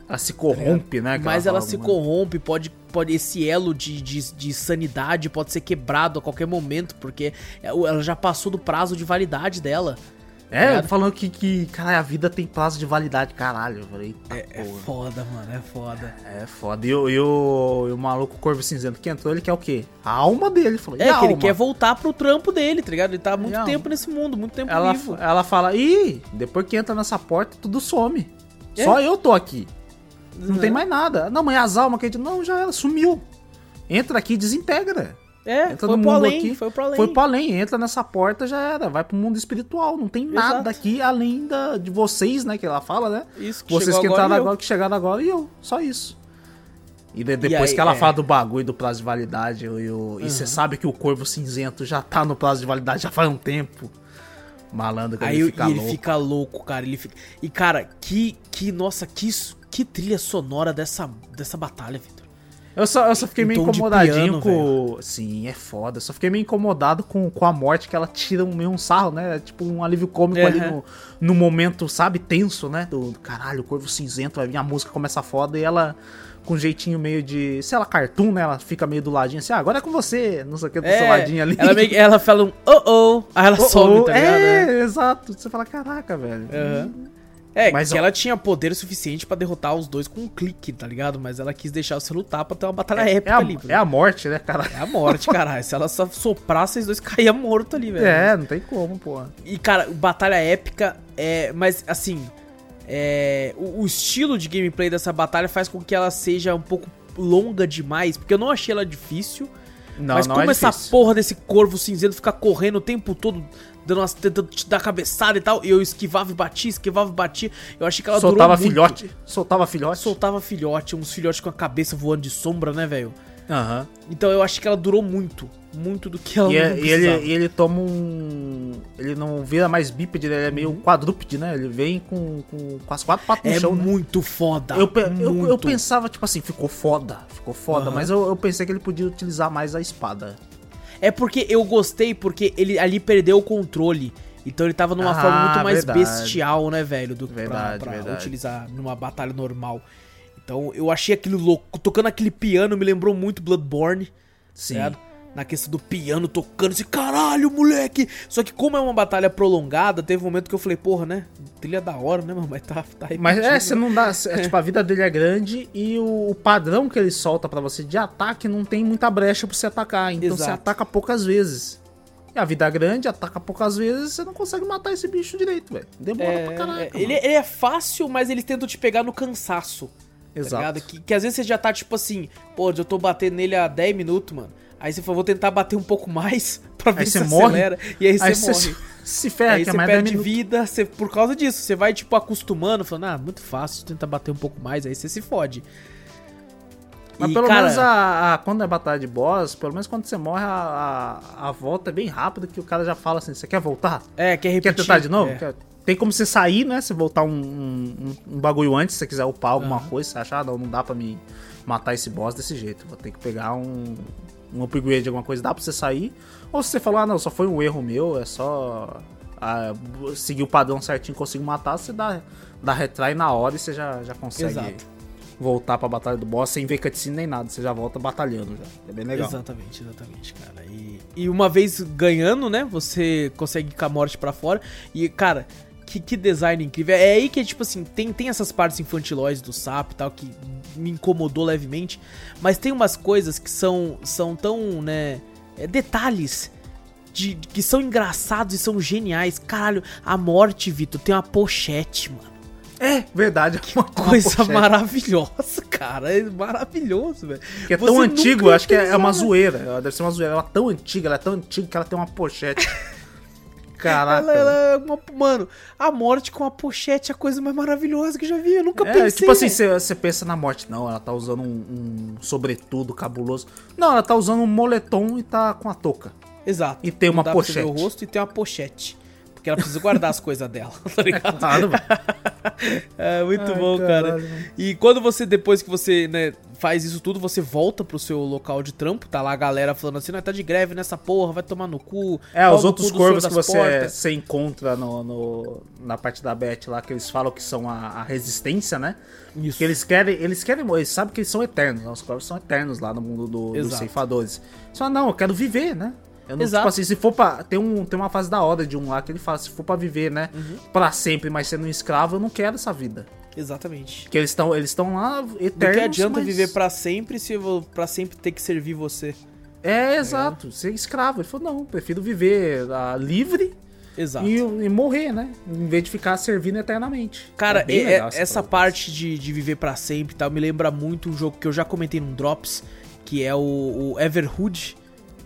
Ela se corrompe, né? que mais ela se corrompe, pode, pode esse elo de, de, de sanidade pode ser quebrado a qualquer momento, porque ela já passou do prazo de validade dela. É, ligado? falando que, que, cara, a vida tem prazo de validade, caralho. Eu falei, É porra. foda, mano, é foda. É foda. E, o, e, o, e o maluco Corvo Cinzento que entrou, ele quer o quê? A alma dele. Falou, É que ele quer voltar pro trampo dele, tá ligado? Ele tá há muito tempo nesse mundo, muito tempo Ela, vivo. ela fala, ih, depois que entra nessa porta, tudo some. É. Só eu tô aqui. Não Uhum. tem mais nada. Não, mas as almas que a gente. Não, já era, sumiu. Entra aqui e desintegra. É, Entra foi no pro além, aqui. foi pro além. Foi pro além, entra nessa porta, já era. Vai pro mundo espiritual. Não tem nada Exato. aqui além da, de vocês, né? Que ela fala, né? Isso, que Vocês que agora entraram e eu. agora, que chegaram agora e eu. Só isso. E de- depois aí, que ela é. fala do bagulho do prazo de validade, eu, eu- e você sabe que o corvo cinzento já tá no prazo de validade já faz um tempo. Malandro, que Aí ele fica e ele louco. fica louco, cara. Ele fica... E, cara, que, que. Nossa, que, que trilha sonora dessa, dessa batalha, Vitor. Eu só, eu só fiquei meio incomodadinho piano, com. Sim, é foda. Eu só fiquei meio incomodado com, com a morte que ela tira um, meio um sarro, né? É tipo um alívio cômico ali no, no momento, sabe, tenso, né? Do, do caralho, o corvo cinzento, vir a música começa foda e ela. Com um jeitinho meio de. Sei lá, cartoon, né? Ela fica meio do ladinho assim, ah, agora é com você, não sei o que, do seu ladinho ali. Ela, meio ela fala um oh oh, aí ela <laughs> Oh, sobe, oh, tá ligado? É, né? exato. Você fala, caraca, velho. Aham. É, Mas, que ela tinha poder suficiente pra derrotar os dois com um clique, tá ligado? Mas ela quis deixar você lutar pra ter uma batalha É, épica a, ali. é a morte, né, cara? É a morte, caralho. Se ela só soprasse, vocês dois <laughs> caíam morto ali, velho. É, não tem como, pô. E, cara, batalha épica é. Mas, assim. É, o, o estilo de gameplay dessa batalha faz com que ela seja um pouco longa demais. Porque eu não achei ela difícil. Não, mas como é essa porra desse corvo cinzento fica correndo o tempo todo, dando umas, tentando te dar cabeçada e tal, e eu esquivava e batia, esquivava e batia, eu achei que ela Soltava durou muito. filhote. Soltava filhote. Soltava filhote, uns filhotes com a cabeça voando de sombra, né, velho? Aham. Então eu achei que ela durou muito. Muito do que ela E, é- e ele, e ele toma um. Ele não vira mais bípede, né? ele é meio quadrúpede, né? Ele vem com, com, com as quatro patas no É chão, né? muito foda. Eu, pe- eu, eu muito. pensava, tipo assim, ficou foda, ficou foda, Aham. mas eu, eu pensei que ele podia utilizar mais a espada. É porque eu gostei, porque ele ali perdeu o controle. Então ele tava numa Ah, forma muito mais verdade. bestial, né, velho? Do que pra, Verdade, pra verdade. utilizar numa batalha normal. Então eu achei aquilo louco. Tocando aquele piano me lembrou muito Bloodborne. Sim. Certo? Na questão do piano tocando, esse caralho, moleque! Só que como é uma batalha prolongada, teve um momento que eu falei, porra, né? Trilha da hora, né, mano? Mas tá, tá Mas é, você não dá. cê- <laughs> Tipo, a vida dele é grande e o, o padrão que ele solta pra você de ataque não tem muita brecha pra você atacar. Então você Exato. ataca poucas vezes. E a vida é grande, ataca poucas vezes, você não consegue matar esse bicho direito, velho. Demora É, pra caraca. é, ele, mano. ele é fácil, mas eles tentam te pegar no cansaço. Tá Exato. ligado? Que, que às vezes você já tá tipo assim, pô, eu tô batendo nele há 10 minutos, mano. Aí você fala, vou tentar bater um pouco mais <laughs> pra ver Aí se morre. acelera. E aí, Aí você morre. se ferra, aí que é você mais 10 perde minutos. vida, você, por causa disso. Você vai, tipo, acostumando, falando, ah, muito fácil, tenta bater um pouco mais, aí você se fode. Mas E, pelo cara, menos a, a- quando é batalha de boss, pelo menos quando você morre, a, a, a volta é bem rápida, que o cara já fala assim, você quer voltar? É, quer Quer repetir. tentar de novo? É. Quer- Tem como você sair, né? Você voltar um, um, um bagulho antes, se você quiser upar alguma Aham. coisa, você achar, ah, não, não dá pra me matar esse boss desse jeito. Vou ter que pegar um, um upgrade de alguma coisa, dá pra você sair. Ou se você falou, ah, não, só foi um erro meu, é só ah, seguir o padrão certinho, consigo matar, você dá, dá retry na hora e você já, já consegue Exato. voltar pra batalha do boss sem ver cutscene nem nada, você já volta batalhando já. É bem legal. Exatamente, exatamente, cara. E, e uma vez ganhando, né, você consegue ir com a morte pra fora. E, cara, que, que design incrível. É aí que, tipo assim, tem, tem essas partes infantilóides do sapo e tal, que me incomodou levemente. Mas tem umas coisas que são, são tão, né, é, detalhes de, que são engraçados e são geniais. Caralho, a morte, Vitor, tem uma pochete, mano. É, verdade. Que Coisa maravilhosa, cara. É maravilhoso, velho. Que é Você tão antigo, acho que é, é uma né? zoeira. Ela deve ser uma zoeira. Ela é tão antiga, ela é tão antiga que ela tem uma pochete. <laughs> Caraca. Ela, ela é uma, mano, a morte com a pochete é a coisa mais maravilhosa que eu já vi. Eu nunca É, pensei. tipo assim, você pensa na morte. Não, ela tá usando um, um sobretudo cabuloso. Não, ela tá usando um moletom e tá com a touca. Exato. e tem uma pochete. o rosto e tem uma pochete. Porque ela precisa guardar as coisas dela, <laughs> tá ligado? Claro, velho. É muito Ai, bom, cara. caralho. E quando você, depois que você, né, faz isso tudo, você volta pro seu local de trampo, tá lá a galera falando assim, não, tá de greve nessa porra, vai tomar no cu. É, os outros corvos que você, portas." você encontra no, no- na parte da Beth lá, que eles falam que são a, a resistência, né? Isso. Que eles querem, eles querem, eles sabem que eles são eternos, né? os corvos são eternos lá no mundo do- dos ceifadores. Só não, eu quero viver, né? Eu não, Exato. tipo assim, se for pra. Tem, um, tem uma fase da hora de um lá que ele fala, se for pra viver, né? Uhum. Pra sempre, mas sendo um escravo, eu não quero essa vida. Exatamente. Porque eles estão eles estão lá Do eternos. que adianta mas- viver pra sempre se pra sempre ter que servir você? É, exato, ser escravo. Ele falou, não, prefiro viver ah, livre Exato. e, e morrer, né? Em vez de ficar servindo eternamente. Cara, É é- é- essa parada. parte de, de viver pra sempre e tal me lembra muito um jogo que eu já comentei num Drops, que é o, o Everhood,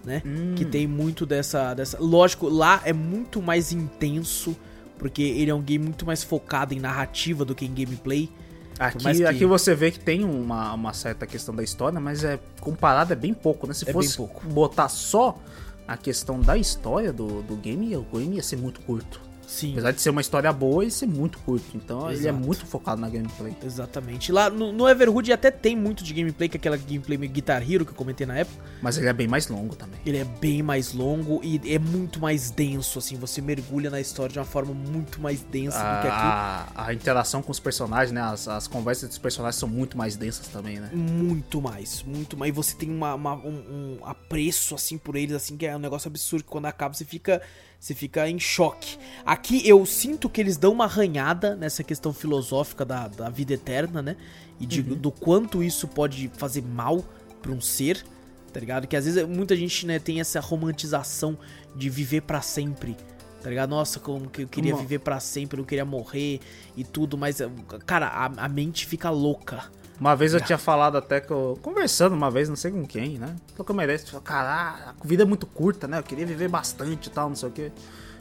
né? Hum. Que tem muito dessa, dessa. Lógico, lá é muito mais intenso, porque ele é um game muito mais focado em narrativa do que em gameplay. Aqui, que- aqui você vê que tem uma, uma certa questão da história, mas é comparado é bem pouco, né? Se É fosse botar só a questão da história do, do game, o game ia ser muito curto. Sim. Apesar de ser uma história boa, ia ser muito curto. Então ele é Exato. muito focado na gameplay. Exatamente. Lá no, no Everhood até tem muito de gameplay, que é aquela gameplay meio Guitar Hero que eu comentei na época. Mas ele é bem mais longo também. Ele é bem mais longo e é muito mais denso, assim. Você mergulha na história de uma forma muito mais densa do que aqui. A, a interação com os personagens, né? As, as conversas dos personagens são muito mais densas também, né? Muito mais, muito mais. E você tem uma, uma- um, um apreço, assim, por eles, assim, que é um negócio absurdo. Que quando acaba, você fica, você fica em choque. Aqui eu sinto que eles dão uma arranhada nessa questão filosófica da, da vida eterna, né? E de- do quanto isso pode fazer mal pra um ser, tá ligado? Que às vezes muita gente, né, tem essa romantização de viver pra sempre. Tá ligado? Nossa, como que eu queria Uma- viver pra sempre, eu não queria morrer e tudo, mas, cara, a, a mente fica louca. Uma vez eu tinha falado até que eu. Conversando uma vez, não sei com quem, né? Trocando uma ideia, falou, caralho, a vida é muito curta, né? Eu queria viver bastante e tal, não sei o quê.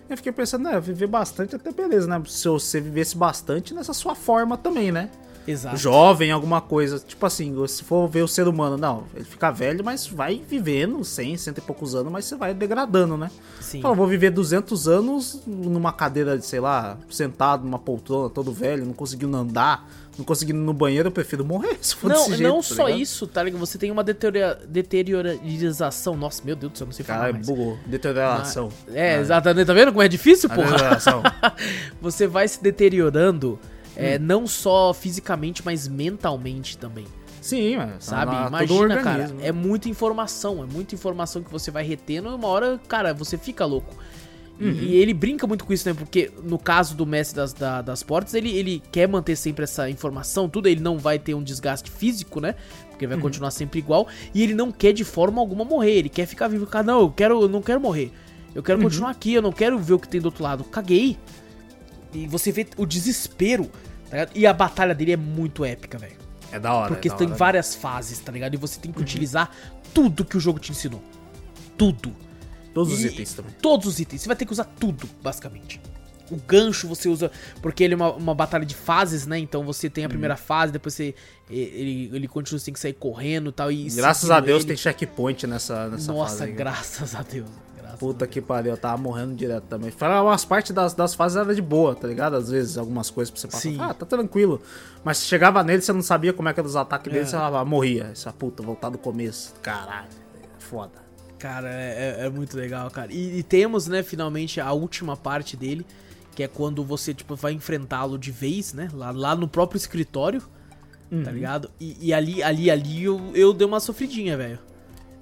Eu fiquei pensando, né, viver bastante até beleza, né? Se você vivesse bastante nessa sua forma também, né? Exato. Jovem, alguma coisa. Tipo assim, se for ver o ser humano, não, ele fica velho, mas vai vivendo 100, cento e poucos anos, mas você vai degradando, né? Sim. Fala, vou viver 200 anos numa cadeira, de, sei lá, sentado numa poltrona, todo velho, não conseguindo andar, não conseguindo ir no banheiro, eu prefiro morrer. <laughs> Se for Não, jeito, não tá só ligado? isso, tá ligado? Você tem uma deteriora- deteriorização. Nossa, meu Deus do céu, não sei falar Cara, mais. bugou. Deterioração. É, Ah, exatamente. Tá vendo como é difícil, porra? Deterioração. <laughs> Você vai se deteriorando, é, Hum. não só fisicamente, mas mentalmente também. Sim, mas Sabe? na- todo Imagina, cara, é muita informação, é muita informação que você vai retendo e uma hora, cara, você fica louco. E- Uhum. E ele brinca muito com isso, né? Porque no caso do mestre das, da- das portas, ele, ele quer manter sempre essa informação, tudo, ele não vai ter um desgaste físico, né? Porque Uhum. vai continuar sempre igual. E ele não quer de forma alguma morrer, ele quer ficar vivo. Cara, não, eu, quero, eu não quero morrer. Eu quero Uhum. continuar aqui, eu não quero ver o que tem do outro lado. Caguei. E você vê o desespero, tá? E a batalha dele é muito épica, velho. É da hora. Porque é da tem hora. várias fases, tá ligado? E você tem que utilizar tudo que o jogo te ensinou. Tudo. Todos os E- itens também. Todos os itens. Você vai ter que usar tudo, basicamente. O gancho você usa. Porque ele é uma, uma batalha de fases, né? Então você tem a Uhum. primeira fase, depois você. Ele, ele continua, você tem que sair correndo e tal. E Graças seguindo a Deus ele. tem checkpoint nessa, nessa Nossa, fase aí. graças a Deus. Graças Puta que pariu, eu tava morrendo direto também. Fala, umas partes das, das fases era de boa, tá ligado? Às vezes, algumas coisas pra você passar. Sim. Ah, tá tranquilo. Mas se chegava nele, você não sabia como é que eram os ataques dele, É. você falava, morria. Essa puta, voltar do começo. Caralho, é foda. Cara, é, é- é muito legal, cara. E, e temos, né, finalmente a última parte dele, que é quando você, tipo, vai enfrentá-lo de vez, né? Lá, lá no próprio escritório, Uhum. tá ligado? E, e ali, ali, ali eu, eu dei uma sofridinha, velho.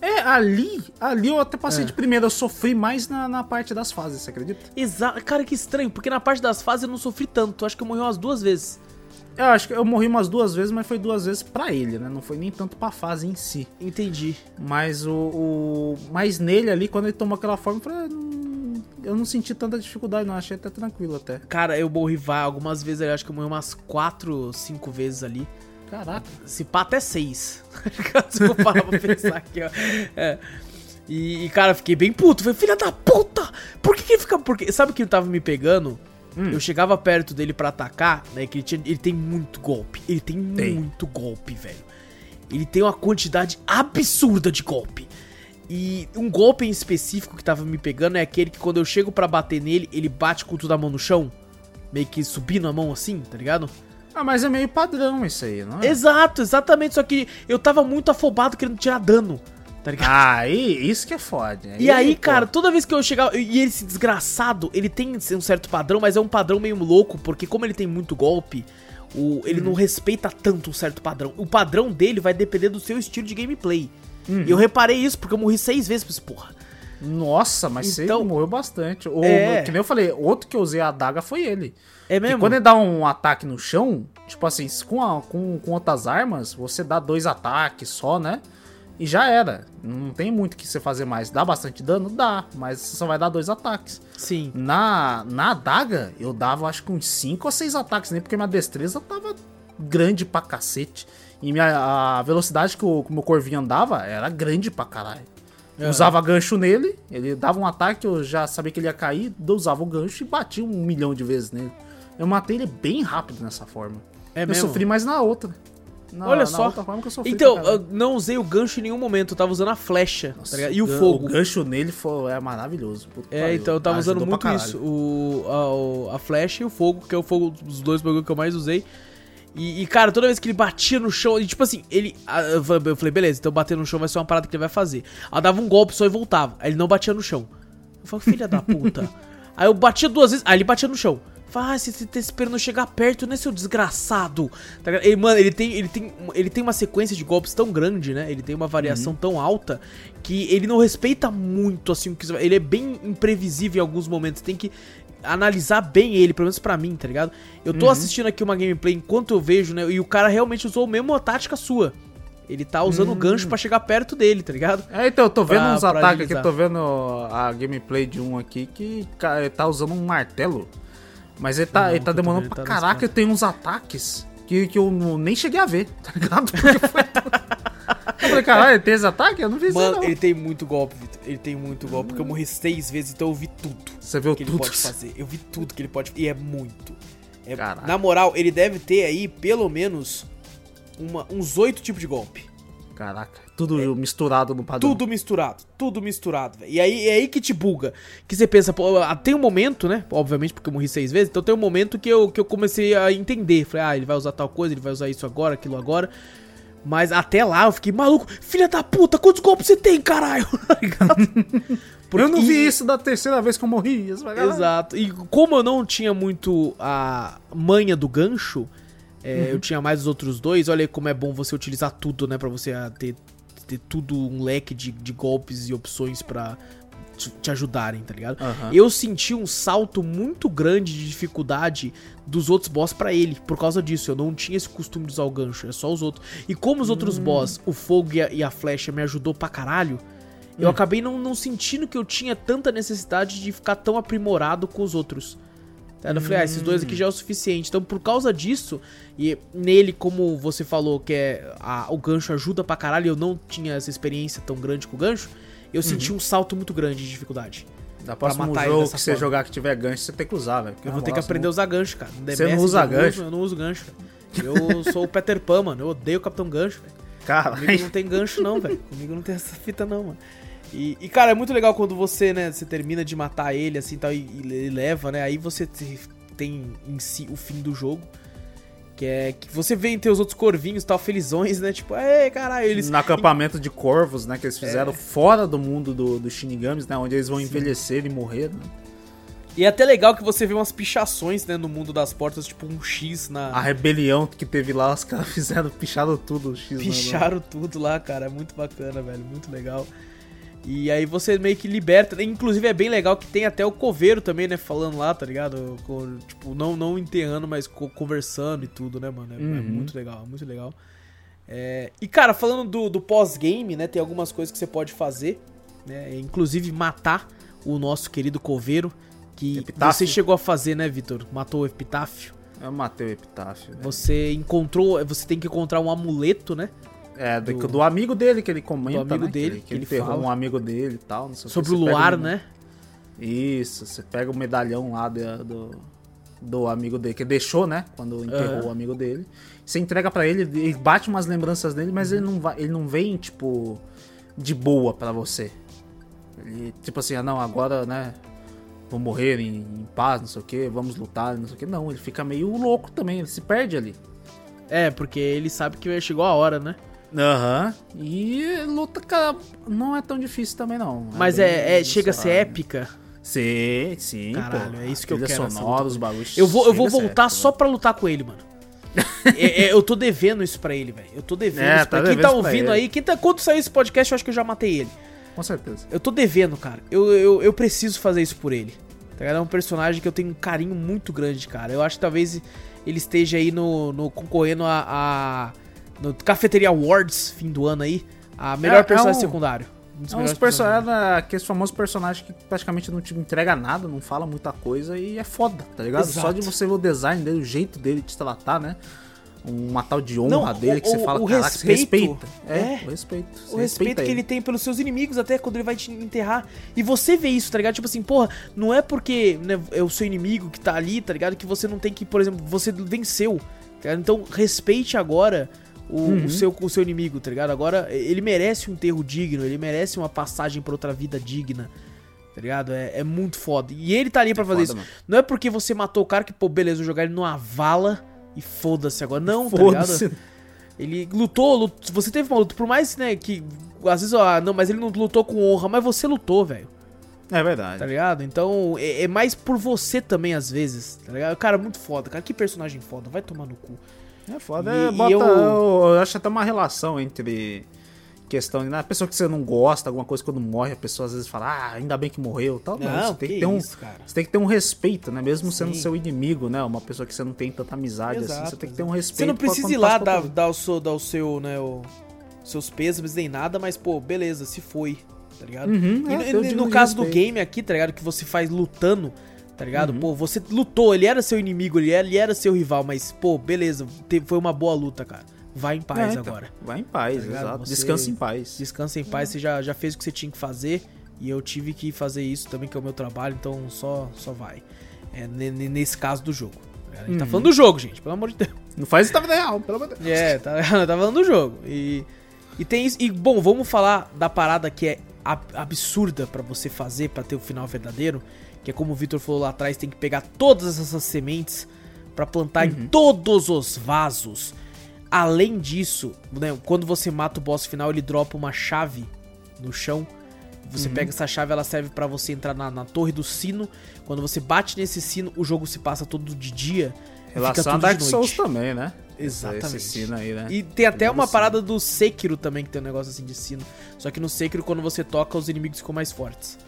É, ali, ali eu até passei É. de primeira, eu sofri mais na, na parte das fases, você acredita? Exato. Cara, que estranho, porque na parte das fases eu não sofri tanto. Acho que eu morri umas duas vezes. Eu acho que eu morri umas duas vezes, mas foi duas vezes pra ele, né? Não foi nem tanto pra fase em si. Entendi. Mas o, o. Mas nele ali, quando ele tomou aquela forma, eu falei, ah, não- eu não senti tanta dificuldade, não. Achei até tranquilo até. Cara, eu morri algumas vezes ali, acho que eu morri umas quatro, cinco vezes ali. Caraca. Se pá, até seis. <laughs> Se eu parar pra pensar aqui, ó. É. E, e, cara, fiquei bem puto. Falei, filha da puta! Por que, que ele fica. Porque, sabe que ele tava me pegando? Hum. Eu chegava perto dele pra atacar, né? Que ele, tinha, ele tem muito golpe. Ele tem, Tem. muito golpe, velho. Ele tem uma quantidade absurda de golpe. E um golpe em específico que tava me pegando é aquele que quando eu chego pra bater nele, ele bate com tudo a mão no chão. Meio que subindo a mão assim, tá ligado? Ah, mas é meio padrão isso aí, não é? Exato, exatamente. Só que eu tava muito afobado querendo tirar dano, tá ligado? Ah, e isso que é foda. E aí, pô, cara, toda vez que eu chegava. E esse desgraçado, ele tem um certo padrão, mas é um padrão meio louco, porque como ele tem muito golpe, o, ele não respeita tanto um certo padrão. O padrão dele vai depender do seu estilo de gameplay. E eu reparei isso, porque eu morri seis vezes pra esse porra. Nossa, mas Então- você morreu bastante. O, É. Que nem eu falei, outro que eu usei a adaga foi ele. É mesmo? quando ele dá um ataque no chão, tipo assim, com, a- com, com outras armas, você dá dois ataques só, né? E já era. Não tem muito o que você fazer mais. Dá bastante dano? Dá, mas você só vai dar dois ataques. Sim. Na, na adaga, eu dava acho que uns 5 ou 6 ataques, nem porque minha destreza tava grande pra cacete. E minha, a velocidade que o, que o meu corvinho andava era grande pra caralho. Aham. Usava gancho nele, ele dava um ataque, eu já sabia que ele ia cair, usava o gancho e batia um milhão de vezes nele. Eu matei ele bem rápido nessa forma. É eu mesmo? sofri mais na outra. Na, Olha na só. outra forma que eu sofri Então, eu não usei o gancho em nenhum momento, eu tava usando a flecha, tá ligado? E o gan- fogo. O gancho nele foi, é maravilhoso. É, pariu. então eu tava usando Ajudou pra muito isso. O, a, o- a flecha e o fogo, que é o fogo dos dois bagulho que eu mais usei. E, e, cara, toda vez que ele batia no chão, e, tipo assim, ele. ah, Eu falei, beleza, então bater no chão vai ser uma parada que ele vai fazer. Eu dava um golpe só e voltava. Aí ele não batia no chão. Eu falei, filha da puta. <laughs> Aí eu batia duas vezes, aí ele batia no chão. Ah, você tá esperando chegar perto, né, seu desgraçado? Tá? Ele, mano, ele tem, ele, tem, ele tem uma sequência de golpes tão grande, né? Ele tem uma variação tão alta que ele não respeita muito, assim, o que Ele é bem imprevisível em alguns momentos. Tem que analisar bem ele, pelo menos pra mim, tá ligado? Eu tô assistindo aqui uma gameplay enquanto eu vejo, né? E o cara realmente usou a mesma tática sua. Ele tá usando o gancho pra chegar perto dele, tá ligado? É, então, eu tô vendo Pra- uns ataques aqui, tô vendo a gameplay de um aqui que cara, ele tá usando um martelo. Mas ele tá, Não, ele tá demorando pra ele tá caraca, costas. tem uns ataques que, que eu nem cheguei a ver, <laughs> tá ligado? Porque foi... eu falei, caralho, ele tem esse ataque? Eu não vi isso aí, Mano, ele tem muito golpe, Vitor. Ele tem muito golpe, porque eu morri seis vezes, então eu vi tudo Você viu que ele tudo? pode fazer. Eu vi tudo que ele pode E é muito. É- na moral, ele deve ter aí, pelo menos, uma- uns oito tipos de golpe. Caraca, tudo misturado no padrão. Tudo misturado, tudo misturado, velho. E aí é aí que te buga. Que você pensa, pô, ah, tem um momento, né? Obviamente, porque eu morri seis vezes, então tem um momento que eu, que eu comecei a entender. Falei, ah, ele vai usar tal coisa, ele vai usar isso agora, aquilo agora. Mas até lá eu fiquei maluco. Filha da puta, quantos golpes você tem, caralho? <laughs> Tá ligado? Porque- Eu não vi isso da terceira vez que eu morri. Exato. E como eu não tinha muito a manha do gancho, é, eu tinha mais os outros dois. Olha aí como é bom você utilizar tudo, né? Pra você ter, ter tudo um leque de, de golpes e opções pra te, ajudarem, tá ligado? Aham. Eu senti um salto muito grande de dificuldade dos outros boss pra ele, por causa disso. Eu não tinha esse costume de usar o gancho, é só os outros. E como os outros boss, o fogo e a, e a flecha me ajudou pra caralho, eu acabei não, não sentindo que eu tinha tanta necessidade de ficar tão aprimorado com os outros. Tá? Eu falei, ah, esses dois aqui já é o suficiente. Então, por causa disso, e nele, como você falou, que é a- o gancho ajuda pra caralho, eu não tinha essa experiência tão grande com o gancho, eu senti um salto muito grande de dificuldade. Da próxima matar jogo que você forma. jogar que tiver gancho, você tem que usar, velho. Eu vou ter que aprender a usar gancho, cara. No Você não usa eu gancho? uso- eu não uso gancho, cara. Eu sou o Peter Pan, mano. Eu odeio o Capitão Gancho, velho. Comigo não tem gancho, não, velho. Comigo não tem essa fita, não, mano. E, e, cara, é muito legal quando você, né, você termina de matar ele, assim, tal, e, e ele leva, né, aí você te- tem em si o fim do jogo, que é que você vê em teus outros corvinhos, tal, felizões, né, tipo, ei, caralho, eles... No acampamento de corvos, né? Que eles É. fizeram fora do mundo do, dos Shinigamis, né? Onde eles vão envelhecer e morrer, né? E é até legal que você vê umas pichações, né, no mundo das portas, tipo um X na... A rebelião que teve lá, os caras <laughs> fizeram, picharam tudo. o X na- Picharam tudo lá, cara. É muito bacana, velho. Muito legal. E aí você meio que liberta. Inclusive é bem legal que tem até o coveiro também, né? Falando lá, tá ligado? Co- Tipo, não, não enterrando, mas co- conversando e tudo, né, mano? É, é Uhum. muito legal, muito legal. É, E, cara, falando do, do pós-game, né? Tem algumas coisas que você pode fazer. Né? Inclusive matar o nosso querido coveiro. Que Epitáfio. você chegou a fazer, né, Vitor? Matou o epitáfio. Eu matei o Epitáfio. né? Você encontrou. Você tem que encontrar um amuleto, né? É, do, Do- do amigo dele que ele comenta, do amigo né? dele, que, ele- que ele fala. um amigo dele e tal. Sobre o luar, um- né? Isso, você pega o medalhão lá de- do, do amigo dele, que deixou, né? Quando enterrou Aham. o amigo dele. Você entrega pra ele, ele bate umas lembranças dele, mas ele não, vai, ele não vem, tipo, de boa pra você. Ele, tipo assim, ah não, agora, né? Vou morrer em, em paz, não sei o que, vamos lutar, não sei o que. Não, ele fica meio louco também, ele se perde ali. É, porque ele sabe que chegou a hora, né? Aham. E luta, cara, não é tão difícil também, não. Mas bem, é, é- chega a ser épica. Sim, sim. Caralho, pô. é isso que eu quero, sonora, os bagulhos. Eu vou, eu vou voltar só pra lutar com ele, mano. É, é, eu tô devendo isso pra ele, velho. Eu tô devendo É, isso pra tá. Quem tá ouvindo aí, quem tá, quando sair esse podcast, eu acho que eu já matei ele. Com certeza. Eu tô devendo, cara. Eu, eu, eu preciso fazer isso por ele. Tá ligado? É um personagem que eu tenho um carinho muito grande, cara. Eu acho que talvez ele esteja aí no, no concorrendo a, a- no Cafeteria Awards, fim do ano aí, a melhor É- é personagem um- secundário. Um dos É uns personagens, aqueles famosos personagens que praticamente não te entrega nada, não fala muita coisa e é foda, tá ligado? Só Exato. de você ver o design dele, o jeito dele de se tratar, né? Uma tal de honra Não, dele que o- você fala, o caraca, você respeito, respeita. É, é. o respeito. O respeito que ele tem pelos seus inimigos, até quando ele vai te enterrar. E você vê isso, tá ligado? Tipo assim, porra, não é porque né, é o seu inimigo que tá ali, tá ligado? Que você não tem que, por exemplo, você venceu. tá? Então respeite agora o, Uhum. o seu, o seu inimigo, tá ligado? Agora ele merece um enterro digno, ele merece uma passagem pra outra vida digna. Tá ligado? É, é muito foda. E ele tá ali pra É fazer foda, isso. mano. Não é porque você matou o cara que, pô, beleza, vou jogar ele numa vala e foda-se agora. Não, tá ligado? Ele lutou, lut- você teve uma luta, por mais, né, que às vezes, ó, não, mas ele não lutou com honra, mas você lutou, velho, É verdade. tá ligado? Então, é, é mais por você também, às vezes, tá ligado? Cara, muito foda, cara, que personagem foda, vai tomar no cu. É foda, E- é, bota, eu- eu... eu acho até uma relação entre questão de, né, a pessoa que você não gosta, alguma coisa quando morre, a pessoa às vezes fala, ah, ainda bem que morreu, tal. Não, você tem que, ter um, isso, cara. você tem que ter um respeito, né, mesmo sendo Sim. seu inimigo, né, uma pessoa que você não tem tanta amizade assim, Exato, você tem que ter um respeito. Você não precisa ir lá dar, dar o seu, dar o seu, né, o, seus pêsames nem nada, mas, pô, beleza, se foi, tá ligado? Uhum, E é, no- ter no, caso do respeito. game aqui, tá ligado? Que você faz lutando, tá ligado? Uhum. Pô, você lutou, ele era seu inimigo, ele era, ele era seu rival, mas, pô, beleza, foi uma boa luta, cara. Vai em paz É, então, agora. Vai em paz, Tá exato. Você- Descansa em paz. Descansa em paz, você já, já fez o que você tinha que fazer e eu tive que fazer isso também, que é o meu trabalho, então só, só vai. É, ne- ne- nesse caso do jogo. A gente tá Uhum. falando do jogo, gente, pelo amor de Deus. Não faz isso na vida real, pelo amor de Deus. É, tá, <laughs> tá falando do jogo. E, e tem isso. E, bom, vamos falar da parada que é ab- absurda pra você fazer pra ter o final verdadeiro. Que é como o Victor falou lá atrás, tem que pegar todas essas sementes pra plantar em todos os vasos. Além disso, né, quando você mata o boss final, ele dropa uma chave no chão. Você pega essa chave, ela serve pra você entrar na, na torre do sino. Quando você bate nesse sino, o jogo se passa todo de dia. fica Relação a Dark Souls também, né? Exatamente. Esse sino aí, né? E tem até uma parada do Sekiro também, que tem um negócio assim de sino. Só que no Sekiro, quando você toca, os inimigos ficam mais fortes.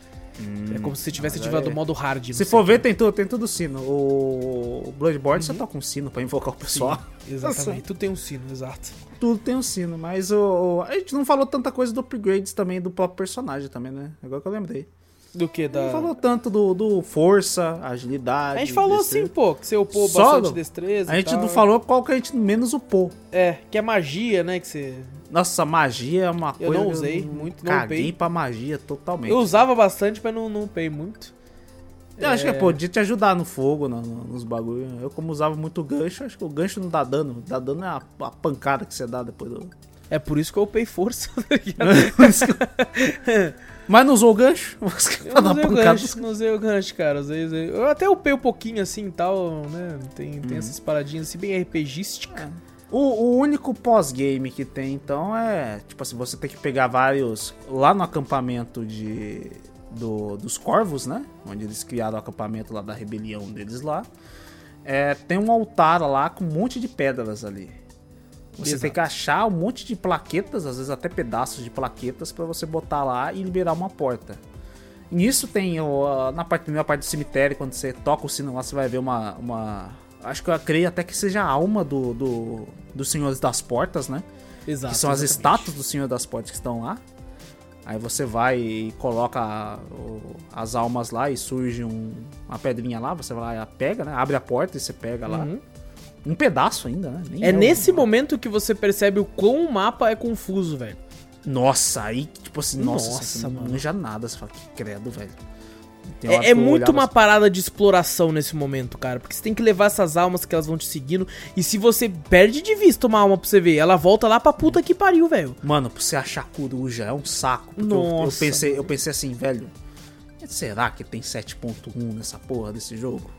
É como se você tivesse ativado o modo hard. Se for ver, tem tudo, tem tudo sino. O Bloodborne você toca um sino pra invocar o pessoal. Sim, exatamente. <laughs> Tu tem um sino, exato. Tudo tem um sino, mas o, a gente não falou tanta coisa do upgrades também do próprio personagem também, né? Agora que eu lembrei. Do que? Da... Não falou tanto do, do força, agilidade. A gente falou destreza. assim, pô, que você upou Só bastante destreza. A gente tal. não falou qual que a gente menos upou. É, que é magia, né? Que você. Nossa, magia é uma Eu coisa. não que usei muito, não Caguei upei. pra magia totalmente. Eu usava bastante, mas não, não upei muito. Eu acho que É. podia te ajudar no fogo, no- no- nos bagulhos. Eu, como usava muito gancho, acho que o gancho não dá dano. Dá dano é a, a pancada que você dá depois do. É por isso que eu upei força. <laughs> tá ligado? <laughs> <laughs> Mas não usou o gancho? <laughs> Eu Pra não usei o gancho, não usei o gancho, cara. Usei, usei. Eu até upei um pouquinho assim e tal, né? Tem, Uhum. tem essas paradinhas assim, bem RPGística. O, o único pós-game que tem, então, é. Tipo assim, você tem que pegar vários. Lá no acampamento de. Do, dos corvos, né? Onde eles criaram o acampamento lá da rebelião deles lá. É, tem um altar lá com um monte de pedras ali. Você Exato. tem que achar um monte de plaquetas, às vezes até pedaços de plaquetas, pra você botar lá e liberar uma porta. Nisso tem o, na parte, na parte do cemitério, quando você toca o sino lá, você vai ver uma. uma acho que eu creio até que seja a alma do, do, dos senhores das portas, né? Exato. que são as exatamente. estátuas do senhor das portas que estão lá. Aí você vai e coloca as almas lá e surge um- uma pedrinha lá, você vai lá e pega, né? Abre a porta e você pega lá. Uhum. Um pedaço ainda, né? Nem É o nesse momento que você percebe o quão o mapa é confuso, velho. Nossa, aí, tipo assim, nossa, Nossa, não manja nada. Você fala, que credo, velho. É, é muito uma parada de exploração nesse momento, cara. Porque você tem que levar essas almas que elas vão te seguindo. E se você perde de vista uma alma pra você ver, ela volta lá pra puta que pariu, velho. Mano, pra você achar coruja é um saco. porque eu- eu, Nossa, pensei, eu pensei assim, velho. Será que tem 7.1 nessa porra desse jogo?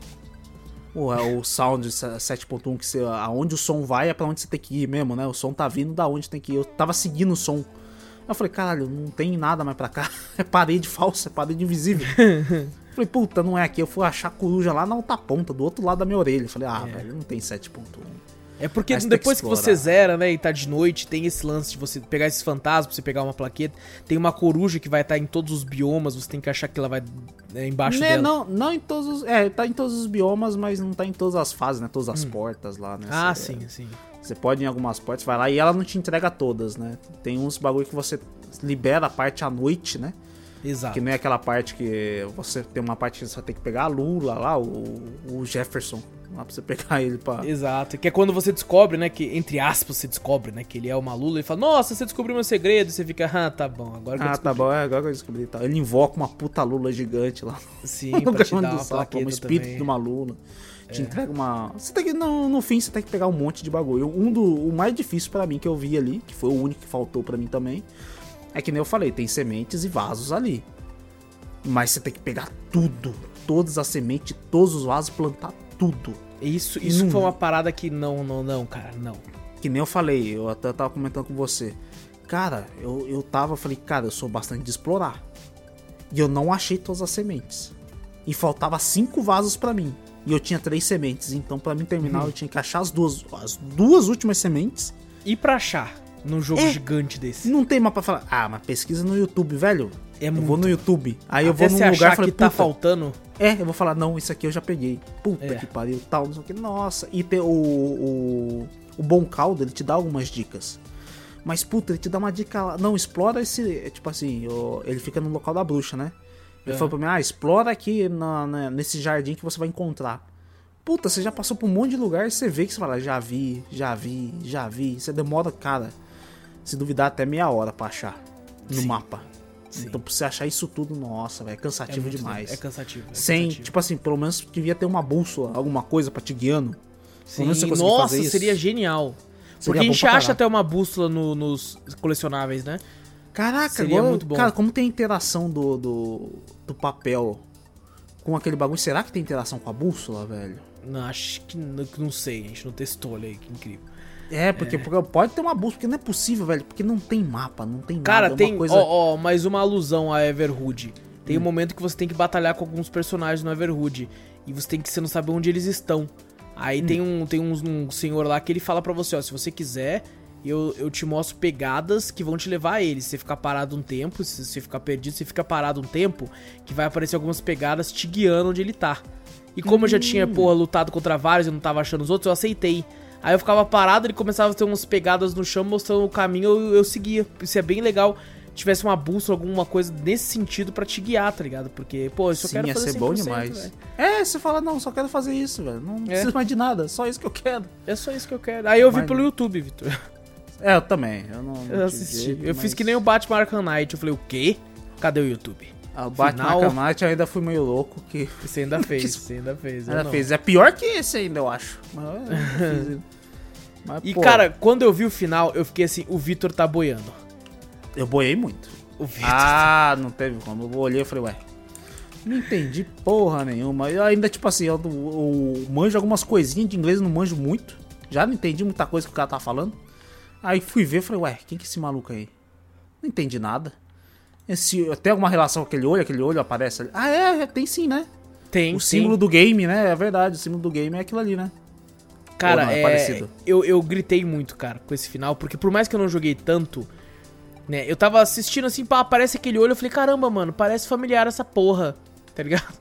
Ou é o sound 7.1 que você. Aonde o som vai é pra onde você tem que ir mesmo, né? O som tá vindo da onde tem que ir. Eu tava seguindo o som. Eu falei, caralho, não tem nada mais pra cá. <laughs> É parede falsa, é parede invisível. <laughs> falei, puta, não é aqui. Eu fui achar coruja lá na outra ponta, do outro lado da minha orelha. Eu falei, ah, velho, não tem 7.1. É porque depois que que, você zera, né, e tá de noite, tem esse lance de você pegar esses fantasmas, pra você pegar uma plaqueta. Tem uma coruja que vai estar em todos os biomas, você tem que achar que ela vai é, embaixo Né, dela. não, não em todos os. É, tá em todos os biomas, mas não tá em todas as fases, né? Todas as portas lá, né? Ah, Você- sim, sim. Você pode ir em algumas portas, vai lá e ela não te entrega todas, né? Tem uns bagulho que você libera a parte à noite, né? Exato. Que nem aquela parte que você tem uma parte que você tem que pegar a Lula lá, o, o Jefferson, lá pra você pegar ele pra. Exato, que é quando você descobre, né, que entre aspas você descobre, né, que ele é uma Lula e fala, nossa, você descobriu meu segredo, e você fica, ah, tá bom, agora que eu Ah, tá descobri. bom, é agora que eu descobri. Tá. Ele invoca uma puta Lula gigante lá. Sim, no <laughs> pra te dar uma Sapo, um espírito também. É. de uma Lula. Te entrega uma. Você tem que, no, no fim, você tem que pegar um monte de bagulho. Um do, o mais difícil pra mim que eu vi ali, que foi o único que faltou pra mim também, é que nem eu falei, tem sementes e vasos ali. Mas você tem que pegar tudo. Todas as sementes, todos os vasos, plantar tudo. Isso, isso Não. foi uma parada que não, não, não, cara, não. Que nem eu falei, eu até tava comentando com você. Cara, eu, eu tava, falei, cara, eu sou bastante de explorar. E eu não achei todas as sementes. E faltava cinco vasos pra mim. E eu tinha três sementes. Então, pra mim terminar, eu tinha que achar as duas, as duas últimas sementes. E pra achar num jogo É. gigante desse? Não tem mapa pra falar. Ah, mas pesquisa no YouTube, velho. É eu muito. vou no YouTube. Aí eu Até vou você num lugar e falei, que tá faltando, É, eu vou falar, não, isso aqui eu já peguei. Puta É. que pariu, tal, não sei o que. Nossa, e o, o, o Bom Caldo, ele te dá algumas dicas. Mas, puta, ele te dá uma dica lá. Não, explora esse. é, Tipo assim, ele fica no local da bruxa, né? Ele É. falou pra mim, ah, explora aqui na- na- nesse jardim que você vai encontrar. Puta, você já passou por um monte de lugar e você vê que você fala, já vi, já vi, já vi. Você demora, cara, se duvidar, até meia hora pra achar no Sim. mapa. Sim. Então, pra você achar isso tudo, nossa, velho, é é cansativo muito- demais. É cansativo. é Sem, cansativo. tipo assim, pelo menos devia ter uma bússola, alguma coisa pra te guiando. Sim, nossa, seria genial. Seria Porque a gente acha até uma bússola no- nos colecionáveis, né? Caraca, Seria muito bom. cara, como tem a interação do, do, do papel com aquele bagulho? Será que tem interação com a bússola, velho? Não, acho que não, que não sei, a gente não testou, olha aí, que incrível. É, porque, porque pode ter uma bússola, porque não é possível, velho, porque não tem mapa, não tem Cara, nada. é tem, uma coisa... ó, ó, mais uma alusão a Everhood. Tem Hum. um momento que você tem que batalhar com alguns personagens no Everhood. E você tem que você não sabe onde eles estão. Aí Hum. tem, um, tem uns- um senhor lá que ele fala pra você, ó, se você quiser, eu, eu te mostro pegadas que vão te levar a eles. Se você ficar parado um tempo, se você ficar perdido, você fica parado um tempo, que vai aparecer algumas pegadas te guiando onde ele tá. E como eu já tinha, Hum. porra, lutado contra vários e não tava achando os outros, eu aceitei. Aí eu ficava parado, ele começava a ter umas pegadas no chão mostrando o caminho, eu, eu seguia. Isso é bem legal. Tivesse uma bússola, alguma coisa nesse sentido pra te guiar, tá ligado? Porque, pô, eu só Sim, quero ia fazer ser bom 100%, demais. velho. É, você fala, não, só quero fazer isso, velho. Não preciso mais de nada, só isso que eu quero. É só isso que eu quero. Aí eu vi Mas- pelo YouTube, Vitor. É, eu também. Eu não, não Eu assisti. jeito, eu fiz mas- que nem o Batman Arkham Knight. Eu falei, o quê? Cadê o YouTube? Ah, o Batman Final- eu ainda fui meio louco que Você <laughs> ainda fez, Que- você ainda fez. ainda fez. É pior que esse ainda, eu acho. Mas, eu ainda. <laughs> Mas, E, pô, cara, quando eu vi o final, eu fiquei assim, o Vitor tá boiando. eu boiei muito. O Vitor. Ah, não teve como. Eu olhei e falei, ué. Não entendi porra nenhuma. Eu ainda, tipo assim, eu, eu manjo algumas coisinhas de inglês, não manjo muito. Já não entendi muita coisa que o cara tá falando. Aí fui ver e falei, ué, quem que é esse maluco aí? Não entendi nada. Esse, tem alguma relação com aquele olho? Aquele olho aparece ali. Ah, é, tem sim, né? tem, o símbolo tem. do game, né? É verdade, o símbolo do game é aquilo ali, né? Cara, não, é é, parecido? eu, eu gritei muito, cara, com esse final, porque por mais que eu não joguei tanto, né, eu tava assistindo assim, pá, aparece aquele olho, eu falei, caramba, mano, parece familiar essa porra, <laughs> tá ligado?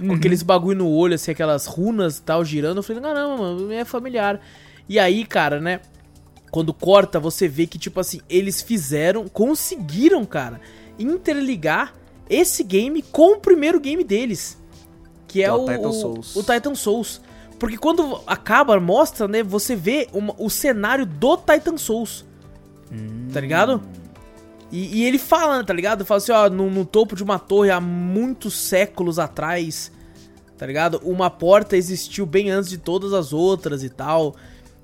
Uhum. Com aqueles bagulho no olho, assim, aquelas runas e tal, girando, eu falei, caramba, mano, é familiar. E aí, cara, né, quando corta, você vê que, tipo assim, eles fizeram, conseguiram, cara, interligar esse game com o primeiro game deles. Que é é o o, Titan o- Souls. o Titan Souls. Porque quando acaba, mostra, né? Você vê uma- o cenário do Titan Souls. Tá ligado? E, e ele fala, tá ligado? Fala assim, ó, no, no topo de uma torre há muitos séculos atrás, tá ligado? Uma porta existiu bem antes de todas as outras e tal.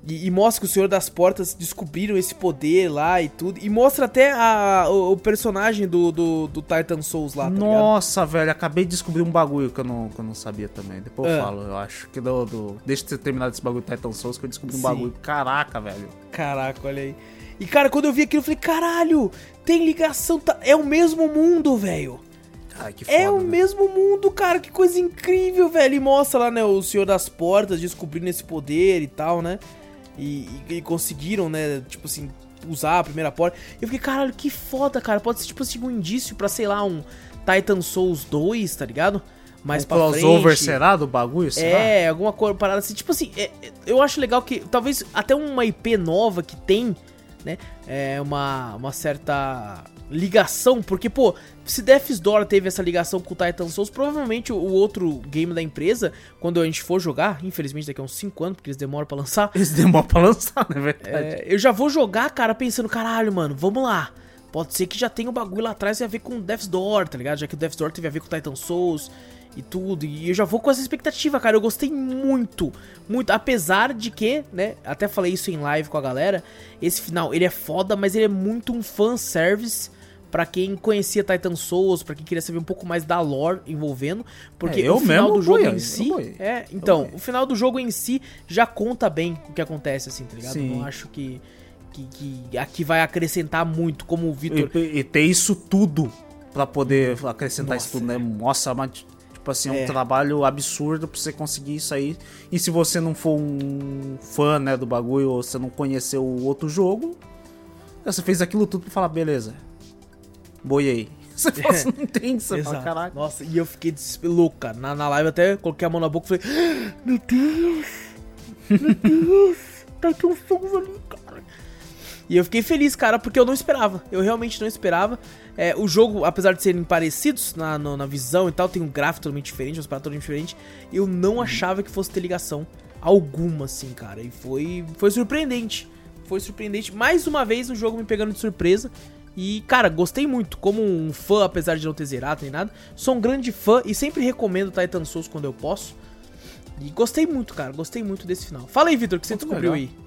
E, e mostra que o Senhor das Portas descobriram esse poder lá e tudo. E mostra até a- o, o personagem do, do, do Titan Souls lá, tá ligado? Nossa, velho, acabei de descobrir um bagulho que eu não, que eu não sabia também. Depois Ah. eu falo, eu acho que do, do... Deixa eu ter terminado esse bagulho do Titan Souls que eu descobri um Sim. bagulho. Caraca, velho. Caraca, olha aí. E cara, quando eu vi aquilo, eu falei, caralho, tem ligação, tá- é o mesmo mundo, velho. Ai, que foda. É o né? mesmo mundo, cara, que coisa incrível, velho. E mostra lá, né, o Senhor das Portas descobrindo esse poder e tal, né? E, e- conseguiram, né, tipo assim, usar a primeira porta. Eu fiquei, caralho, que foda, cara. Pode ser, tipo assim, um indício pra, sei lá, um Titan Souls 2, tá ligado? Mais um pra crossover frente. será do bagulho? Será? É, alguma coisa parada assim. Tipo assim, é- é- eu acho legal que talvez até uma IP nova que tem, né? É uma, uma certa ligação, porque, pô, se Death's Door teve essa ligação com o Titan Souls, provavelmente o, o outro game da empresa, quando a gente for jogar, infelizmente daqui a uns 5 anos, porque eles demoram pra lançar, <laughs> Eles demoram pra lançar, é verdade? é, eu já vou jogar, cara, pensando, caralho, mano, vamos lá. Pode ser que já tenha um bagulho lá atrás a ver com Death's Door, tá ligado? Já que o Death's Door teve a ver com Titan Souls e tudo. E eu já vou com essa expectativa, cara. Eu gostei muito, muito. Apesar de que, né, até falei isso em live com a galera, esse final, ele é foda, mas ele é muito um fanservice pra quem conhecia Titan Souls, pra quem queria saber um pouco mais da lore envolvendo. Porque É, o final do jogo em si... É, então, o final do jogo em si já conta bem o que acontece, assim, tá ligado? Sim. Não acho que, que, que aqui vai acrescentar muito, como o Vitor. E, e ter isso tudo pra poder acrescentar Nossa, isso tudo, né? Nossa, mas, tipo assim, é um É. trabalho absurdo pra você conseguir isso aí. E se você não for um fã, né, do bagulho, ou você não conheceu o outro jogo, você fez aquilo tudo pra falar, beleza, boiei. <laughs> Você, fala, você não entende, você fala, caraca. Nossa, e eu fiquei louco, cara. Na, na live até coloquei a mão na boca e falei: "Ah, Meu Deus! Meu Deus! Tá aqui um Souls ali, cara. E eu fiquei feliz, cara, porque eu não esperava. Eu realmente não esperava. É, o jogo, apesar de serem parecidos na, no- na visão e tal, tem um gráfico totalmente diferente, umas paradas totalmente diferentes. Eu não achava que fosse ter ligação alguma, assim, cara. E foi, foi surpreendente. Foi surpreendente. Mais uma vez o jogo me pegando de surpresa. E, cara, gostei muito. Como um fã, apesar de não ter zerado nem nada. Sou um grande fã e sempre recomendo Titan Souls quando eu posso. E gostei muito, cara. Gostei muito desse final. Fala aí, Vitor, o que você Muito descobriu legal. aí?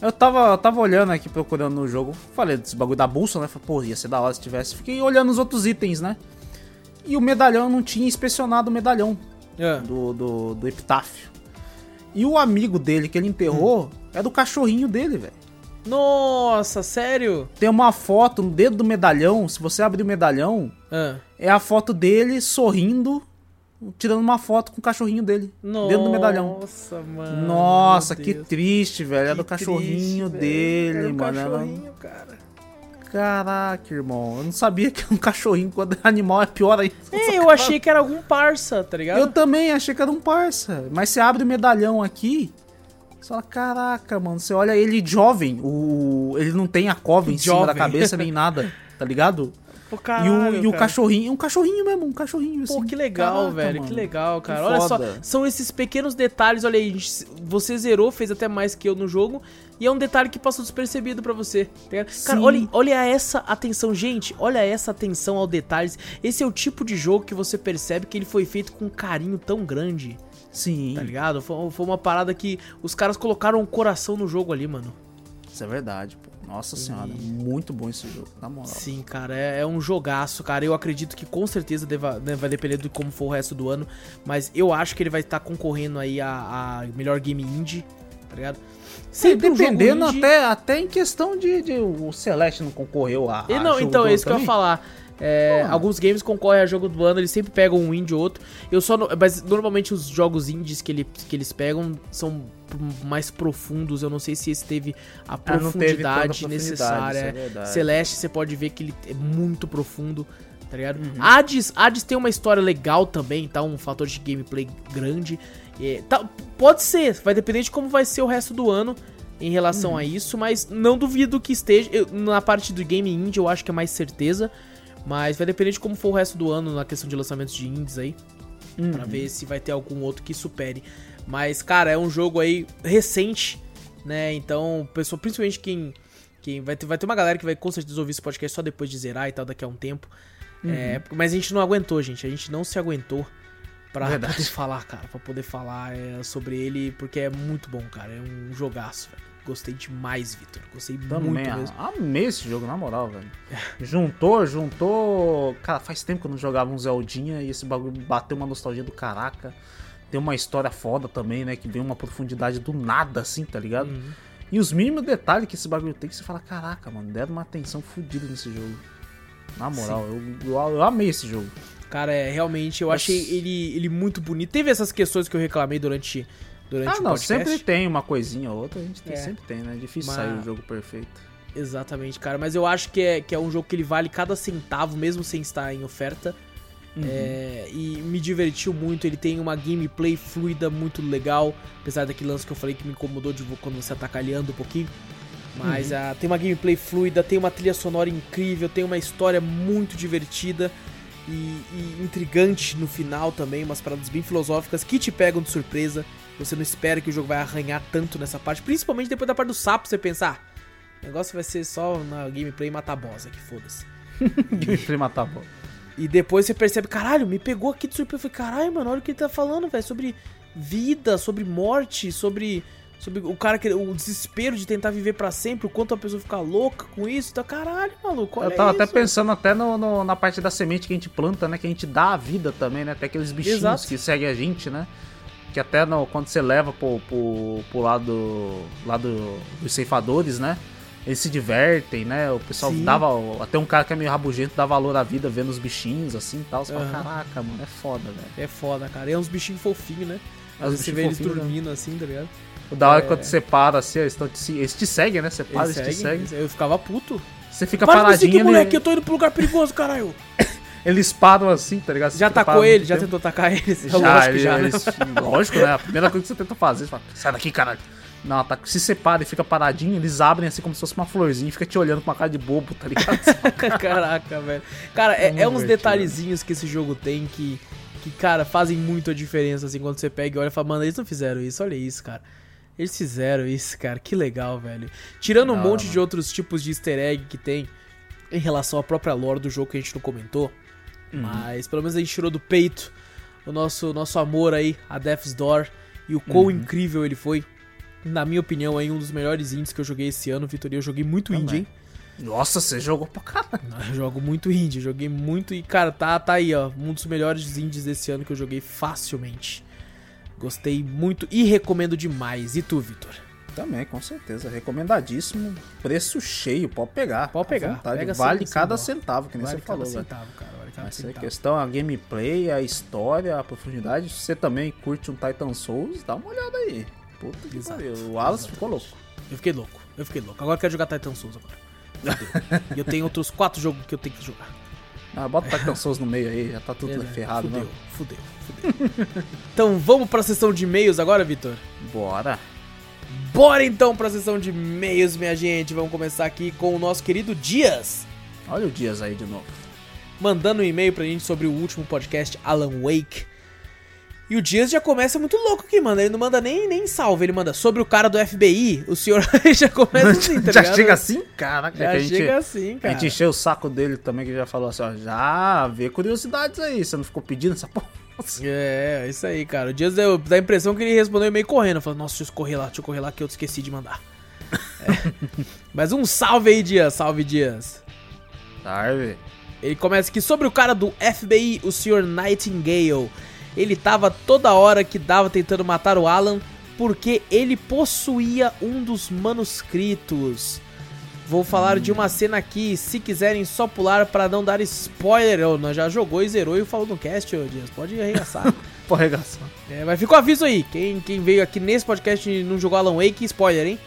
Eu tava, eu tava olhando aqui, procurando no jogo. Falei desse bagulho da bolsa, né? Falei, pô, ia ser da hora se tivesse. Fiquei olhando os outros itens, né? E o medalhão eu não tinha inspecionado o medalhão Ah, do, do, do epitáfio. E o amigo dele que ele enterrou é do cachorrinho dele, velho. Nossa, sério? Tem uma foto no dedo do medalhão. Se você abrir o medalhão, Ah, é a foto dele sorrindo, tirando uma foto com o cachorrinho dele. Dentro do medalhão. Nossa, mano. Nossa, que triste, velho. É Que do cachorrinho triste, dele, Era mano. Era- cachorrinho, cara. Caraca, irmão. Eu não sabia que um cachorrinho, quando é <laughs> animal, é pior ainda. É, eu achei que era algum parça, tá ligado? Eu também achei que era um parça. Mas você abre o medalhão aqui. Você fala, caraca, mano. Você olha ele jovem. O... Ele não tem a cova em cima Jovem. da cabeça nem nada. Tá ligado? Pô, e caralho, o, e o cachorrinho. Um cachorrinho mesmo. Um cachorrinho Pô, assim. que legal, Caraca, velho. mano. Que legal, cara. Que Olha só, são esses pequenos detalhes. Olha aí, você zerou, fez até mais que eu no jogo. E é um detalhe que passou despercebido pra você. tá? Cara, Sim. olha, olha essa atenção, gente. Olha essa atenção aos detalhes. Esse é o tipo de jogo que você percebe que ele foi feito com um carinho tão grande, Sim, tá ligado? Foi, foi uma parada que os caras colocaram um coração no jogo ali, mano. isso é verdade, pô. Nossa senhora, muito bom esse jogo, na moral. Sim, cara, é, é um jogaço, cara. Eu acredito que com certeza deva- né, vai depender de como for o resto do ano. Mas eu acho que ele vai estar concorrendo aí a, a melhor game indie, tá ligado? Sempre jogo dependendo indie- até, até em questão de, de o Celeste não concorreu a, E a não, então, é isso que eu ia também? falar. É, alguns games concorrem a jogo do ano, eles sempre pegam um indie ou outro. Eu só mas normalmente os jogos indies que, ele, que eles pegam são mais profundos. Eu não sei se esse teve a Ah, profundidade profundidade, necessária. é. Celeste, você pode ver que ele é muito profundo, tá ligado? Uhum. Hades, Hades tem uma história legal também, tá? Um fator de gameplay grande. É, tá- pode ser, vai depender de como vai ser o resto do ano em relação Uhum. a isso, mas não duvido que esteja. eu- na parte do game indie eu acho que é mais certeza. Mas vai depender de como for o resto do ano na questão de lançamentos de indies aí. Uhum. Pra ver se vai ter algum outro que supere. Mas, cara, é um jogo aí recente, né? Então, pessoal, principalmente quem. quem vai, ter, vai ter uma galera que vai com certeza ouvir esse podcast só depois de zerar e tal, daqui a um tempo. É, mas a gente não aguentou, gente. A gente não se aguentou pra Verdade. poder falar, cara. Pra poder falar é, sobre ele, porque é muito bom, cara. É um jogaço, velho. Gostei demais, Vitor. Gostei Também, muito ah, mesmo. amei esse jogo, na moral, velho. Juntou, juntou. Cara, faz tempo que eu não jogava um Zeldinha e esse bagulho bateu uma nostalgia do caraca. Tem uma história foda também, né? Que vem uma profundidade do nada, assim, tá ligado? Uhum. E os mínimos detalhes que esse bagulho tem, que você fala, caraca, mano, deram uma atenção fodida nesse jogo. Na moral, eu, eu, eu amei esse jogo. Cara, é, realmente, eu achei ele, ele muito bonito. Teve essas questões que eu reclamei durante, durante Ah, o não, podcast. sempre tem uma coisinha ou outra, a gente tem- É. sempre tem, né? É difícil Mas- sair o jogo perfeito. Exatamente, cara. Mas eu acho que é, que é um jogo que ele vale cada centavo, mesmo sem estar em oferta. Uhum. É, e me divertiu muito. Ele tem uma gameplay fluida muito legal. Apesar daquele lance que eu falei que me incomodou de quando você ataca ali anda um pouquinho. Mas Uhum. ah, tem uma gameplay fluida, tem uma trilha sonora incrível, tem uma história muito divertida e, e intrigante no final também. Umas paradas bem filosóficas que te pegam de surpresa. Você não espera que o jogo vai arranhar tanto nessa parte. Principalmente depois da parte do sapo, você pensar. "Ah, o negócio vai ser só na gameplay matar boss aqui, foda-se. <laughs> Gameplay matar bola. E depois você percebe, caralho, me pegou aqui de surpresa. Eu falei, caralho, mano, olha o que ele tá falando, velho. Sobre vida, sobre morte, sobre. Sobre o cara que. O desespero de tentar viver pra sempre, o quanto a pessoa fica louca com isso. Então, caralho, maluco. Olha Eu tava até isso. pensando até no, no- na parte da semente que a gente planta, né? Que a gente dá a vida também, né? Até aqueles bichinhos Exato. que seguem a gente, né? Que até no- quando você leva pro, pro, pro lado, lado dos ceifadores, né? Eles se divertem, né? O pessoal Sim. dava. Até um cara que é meio rabugento dá valor à vida vendo os bichinhos assim e tal. Você Aham. fala, caraca, mano, é foda, velho. É foda, cara. E é uns bichinhos fofinhos, né? É uns você vê eles né? dormindo assim, tá ligado? O da hora É. quando você para assim, eles, tão eles te seguem, né? Você para, Eles eles, te seguem. seguem. Eu ficava puto. Você fica Para paradinho, seguir, moleque, eu tô indo pro lugar perigoso, caralho. Eles param assim, tá ligado? Você Já atacou ele? Já tempo. tentou atacar ele? Já, <laughs> Lógico ele- já, né? eles- lógico, né? A primeira coisa que você tenta fazer, você fala, sai daqui, caralho. Não, tá, se separa e fica paradinho, eles abrem assim como se fosse uma florzinha e fica te olhando com uma cara de bobo, tá ligado? <laughs> Caraca, velho. Cara, é, é uns detalhezinhos que esse jogo tem que, que, cara, fazem muito a diferença, assim, quando você pega e olha e fala, mano, eles não fizeram isso, olha isso, cara. Eles fizeram isso, cara, que legal, velho. Tirando um monte hora, de outros tipos de easter egg que tem em relação à própria lore do jogo que a gente não comentou, Uhum. mas pelo menos a gente tirou do peito o nosso, nosso amor aí, a Death's Door, e o quão Uhum. incrível ele foi. Na minha opinião, aí, um dos melhores indies que eu joguei esse ano, Vitor. e Eu joguei muito indie, Também. hein? Nossa, você jogou pra caralho. Não, <laughs> Eu jogo muito indie, joguei muito e, cara, tá, tá aí, ó. Um dos melhores indies desse ano que eu joguei facilmente. Gostei muito e recomendo demais. E tu, Vitor? Também, com certeza. Recomendadíssimo. Preço cheio, pode pegar. Pode pegar, vale cada centavo, que nem Vale você falou, cada velho. centavo, cara. Cada Essa é a questão, a gameplay, a história, a profundidade. Se você também curte um Titan Souls, dá uma olhada aí. Puta que Exato. pariu. O Wallace ficou louco. Eu fiquei louco, eu fiquei louco. Agora eu quero jogar Titan Souls agora. Fudeu. e eu tenho outros quatro jogos que eu tenho que jogar. Ah, bota Titan Souls no meio aí, já tá tudo Beleza? ferrado, fudeu, né? fudeu, fudeu. então vamos pra sessão de e-mails agora, Vitor? Bora. Bora então pra sessão de e-mails, minha gente. Vamos começar aqui com o nosso querido Dias. Olha o Dias aí de novo. Mandando um e-mail pra gente sobre o último podcast, Alan Wake. E o Dias já começa muito louco aqui, mano. Ele não manda nem, nem salve, ele manda sobre o cara do FBI. O senhor <laughs> já começa assim, <laughs> tá já ligado? chega assim? Caraca, Já a gente, chega assim, a cara. gente encheu o saco dele também, que já falou assim, ó, já vê curiosidades aí, você não ficou pedindo essa porra? <laughs> É, isso aí, cara. O Dias deu, dá a impressão que ele respondeu e-mail correndo. Falou, nossa, deixa eu correr lá, deixa eu correr lá que eu esqueci de mandar. É. Mas um salve aí, Dias. Salve, Dias. Sabe? Ele começa aqui sobre o cara do FBI, o Sr. Nightingale. Ele tava toda hora que dava tentando matar o Alan porque ele possuía um dos manuscritos. Vou falar de uma cena aqui, se quiserem só pular pra não dar spoiler. Ô, nós já jogou e zerou e falou no cast, ô Dias. Pode arregaçar. <laughs> Porra, regação. é, mas fica o aviso aí. Quem, quem veio aqui nesse podcast e não jogou Alan Wake, spoiler, hein?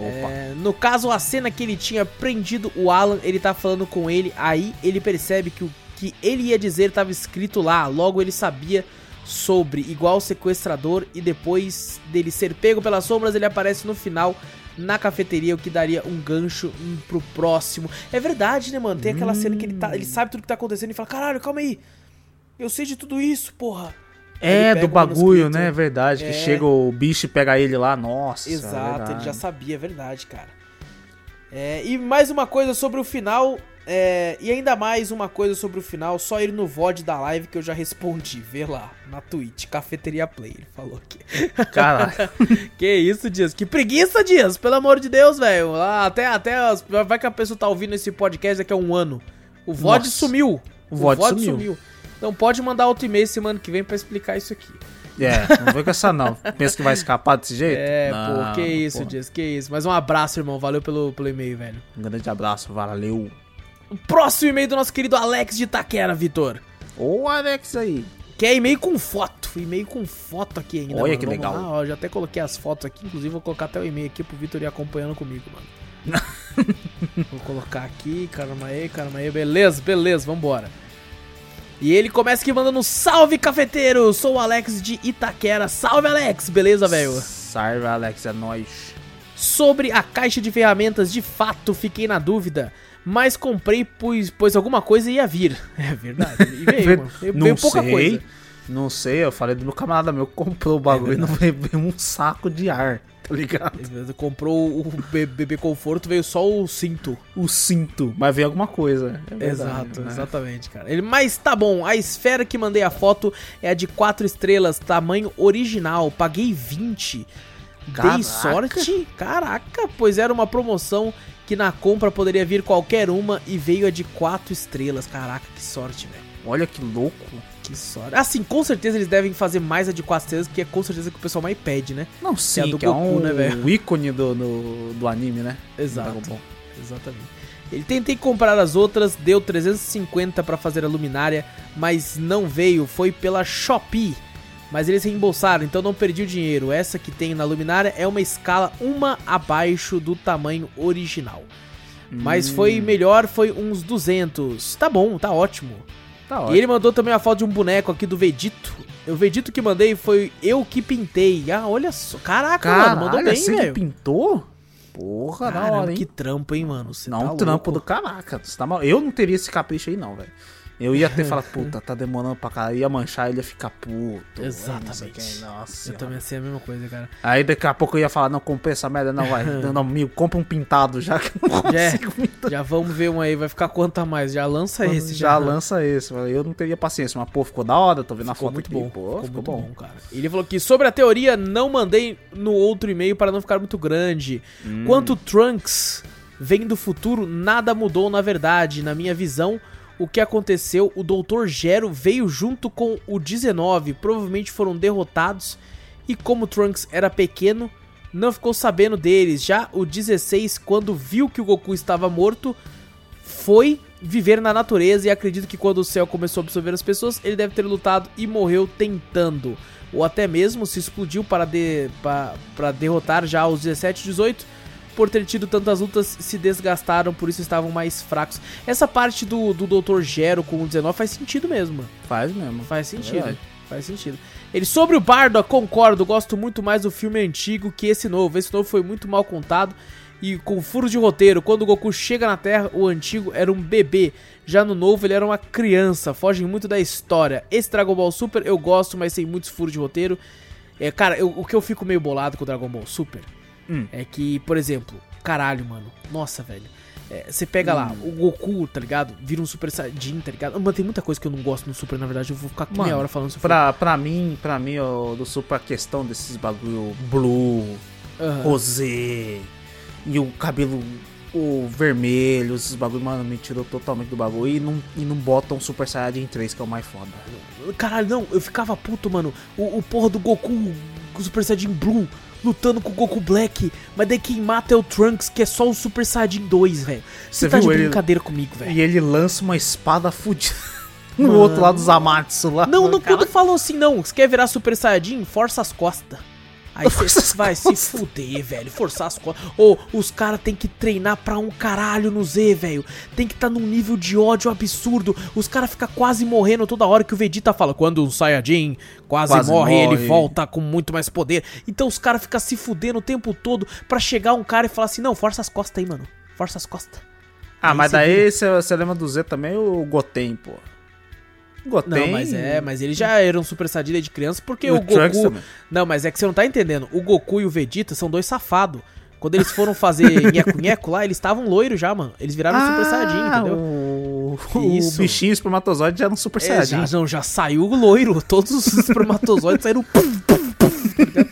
É, no caso, a cena que ele tinha prendido o Alan, ele tá falando com ele, aí ele percebe que o que ele ia dizer estava escrito lá, logo ele sabia sobre, igual o sequestrador, e depois dele ser pego pelas sombras, ele aparece no final na cafeteria, o que daria um gancho hum, pro próximo. É verdade, né, mano? Tem aquela cena que ele, tá, ele sabe tudo que tá acontecendo e fala: caralho, calma aí, eu sei de tudo isso, porra. É, do o bagulho, manuscrito. né? É verdade. É. Que chega o bicho e pega ele lá. Nossa. Exato, é ele já sabia, é verdade, cara. É, e mais uma coisa sobre o final. é, e ainda mais uma coisa sobre o final, só ir no VOD da live que eu já respondi. Vê lá, na Twitch, Cafeteria Play, ele falou aqui. Caralho. <laughs> que isso, Dias? Que preguiça, Dias! Pelo amor de Deus, velho. Ah, Até, até vai que a pessoa tá ouvindo esse podcast daqui a um ano. O VOD Nossa. sumiu. O VOD sumiu. Então pode mandar outro e-mail semana que vem pra explicar isso aqui. É, não vem com essa não. Pensa que vai escapar desse jeito? É, Não, pô, que isso. Dias, que isso. Mas um abraço, irmão. Valeu pelo, pelo e-mail, velho. Um grande abraço, valeu. O próximo e-mail do nosso querido Alex de Itaquera, Vitor. Ô, Alex aí. Que é e-mail com foto. E-mail com foto aqui ainda. Olha mano. que Vamos legal. lá, ó, já até coloquei as fotos aqui. Inclusive, vou colocar até o e-mail aqui pro Vitor ir acompanhando comigo, mano. <laughs> vou colocar aqui. Caramba aí, caramba aí. Beleza, beleza, vambora. E ele começa aqui mandando um salve, cafeteiro. Sou o Alex de Itaquera. Salve, Alex. Beleza, velho? Salve, Alex, é nóis. Sobre a caixa de ferramentas, de fato fiquei na dúvida, mas comprei pois, pois alguma coisa ia vir. <laughs> É verdade. E veio, <laughs> mano. Veio, não veio pouca sei, coisa. Não sei, eu falei do meu camarada meu que comprou o bagulho e <laughs> não veio um saco de ar, tá ligado? Comprou o be- bebê conforto, veio só o cinto. O cinto, mas veio alguma coisa. é verdade, Exato, né? exatamente, cara. Ele, mas tá bom, a esfera que mandei a foto é a de 4 estrelas, tamanho original. Paguei 20. Caraca. Dei sorte? Caraca, pois era uma promoção que na compra poderia vir qualquer uma e veio a de 4 estrelas. Caraca, que sorte, velho. Olha que louco. Que sorte. Assim, com certeza eles devem fazer mais a de 4 estrelas, que é com certeza que o pessoal mais pede, né? Não, sim, a do que Goku, é um né, <laughs> ícone do, do, do anime, né? Exato. Exatamente. Ele tentei comprar as outras, deu 350 pra fazer a luminária, mas não veio, foi pela Shopee. Mas eles reembolsaram, então não perdi o dinheiro. Essa que tem na luminária é uma escala uma abaixo do tamanho original. Mas Hum. foi melhor, foi uns 200. Tá bom, tá ótimo. Tá E ótimo. ele mandou também a foto de um boneco aqui do Vegito. O Vegito que mandei foi eu que pintei. Ah, olha só. Caraca, Caralho, mano, mandou bem, você que velho. pintou? Porra, da Caramba, hora, hein? que trampo, hein, mano. Você não, tá um trampo do louco. caraca. Você tá mal... Eu não teria esse capricho aí, não, velho. Eu ia ter <laughs> falado, puta, tá demorando pra caralho. Ia manchar, ele ia ficar puto. Exatamente. Nossa. Eu também sei a mesma coisa, cara. Aí daqui a pouco eu ia falar, não, comprei essa merda, não, vai. <laughs> Não, amigo, compra um pintado já que eu não Já, <laughs> é. consigo pintar. já vamos ver um aí, vai ficar quanto a mais? Já lança esse, já lança esse. Eu não teria paciência, mas pô, ficou da hora, tô vendo a Ficou foto muito aqui. bom. Pô, ficou, muito bom. bom. cara. Ele falou que sobre a teoria não mandei no outro e-mail para não ficar muito grande. Hum. Quanto Trunks vem do futuro, nada mudou na verdade. Na minha visão, o que aconteceu, o Dr. Gero veio junto com o 19, provavelmente foram derrotados. E como Trunks era pequeno, não ficou sabendo deles. Já o 16, quando viu que o Goku estava morto, foi viver na natureza e acredito que quando o céu começou a absorver as pessoas, ele deve ter lutado e morreu tentando. Ou até mesmo se explodiu para, de, para, para derrotar já os 17 e 18. Por ter tido tantas lutas, se desgastaram, por isso estavam mais fracos. Essa parte do, do Dr. Gero com o 19 faz sentido mesmo. Faz mesmo. Faz sentido. verdade. faz sentido. Ele sobre o Bardo, concordo, gosto muito mais do filme antigo que esse novo. Esse novo foi muito mal contado e com furos de roteiro. Quando o Goku chega na Terra, o antigo era um bebê. Já no novo, ele era uma criança. Fogem muito da história. Esse Dragon Ball Super eu gosto, mas tem muitos furos de roteiro. É, cara, eu- o que eu fico meio bolado com o Dragon Ball Super Hum. é que, por exemplo, caralho, mano. Nossa, velho. É, Você pega lá, Hum. o Goku, tá ligado? Vira um Super Saiyajin, tá ligado? Mano, tem muita coisa que eu não gosto no Super, na verdade. Eu vou ficar aqui meia hora falando sobre Pra, pra mim, pra mim, ó, do Super, a questão desses bagulho blue, Aham. rosé e o cabelo o vermelho, esses bagulho, mano, me tirou totalmente do bagulho. E não, e não botam Super Saiyajin 3, que é o mais foda. Caralho, não, eu ficava puto, mano. O, o porra do Goku, o Super Saiyajin Blue, lutando com o Goku Black. Mas daí quem mata é o Trunks, que é só o Super Saiyajin 2, velho. Você tá de ele- brincadeira comigo, velho. E ele lança uma espada fudida <laughs> no Mano. outro lado dos Amatsu lá. Não, não, quando falou assim, não, você quer virar Super Saiyajin, força as costas. Aí você vai se fuder, velho, forçar as costas. Ou os caras tem que treinar pra um caralho no Z, velho. Tem que tá num nível de ódio absurdo. Os caras ficam quase morrendo toda hora que o Vegeta fala. Quando um Saiyajin quase, Quase morre, morre. ele volta com muito mais poder. Então os caras ficam se fudendo o tempo todo pra chegar um cara e falar assim: não, força as costas aí, mano. Força as costas. Ah, Aí mas daí você você lembra do Z também, o Goten, pô. Goten. Não, mas é, mas eles já eram super saiyajin desde criança, porque o, o Goku... também. Não, mas é que você não tá entendendo. O Goku e o Vegeta são dois safados. Quando eles foram fazer <laughs> nheco-nheco lá, eles estavam loiros já, mano. Eles viraram Super Saiyajin, entendeu? O, o Isso. bichinho espermatozoide já era um Super É, Saiyajin. já, não, já saiu loiro. Todos os <laughs> espermatozoides saíram pum,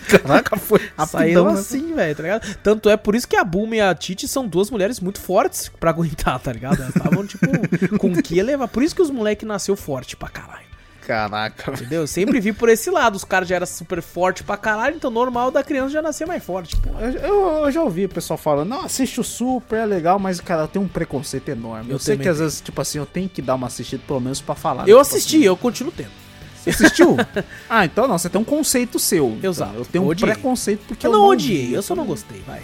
Caraca, foi Saíram rapidão, né? assim, velho, tá ligado? Tanto é por isso que a Bulma e a Titi são duas mulheres muito fortes pra aguentar, tá ligado? Elas estavam, tipo, <laughs> com o que levar. Por isso que os moleques nasceu forte pra caralho. Caraca. Entendeu? Eu sempre vi por esse lado. Os caras já eram super forte pra caralho, então normal da criança já nascer mais forte, pô. Eu, eu- eu já ouvi o pessoal falando, não, assiste o Super, é legal, mas, cara, tenho um preconceito enorme. Eu, Eu sei que às vezes, tipo assim, eu tenho que dar uma assistida pelo menos pra falar. Eu tipo assisti, assim. eu continuo tendo. Você assistiu? <laughs> ah, então não, você tem um conceito seu. Exato. Eu tenho um Odiei. preconceito porque Eu eu, não odiei, vi. eu só não gostei, vai.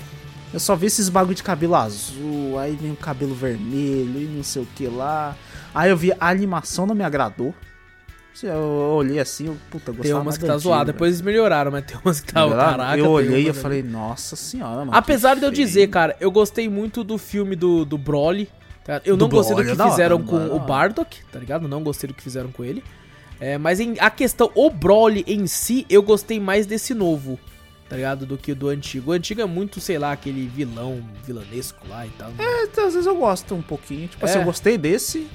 Eu só vi esses bagulho de cabelo azul, aí vem o cabelo vermelho e não sei o que lá. Aí eu vi a animação não me agradou. Eu, olhei assim, eu, puta, gostava Tem umas que do tá antigo, zoada, depois eles melhoraram, mas tem umas que tá. Melhoraram? Caraca, eu olhei e eu falei, nossa senhora, mano. Apesar de eu feio. dizer, cara, eu gostei muito do filme do, do Broly. tá? Eu Do não gostei do Broly, que é hora, fizeram com hora. o Bardock, tá ligado? Não gostei do que fizeram com ele. É, mas em, a questão, o Broly em si, eu gostei mais desse novo, tá ligado? Do que do antigo. O antigo é muito, sei lá, aquele vilão, vilanesco lá e tal. É, então, às vezes eu gosto um pouquinho. Tipo assim, É. eu gostei desse,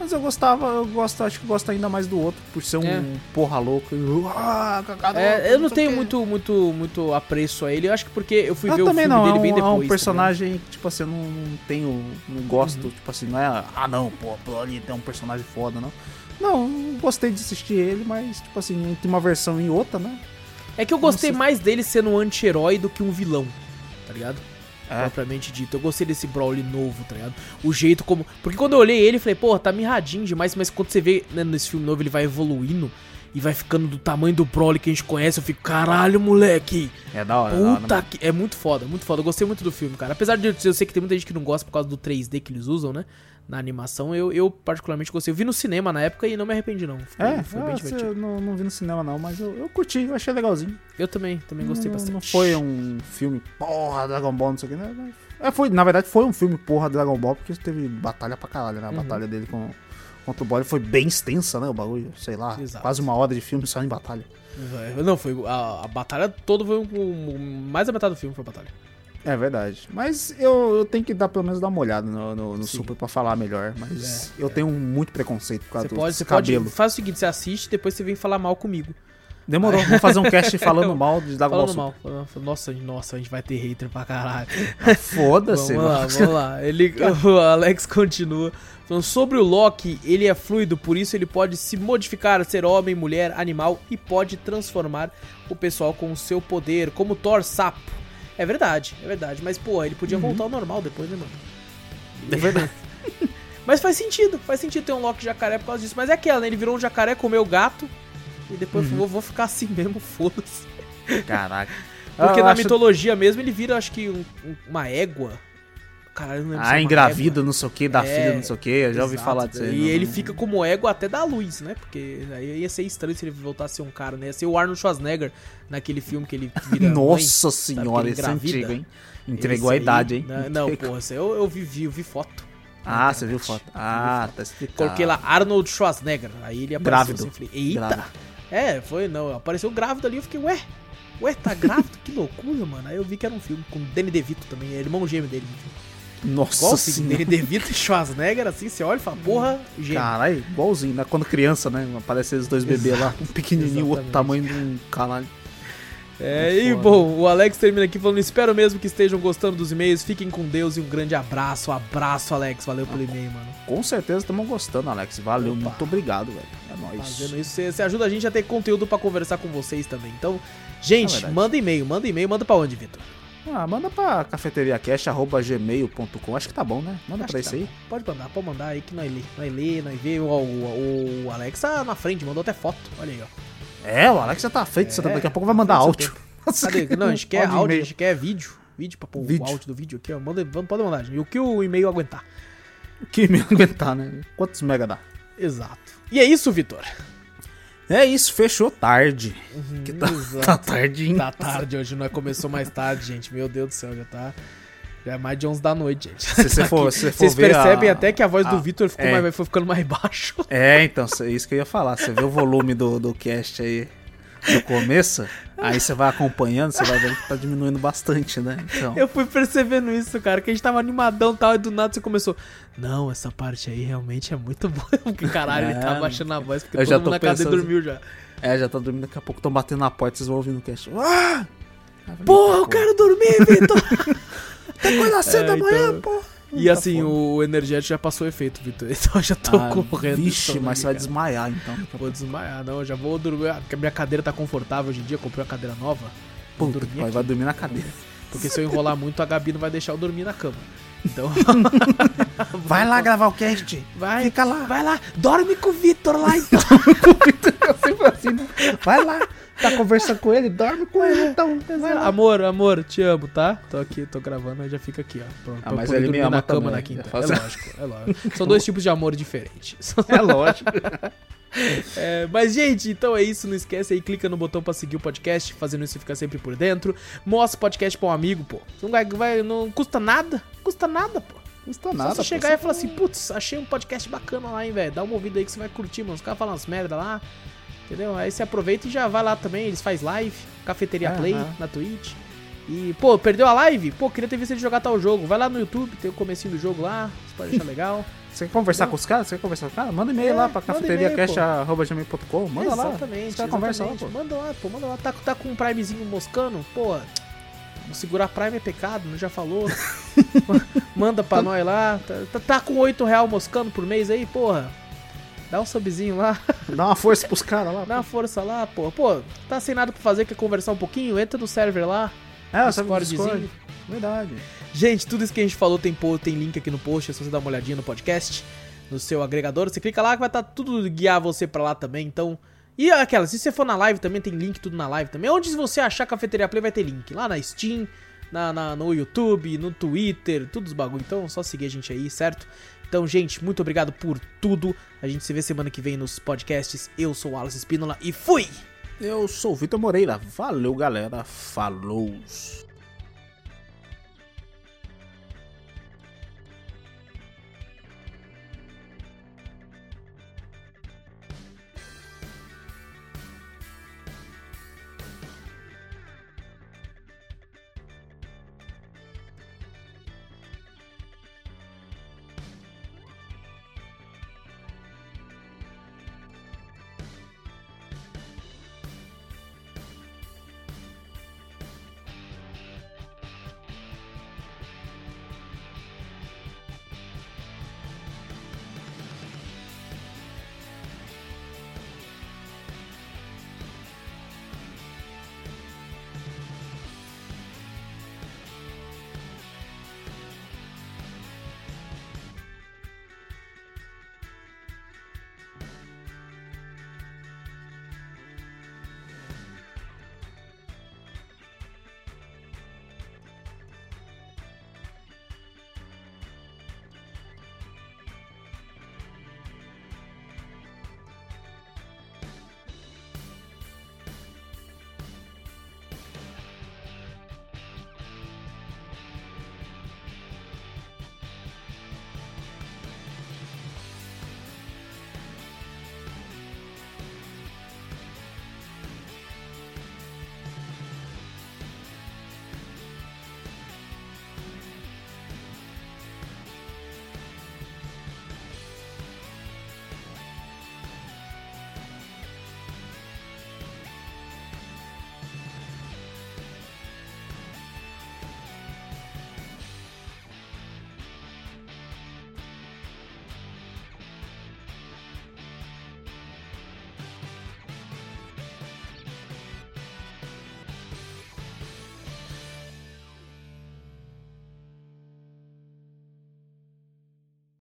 mas eu gostava, eu gosto, acho que gosto ainda mais do outro, por ser um É. porra louco. ah, É, eu não tenho muito, muito, muito apreço a ele. Eu acho que porque eu fui Eu ver o também filme não, dele é um, bem é depois. um tá personagem que, tipo assim, eu não, não tenho, não gosto, Uhum. tipo assim, não é, ah não, pô, Broly é um personagem foda, não. Não, gostei de assistir ele, mas, tipo assim, entre uma versão e outra, né? É que eu gostei Nossa. mais dele sendo um anti-herói do que um vilão, tá ligado? É. Propriamente dito. Eu gostei desse Broly novo, tá ligado? O jeito como. Porque quando eu olhei ele, eu falei, porra, tá mirradinho demais, mas quando você vê né, nesse filme novo, ele vai evoluindo e vai ficando do tamanho do Broly que a gente conhece, eu fico, caralho, moleque! É da hora, é da hora, Puta que. É muito foda, muito foda. Eu gostei muito do filme, cara. Apesar de eu eu sei que tem muita gente que não gosta por causa do 3D que eles usam, né? Na animação, eu, eu particularmente gostei. Eu vi no cinema na época e não me arrependi, não. É, foi bem divertido. não, não vi no cinema não, mas eu, eu curti, eu achei legalzinho. Eu também, também gostei não, bastante. Não foi um filme, porra, Dragon Ball, não sei o que, né? É, foi, na verdade foi um filme, porra, Dragon Ball, porque teve batalha pra caralho, né? A Uhum. batalha dele com, contra o Broly foi bem extensa, né? O bagulho, sei lá, Exato. quase uma hora de filme só em batalha. Não, foi. A, a batalha toda foi. um- mais da metade do filme foi a batalha. É verdade. Mas eu, eu tenho que dar pelo menos dar uma olhada no, no, no. Super pra falar melhor. Mas É, eu é. tenho muito preconceito por causa Você do pode, você cabelo. pode. Faz o seguinte, você assiste depois você vem falar mal comigo. Demorou, vamos fazer um cast <laughs> falando mal de Dragon Ball Super. mal. Nossa, nossa, a gente vai ter hater pra caralho. Foda-se, Vamos lá, vamos lá. Ele, <laughs> o Alex continua. Falando sobre o Loki, ele é fluido, por isso ele pode se modificar, ser homem, mulher, animal e pode transformar o pessoal com o seu poder, como Thor sapo. É verdade, é verdade. Mas, pô, ele podia voltar ao normal depois, né, mano? É verdade. <laughs> Mas faz sentido, faz sentido ter um Loki jacaré por causa disso. Mas é aquela, né? Ele virou um jacaré, comeu o gato. E depois Uhum. vou, vou ficar assim mesmo, <laughs> foda-se. Caraca. Porque Eu na acho- mitologia mesmo ele vira, acho que, um- uma égua. Caralho, não lembro é Ah, uma engravida, não sei o que, da É, filha, não sei o que. Eu já ouvi Exato. falar disso aí. E não- ele fica como égua até da luz, né? Porque aí ia ser estranho se ele voltasse a ser um cara, né? Ia ser o Arnold Schwarzenegger naquele filme que ele vira mãe. <laughs> Nossa que senhora, esse é antigo, hein? Entregou Esse a aí- idade, hein? Não, não <laughs> Entregou. porra, aí eu, eu vi, eu vi foto. Ah, você viu foto? Ah, tá explicado. Coloquei lá Arnold Schwarzenegger. Aí ele apareceu Grávido. assim, falei, eita! Grávido. É, foi, não, apareceu grávido ali, eu fiquei, ué, ué, tá grávido? <laughs> que loucura, mano. Aí eu vi que era um filme com Danny DeVito também, é irmão gêmeo dele. Nossa Igual assim, senhora. <laughs> Danny DeVito e Schwarzenegger, assim, você olha e fala, porra, gêmeo. Caralho, igualzinho, né? Quando criança, né? Aparece os dois bebês lá, um pequenininho, o outro tamanho de um caralho. É, e bom, o Alex termina aqui falando: espero mesmo que estejam gostando dos e-mails. Fiquem com Deus e um grande abraço. Abraço, Alex. Valeu pelo e-mail, mano. Com certeza estamos gostando, Alex. Valeu, Opa. muito obrigado, velho. É nóis. Fazendo isso, você, ajuda a gente a ter conteúdo pra conversar com vocês também. Então, gente, É manda e-mail, manda e-mail, manda pra onde, Vitor? Ah, manda pra cafeteriacast.gmail.com. Acho que tá bom, né? Manda Acho pra isso tá aí. bom. Pode mandar, pode mandar aí que nós lê. Nós lê, nós vê. O, o, o Alex tá na frente, mandou até foto. Olha aí, ó. É, o Alex já tá feito. É, daqui a pouco vai mandar fez seu áudio. Cadê? Não, a gente quer áudio a e-mail. gente quer vídeo. Vídeo pra pôr Vídeo. o áudio do vídeo aqui, ó. Manda, pode mandar, gente. E o que o e-mail aguentar. Que me <laughs> aguentar, né? Quantos mega dá? Exato. E é isso, Vitor. É isso, fechou tarde. Que tá, Exato. tá tardinho. Tá tarde hoje, não é? Começou mais tarde, gente. Meu Deus do céu, já tá. Já é mais de 11 da noite, gente. Se você for, se for Vocês ver percebem a- até que a voz do a- Vitor ficou, é. mais, foi ficando mais <laughs> baixo. É, então, é isso que eu ia falar. Você vê o volume do, do cast aí no começo, aí você vai acompanhando, você vai vendo que tá diminuindo bastante, né? Então, Eu fui percebendo isso, cara, que a gente tava animadão e tal, e do nada você começou. Não, essa parte aí realmente é muito boa. Porque caralho, ele tá É, baixando a voz, porque eu todo já mundo tô na cadeira pensando- dormiu já. é, já tá dormindo, daqui a pouco estão batendo na porta, vocês vão ouvindo o cast. Ah! Porra, eu quero dormir, Vitor! <laughs> Até quando cedo É, da manhã, então- pô. E assim, o energético já passou o efeito, Vitor. <laughs> Então eu já tô Ah, correndo. Vixe, mas você vai desmaiar então. <laughs> Vou desmaiar, não, eu já vou dormir. ah, Porque a minha cadeira tá confortável hoje em dia, comprei uma cadeira nova. Puta, dormir vai, aqui, vai dormir na cadeira. <laughs> Porque se eu enrolar muito, a Gabi não vai deixar eu dormir na cama. Então, Vai lá gravar o cast. vai, Fica lá. vai lá, dorme com o Vitor lá então. Sempre assim, né? Vai lá. Tá conversando com ele, dorme com ele então. Amor, amor, te amo, tá? Tô aqui, tô gravando, aí já fica aqui, ó. Pra Ah, mas ele me ama na cama também. na quinta. Eu faço- É lógico, é lógico. São dois tipos de amor diferentes. É lógico. <laughs> É, mas, gente, então é isso. Não esquece aí, clica no botão pra seguir o podcast. Fazendo isso, você fica sempre por dentro. Mostra o podcast pra um amigo, pô. Não, vai, vai- não custa nada. Custa nada, pô. Custa Só nada. você pô. chegar e falar assim, putz, achei um podcast bacana lá, hein, velho. Dá uma ouvida aí que você vai curtir, mano. Os caras falam umas merda lá. Entendeu? Aí você aproveita e já vai lá também. Eles fazem live, Cafeteria Aham. Play na Twitch. E, pô, perdeu a live? Pô, queria ter visto ele jogar tal jogo. Vai lá no YouTube, tem o comecinho do jogo lá. Você pode achar <laughs> legal. Você quer conversar com os caras? Você quer conversar com os caras? Manda e-mail É, lá pra cafeteriacast.com. Manda lá. Exatamente. Os caras conversam lá, pô. Manda lá, pô, manda lá. Tá, tá com um Primezinho moscando? Pô, segurar Prime é pecado, não já falou. <laughs> manda pra nós lá. Tá, tá- tá com 8 real moscando por mês aí, porra. Dá um subzinho lá, <laughs> Dá uma força pros caras lá. dá uma força lá, pô. Pô, tá sem nada pra fazer, quer conversar um pouquinho? Entra no server lá. É, Discordzinho. Discord. Verdade. Gente, tudo isso que a gente falou tem, tem link aqui no post, é só você dar uma olhadinha no podcast, no seu agregador. Você clica lá que vai estar tudo guiar você pra lá também, então... E aquela, se você for na live também, tem link tudo na live também. Onde você achar Cafeteria Play vai ter link. Lá na Steam, na, na- no YouTube, no Twitter, tudo os bagulho. Então é só seguir a gente aí, certo? Então, gente, muito obrigado por tudo. A gente se vê semana que vem nos podcasts. Eu sou o Wallace Espínola e fui! Eu sou o Vitor Moreira. Valeu, galera. Falou.